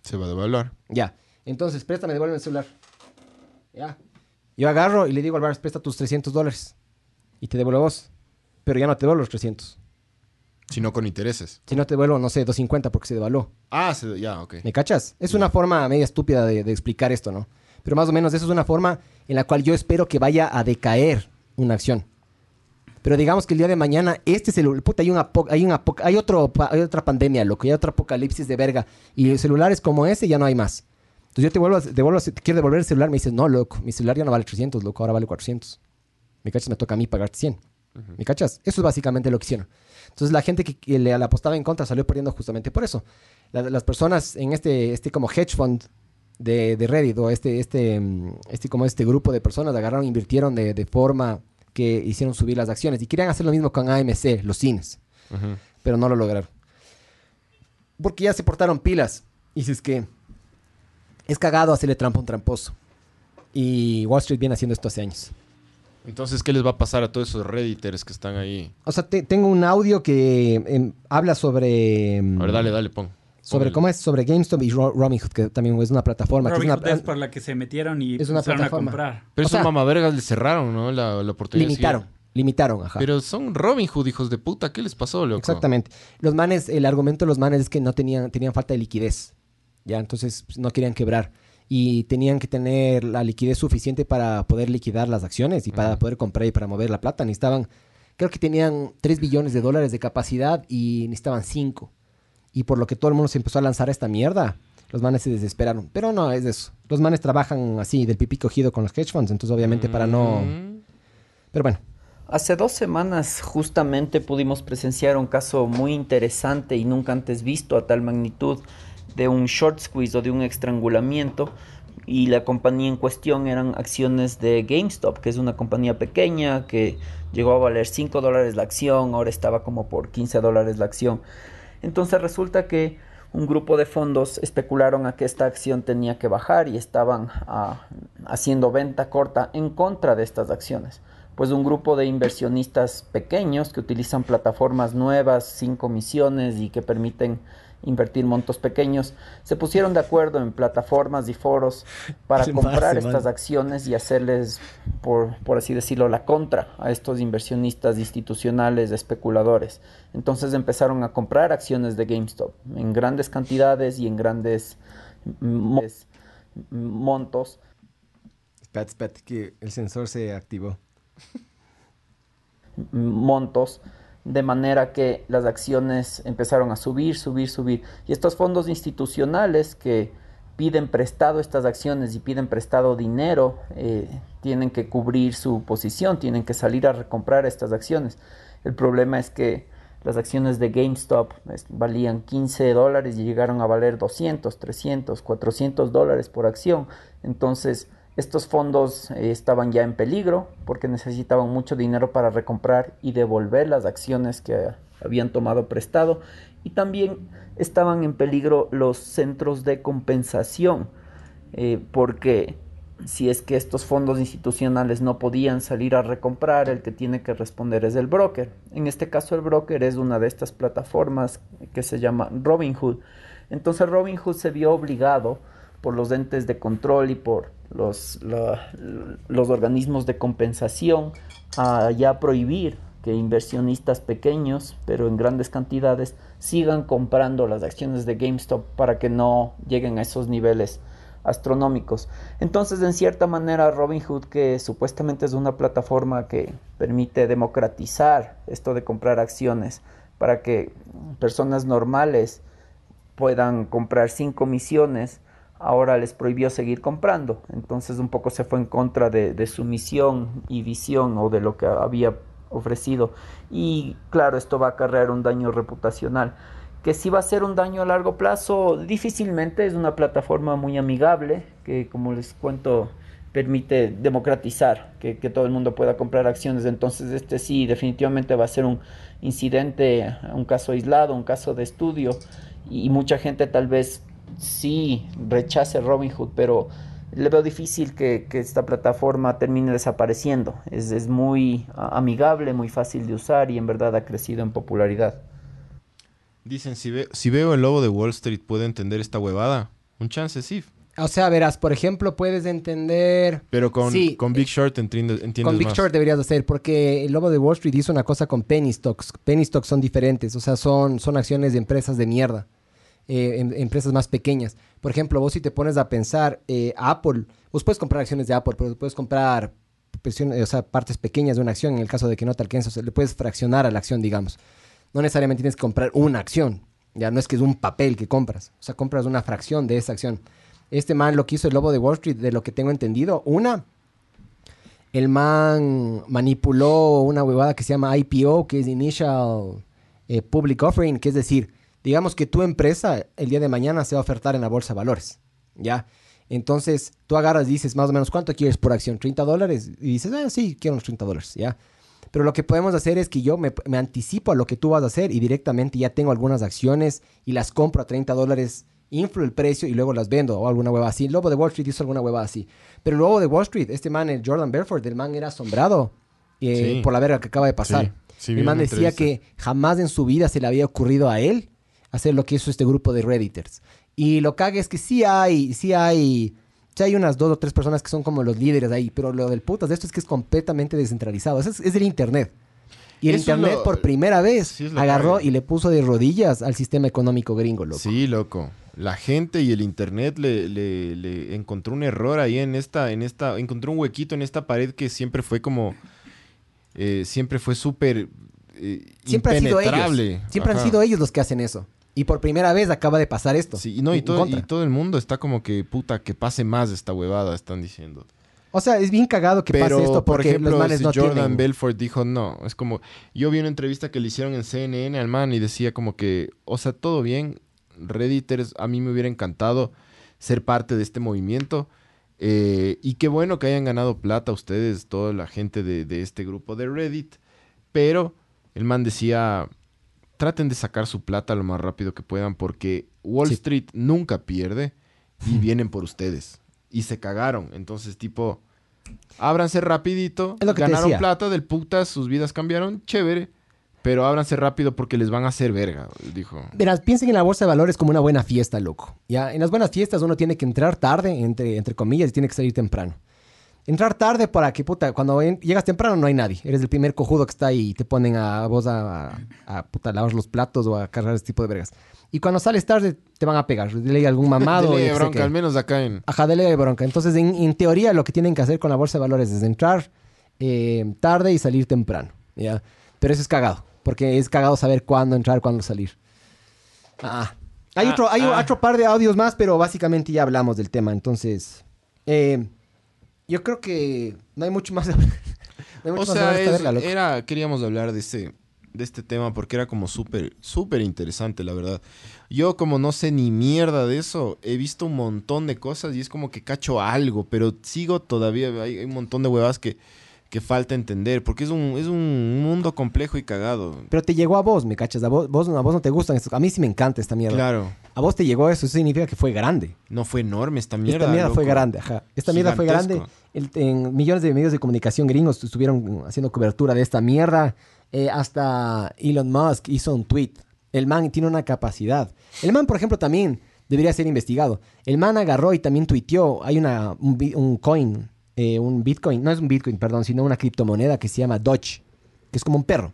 Se va a devaluar. Ya. Entonces, préstame, devuelve el celular. Ya. Yo agarro y le digo al Barbs, presta tus 300 dólares. Y te devuelvo vos. Pero ya no te devuelvo los 300. Si no con intereses. Si no te devuelvo, no sé, 250 porque se devaluó. Ah, se- ya, ok. ¿Me cachas? Es una forma media estúpida de, de explicar esto, ¿no? Pero más o menos eso es una forma en la cual yo espero que vaya a decaer una acción. Pero digamos que el día de mañana, este celular, puta, hay, un apo- hay, un apo- hay, otro, hay otra pandemia, loco, hay otro apocalipsis de verga. Y celulares como ese ya no hay más. Entonces yo te vuelvo, a- devuelvo, a- te quiero devolver el celular, me dices, no, loco, mi celular ya no vale 300, loco, ahora vale 400. ¿Me cachas? Me toca a mí pagarte 100. ¿Me cachas? Eso es básicamente lo que hicieron. Entonces la gente que, que le, apostaba en contra salió perdiendo justamente por eso. La- las personas en este, este como hedge fund de, de Reddit o este, este, mm, este como este grupo de personas agarraron, invirtieron de, de forma que hicieron subir las acciones y querían hacer lo mismo con AMC, los cines, pero no lo lograron. Porque ya se portaron pilas. Y si es que es cagado hacerle trampa a un tramposo. Y Wall Street viene haciendo esto hace años. Entonces, ¿qué les va a pasar a todos esos redditors que están ahí? O sea, te- tengo un audio que em, habla sobre... em, A ver, dale, dale, pon. Sobre cómo es, sobre GameStop y Ro- Robinhood, que también es una plataforma. que es Robinhood una- es por la que se metieron y es una empezaron a plataforma. comprar. Pero O esos mamavergas le cerraron, ¿no? La, la oportunidad. limitaron, limitaron, ajá. Pero son Robin Hood, hijos de puta. ¿Qué les pasó, loco? Exactamente. Los manes, el argumento de los manes es que no tenían, tenían falta de liquidez. Ya, entonces pues, no querían quebrar. Y tenían que tener la liquidez suficiente para poder liquidar las acciones y para poder comprar y para mover la plata. Necesitaban, creo que tenían 3 billones de dólares de capacidad y necesitaban 5. Y por lo que todo el mundo se empezó a lanzar a esta mierda, los manes se desesperaron. Pero no, es eso. Los manes trabajan así, del pipí cogido con los hedge funds. Entonces, obviamente, para no... Pero bueno, Hace dos semanas justamente pudimos presenciar un caso muy interesante y nunca antes visto a tal magnitud de un short squeeze o de un estrangulamiento y la compañía en cuestión eran acciones de GameStop, que es una compañía pequeña que llegó a valer 5 dólares la acción, ahora estaba como por 15 dólares la acción. Entonces resulta que un grupo de fondos especularon a que esta acción tenía que bajar y estaban ah, haciendo venta corta en contra de estas acciones. Pues un grupo de inversionistas pequeños que utilizan plataformas nuevas, sin comisiones y que permiten invertir montos pequeños, se pusieron de acuerdo en plataformas y foros para [LAUGHS] comprar estas man. acciones y hacerles, por, por así decirlo, la contra a estos inversionistas institucionales, especuladores. Entonces empezaron a comprar acciones de GameStop en grandes cantidades y en grandes mo- montos. espérate, espérate, que el sensor se activó. montos de manera que las acciones empezaron a subir, subir, subir. Y estos fondos institucionales que piden prestado estas acciones y piden prestado dinero, eh, tienen que cubrir su posición, tienen que salir a recomprar estas acciones. El problema es que las acciones de GameStop es- valían 15 dólares y llegaron a valer 200, 300, 400 dólares por acción. Entonces, estos fondos eh, estaban ya en peligro porque necesitaban mucho dinero para recomprar y devolver las acciones que habían tomado prestado y también estaban en peligro los centros de compensación eh, porque si es que estos fondos institucionales no podían salir a recomprar, el que tiene que responder es el broker. En este caso el broker es una de estas plataformas que se llama Robinhood. Entonces Robinhood se vio obligado por los entes de control y por los, los organismos de compensación a ya prohibir que inversionistas pequeños, pero en grandes cantidades, sigan comprando las acciones de GameStop para que no lleguen a esos niveles astronómicos. Entonces, en cierta manera, Robinhood, que supuestamente es una plataforma que permite democratizar esto de comprar acciones para que personas normales puedan comprar sin comisiones, ahora les prohibió seguir comprando. Entonces un poco se fue en contra de, su misión y visión o de lo que había ofrecido. Y claro, esto va a acarrear un daño reputacional. Que si va a ser un daño a largo plazo, difícilmente es una plataforma muy amigable que, como les cuento, permite democratizar, que, que todo el mundo pueda comprar acciones. Entonces este sí, definitivamente va a ser un incidente, un caso aislado, un caso de estudio. Y mucha gente tal vez sí rechace Robinhood, pero le veo difícil que, que esta plataforma termine desapareciendo. Es, es muy amigable, muy fácil de usar y en verdad ha crecido en popularidad. Dicen, si, ve- si veo el lobo de Wall Street, ¿puedo entender esta huevada? Un chance, sí. O sea, verás, por ejemplo, puedes entender... Pero con, Sí. con Big Short entiendes, entiendes Con Big más. Short deberías hacer, porque el lobo de Wall Street hizo una cosa con penny stocks. Penny stocks son diferentes, o sea, son, son acciones de empresas de mierda, eh, em- empresas más pequeñas. Por ejemplo, vos si te pones a pensar, eh, Apple, vos puedes comprar acciones de Apple, pero puedes comprar presiones- o sea, partes pequeñas de una acción en el caso de que no te alcance. O sea, le puedes fraccionar a la acción, digamos. No necesariamente tienes que comprar una acción. Ya no es que es un papel que compras. O sea, compras una fracción de esa acción. Este man lo que hizo el lobo de Wall Street, de lo que tengo entendido, una, el man manipuló una huevada que se llama IPO, que es Initial eh, Public Offering, que es decir, digamos que tu empresa el día de mañana se va a ofertar en la bolsa de valores, ¿ya? Entonces tú agarras y dices más o menos cuánto quieres por acción, 30 dólares, y dices, ah, sí, quiero unos 30 dólares, ¿ya? Pero lo que podemos hacer es que yo me, me anticipo a lo que tú vas a hacer y directamente ya tengo algunas acciones y las compro a 30 dólares, inflo el precio y luego las vendo o alguna hueva así. El lobo de Wall Street hizo alguna hueva así. Pero el lobo de Wall Street, este man, el Jordan Belfort, el man era asombrado eh, Sí. por la verga que acaba de pasar. Sí, sí, vi el man decía que jamás en su vida se le había ocurrido a él hacer lo que hizo este grupo de Redditors. Y lo cague es que sí hay, sí hay, sí hay unas dos o tres personas que son como los líderes ahí, pero lo del putas de esto es que es completamente descentralizado. Es, es del internet. Y el Eso internet lo- por primera vez sí agarró y le puso de rodillas al sistema económico gringo, loco. Sí, loco. La gente y el internet le, le- le encontró un error ahí en esta, en esta, encontró un huequito en esta pared que siempre fue como, eh, siempre fue súper eh, Siempre han sido ellos. Siempre Ajá. han sido ellos los que hacen eso. Y por primera vez acaba de pasar esto. Sí, y no, y todo, y todo el mundo está como que, puta, que pase más esta huevada, están diciendo. O sea, es bien cagado que Pero, pase esto por porque ejemplo, los manes ese no Jordan tienen... Belfort dijo no. Es como, yo vi una entrevista que le hicieron en CNN al man y decía como que, o sea, todo bien, Redditors, a mí me hubiera encantado ser parte de este movimiento. eh, y qué bueno que hayan ganado plata ustedes, toda la gente de, de este grupo de Reddit. Pero el man decía, traten de sacar su plata lo más rápido que puedan porque Wall Sí. Street nunca pierde y vienen por ustedes. Y se cagaron. Entonces, tipo, ábranse rapidito. Lo que ganaron plata del putas, sus vidas cambiaron, chévere. Pero ábranse rápido porque les van a hacer verga, dijo. Verás, piensen en la bolsa de valores como una buena fiesta, loco. Ya, en las buenas fiestas uno tiene que entrar tarde, entre, entre comillas, y tiene que salir temprano. Entrar tarde para que, puta, cuando en- llegas temprano no hay nadie. Eres el primer cojudo que está ahí y te ponen a vos a, a, a, puta, lavar los platos o a cargar ese tipo de vergas. Y cuando sales tarde te van a pegar. De ley algún mamado. Dele sé bronca, al menos acá en... Ajá, dele de bronca. Entonces, en, en teoría, lo que tienen que hacer con la bolsa de valores es entrar eh, tarde y salir temprano. ¿ya? Pero eso es cagado. Porque es cagado saber cuándo entrar, cuándo salir. Ah. Hay, Ah, otro, hay ah. otro par de audios más, pero básicamente ya hablamos del tema. Entonces, eh, yo creo que no hay mucho más. de hablar. [LAUGHS] No mucho O más de hablar sea, de es- verga, era, queríamos hablar de este, de este tema porque era como súper, súper interesante, la verdad. Yo como no sé ni mierda de eso, he visto un montón de cosas y es como que cacho algo, pero sigo todavía, hay, hay un montón de huevas que, que falta entender, porque es un, es un mundo complejo y cagado. Pero te llegó a vos, ¿me cachas? A vos, vos- a vos no te gustan estos. A mí sí me encanta esta mierda. Claro, A vos te llegó eso, eso significa que fue grande. no fue enorme esta mierda. Esta mierda fue grande, ajá. Esta mierda fue grande. El- en millones de medios de comunicación gringos estuvieron haciendo cobertura de esta mierda. Eh, hasta Elon Musk hizo un tweet. El man tiene una capacidad. El man, por ejemplo, también debería ser investigado. El man agarró y también tuiteó. Hay una, un coin, eh, un bitcoin, no es un bitcoin, perdón, sino una criptomoneda que se llama Doge, que es como un perro.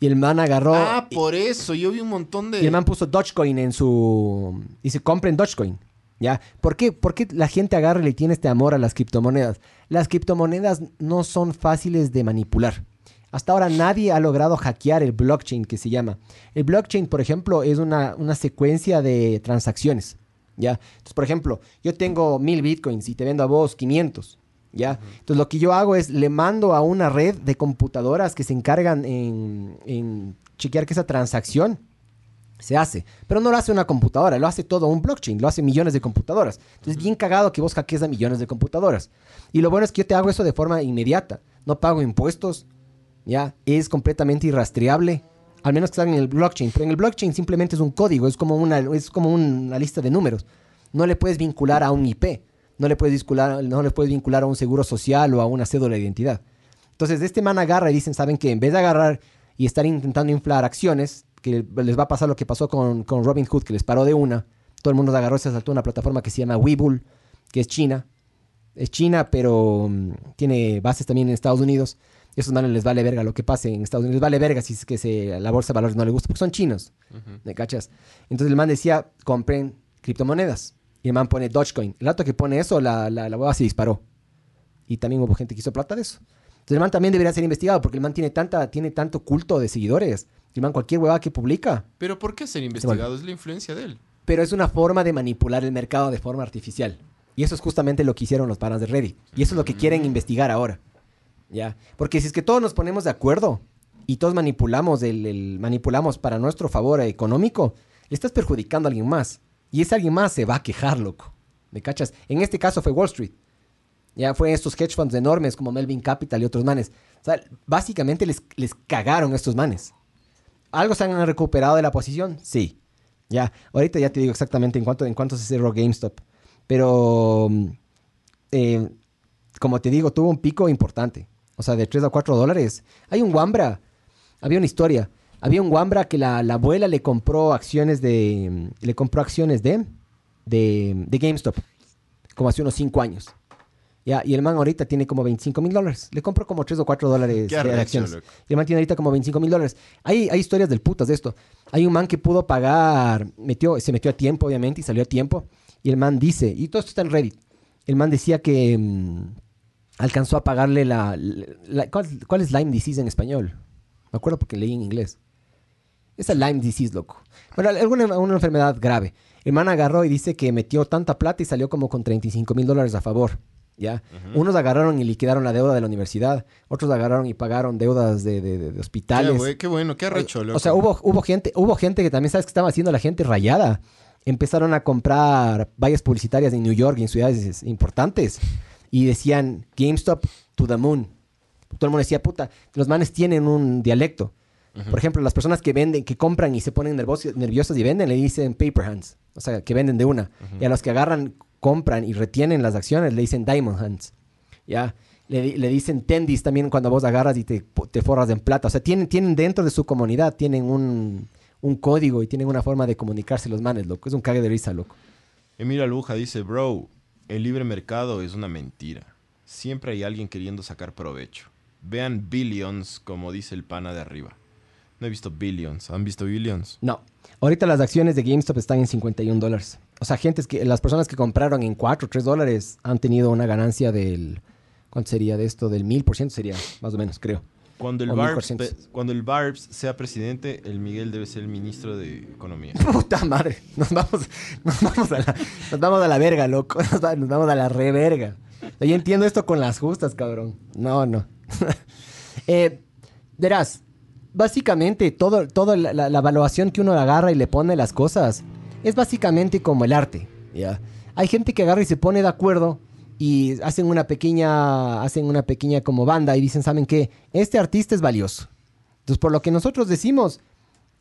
Y el man agarró. Ah, y- por eso, yo vi un montón de... y el man puso Dogecoin en su... Dice, compren Dogecoin. ¿Ya? ¿Por qué? ¿Por qué la gente agarra y le tiene este amor a las criptomonedas? Las criptomonedas no son fáciles de manipular. Hasta ahora nadie ha logrado hackear el blockchain que se llama. El blockchain, por ejemplo, es una, una secuencia de transacciones. ¿Ya? Entonces, por ejemplo, yo tengo mil bitcoins y te vendo a vos 500. ¿Ya? Entonces, lo que yo hago es le mando a una red de computadoras que se encargan en, en chequear que esa transacción se hace. Pero no lo hace una computadora, lo hace todo un blockchain, lo hace millones de computadoras. Entonces, bien cagado que vos hackees a millones de computadoras. Y lo bueno es que yo te hago eso de forma inmediata. No pago impuestos, ¿ya? Es completamente irrastreable. Al menos que salga en el blockchain. Pero en el blockchain simplemente es un código, es como una, es como una lista de números. No le puedes vincular a un IP. No le puedes vincular, no le puedes vincular a un seguro social o a una cédula de identidad. Entonces, este man agarra y dicen, ¿saben qué? En vez de agarrar y estar intentando inflar acciones, que les va a pasar lo que pasó con, con Robin Hood, que les paró de una. Todo el mundo agarró y se saltó a una plataforma que se llama Webull, que es China. Es China, pero mm, tiene bases también en Estados Unidos. Esos manes les vale verga lo que pase en Estados Unidos. Les vale verga si es que se, la bolsa de valores no le gusta, porque son chinos. ¿Me cachas? Entonces el man decía, compren criptomonedas. Y el man pone Dogecoin. El rato que pone eso, la, la, la hueva se disparó. Y también hubo gente que hizo plata de eso. Entonces el man también debería ser investigado porque el man tiene, tanta, tiene tanto culto de seguidores. El man cualquier huevada que publica. Pero ¿por qué ser investigado? Es la influencia de él. Pero es una forma de manipular el mercado de forma artificial. Y eso es justamente lo que hicieron los panas de Reddit. Y eso es lo que quieren investigar ahora. ¿Ya? Porque si es que todos nos ponemos de acuerdo y todos manipulamos, el, el- manipulamos para nuestro favor económico, le estás perjudicando a alguien más. Y ese alguien más se va a quejar, loco. ¿Me cachas? En este caso fue Wall Street. Ya fue estos hedge funds enormes como Melvin Capital y otros manes. O sea, básicamente les, les cagaron estos manes. ¿Algo se han recuperado de la posición? Sí. Ya, ahorita ya te digo exactamente en cuánto, en cuánto se cerró GameStop. Pero, mm, eh, como te digo, tuvo un pico importante. O sea, de 3 a 4 dólares. Hay un Wambra. Había una historia. Había un Wambra que la, la abuela le compró acciones de... Le compró acciones de... De, de GameStop. Como hace unos 5 años. Ya, y el man ahorita tiene como 25 mil dólares. Le compró como 3 o 4 dólares de acciones. Y el man tiene ahorita como 25 mil dólares. Hay, hay historias del putas de esto. Hay un man que pudo pagar, metió, se metió a tiempo, obviamente, y salió a tiempo. Y el man dice, y todo esto está en Reddit. El man decía que mm, alcanzó a pagarle la. la- ¿cuál, cuál es Lyme disease en español? Me acuerdo porque leí en inglés. Esa Lyme disease, loco. Bueno, alguna una enfermedad grave. El man agarró y dice que metió tanta plata y salió como con 35 mil dólares a favor. ¿Ya? Unos agarraron y liquidaron la deuda de la universidad. Otros agarraron y pagaron deudas de, de- hospitales. Qué, bueno, qué arrecho, loco. O sea, hubo, hubo gente, hubo gente que también sabes que estaba haciendo la gente rayada. Empezaron a comprar vallas publicitarias en New York y en ciudades importantes. Y decían GameStop to the moon. Todo el mundo decía, puta, los manes tienen un dialecto. Por ejemplo, las personas que venden, que compran y se ponen nerviosos, nerviosas y venden, le dicen paper hands. O sea, que venden de una. Y a los que agarran, compran y retienen las acciones, le dicen diamond hands. ¿Ya? Le, di- le dicen tendis también cuando vos agarras y te, te forras en plata. O sea, tienen, tienen dentro de su comunidad, tienen un, un código y tienen una forma de comunicarse los manes, loco. Es un cague de risa, loco. Emira Luja dice, bro, el libre mercado es una mentira. Siempre hay alguien queriendo sacar provecho. Vean Billions, como dice el pana de arriba. No he visto Billions. ¿Han visto Billions? No. Ahorita las acciones de GameStop están en 51 dólares. O sea, gentes que, las personas que compraron en 4 o 3 dólares han tenido una ganancia del... ¿Cuánto sería de esto? Del 1000% sería, más o menos, creo. Cuando el, Barbs, 1400. pe- cuando el Barbs sea presidente, el Miguel debe ser el ministro de Economía. [LAUGHS] Puta madre. Nos vamos, nos vamos, a, la, nos vamos a la verga, loco. [LAUGHS] Nos vamos a la reverga. Yo entiendo esto con las justas, cabrón. No, no. [LAUGHS] eh, verás, básicamente todo, todo la, la- evaluación que uno agarra y le pone las cosas es básicamente como el arte. ¿ya? Hay gente que agarra y se pone de acuerdo y hacen una pequeña, hacen una pequeña como banda y dicen, ¿saben qué? Este artista es valioso. Entonces, por lo que nosotros decimos,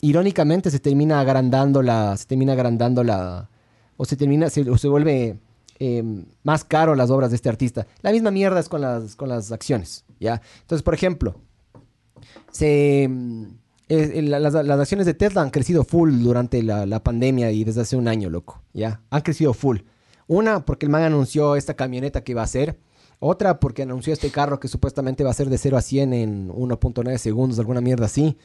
irónicamente se termina agrandando la, se termina agrandando la, o se termina, se, o se vuelve eh, más caro las obras de este artista. La misma mierda es con las, con las acciones, ¿ya? Entonces, por ejemplo, se, eh, la- las, las acciones de Tesla han crecido full durante la, la pandemia y desde hace un año, loco, ¿ya? Han crecido full. Una, porque el man anunció esta camioneta que iba a hacer. Otra, porque anunció este carro que supuestamente va a ser de 0 a 100 en 1.9 segundos, alguna mierda así.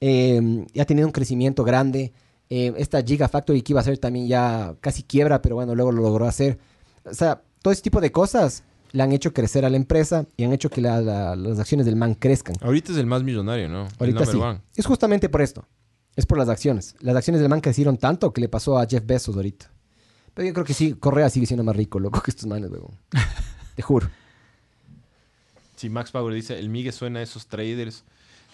Eh, y ha tenido un crecimiento grande. Eh, esta Gigafactory que iba a ser también ya casi quiebra, pero bueno, luego lo logró hacer. O sea, todo ese tipo de cosas le han hecho crecer a la empresa y han hecho que la- la- las acciones del man crezcan. Ahorita es el más millonario, ¿no? Ahorita sí. one. Es justamente por esto. Es por las acciones. Las acciones del man crecieron tanto que le pasó a Jeff Bezos ahorita. Pero yo creo que sí, Correa sigue siendo más rico, loco, que estos manes, weón. [LAUGHS] Te juro. Sí, Max Power dice, el Migue suena a esos traders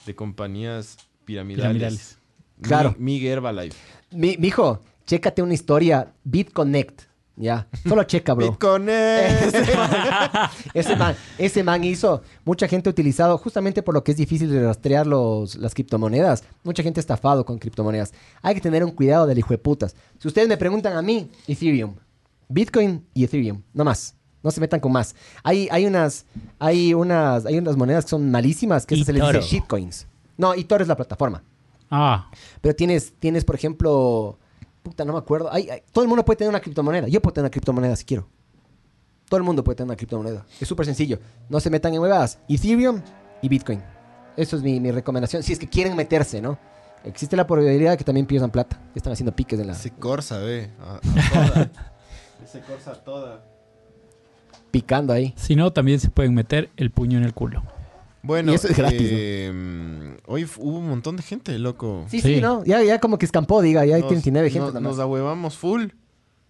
de compañías piramidales. Piramidales. Mi- Claro. Migue Herbalife. Mi, mijo, chécate una historia. BitConnect. Ya. Solo checa, bro. Bitcoin. Ese man, [LAUGHS] ese man, ese man hizo, mucha gente ha utilizado, justamente por lo que es difícil de rastrear los, las criptomonedas, mucha gente ha estafado con criptomonedas. Hay que tener un cuidado del hijo de putas. Si ustedes me preguntan a mí, Ethereum, Bitcoin y Ethereum, no más. No se metan con más. Hay, hay unas, hay unas, hay unas monedas que son malísimas, que esas se les dice shitcoins. No, eToro es la plataforma. Ah, Pero tienes, tienes, por ejemplo, puta, no me acuerdo. Hay- hay- todo el mundo puede tener una criptomoneda. Yo puedo tener una criptomoneda si quiero. Todo el mundo puede tener una criptomoneda. Es súper sencillo. No se metan en huevadas. Ethereum y Bitcoin. Eso es mi, mi recomendación. Si es que quieren meterse, ¿no? Existe la probabilidad de que también pierdan plata. Están haciendo piques en la... Ese Corsa, ve. A, a [LAUGHS] toda. Ese Corsa toda. picando ahí. Si no, también se pueden meter el puño en el culo. Bueno, Y eso es gratis, ¿no? eh, hoy hubo un montón de gente, loco. Sí, sí, Sí. ¿no? Ya, ya como que escampó, diga, ya hay Nos- 39 gente nos, nada nos ahuevamos full.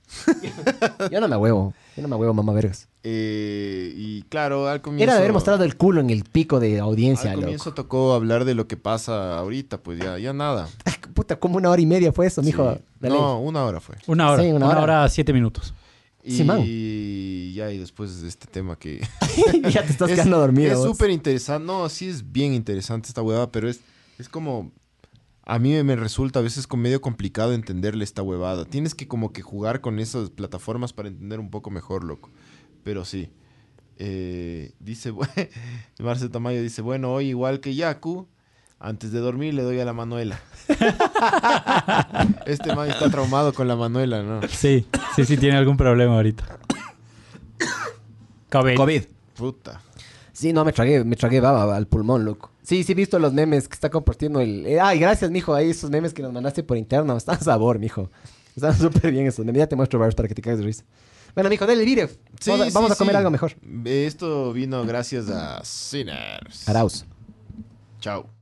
[LAUGHS] Yo no me huevo. Yo no me huevo, mamá vergas. Eh, y claro, al comienzo... Era de haber mostrado el culo en el pico de audiencia, Al loco. comienzo tocó hablar de lo que pasa ahorita, pues ya, ya nada. [LAUGHS] Puta, como una hora y media fue eso, mijo. Sí. No, una hora fue. Una hora. Sí, una una, hora. hora. siete minutos. Y Sí, ya, y después de este tema que... [LAUGHS] ya te estás es quedando dormido. Es súper interesante. No, sí es bien interesante esta huevada, pero es, es como... A mí me resulta a veces como medio complicado entenderle esta huevada. Tienes que como que jugar con esas plataformas para entender un poco mejor, loco. Pero sí. Eh, dice, [LAUGHS] Marce Tamayo dice, bueno, hoy igual que Yaku, antes de dormir le doy a la Manuela. [LAUGHS] este man está traumado con la Manuela, ¿no? Sí, sí, sí, tiene algún problema ahorita. COVID. COVID. Puta. Sí, no, me tragué, me tragué baba al pulmón, loco. Sí, sí, he visto los memes que está compartiendo el... eh, ay, gracias, mijo, ahí esos memes que nos mandaste por interno. Están a sabor, mijo. Están [LAUGHS] súper bien esos memes. Ya te muestro varios para que te cagues de risa. Bueno, mijo, dale el video. Sí, vamos a, vamos sí, a comer sí. algo mejor. Esto vino gracias a Sinners. Arauz. Chao.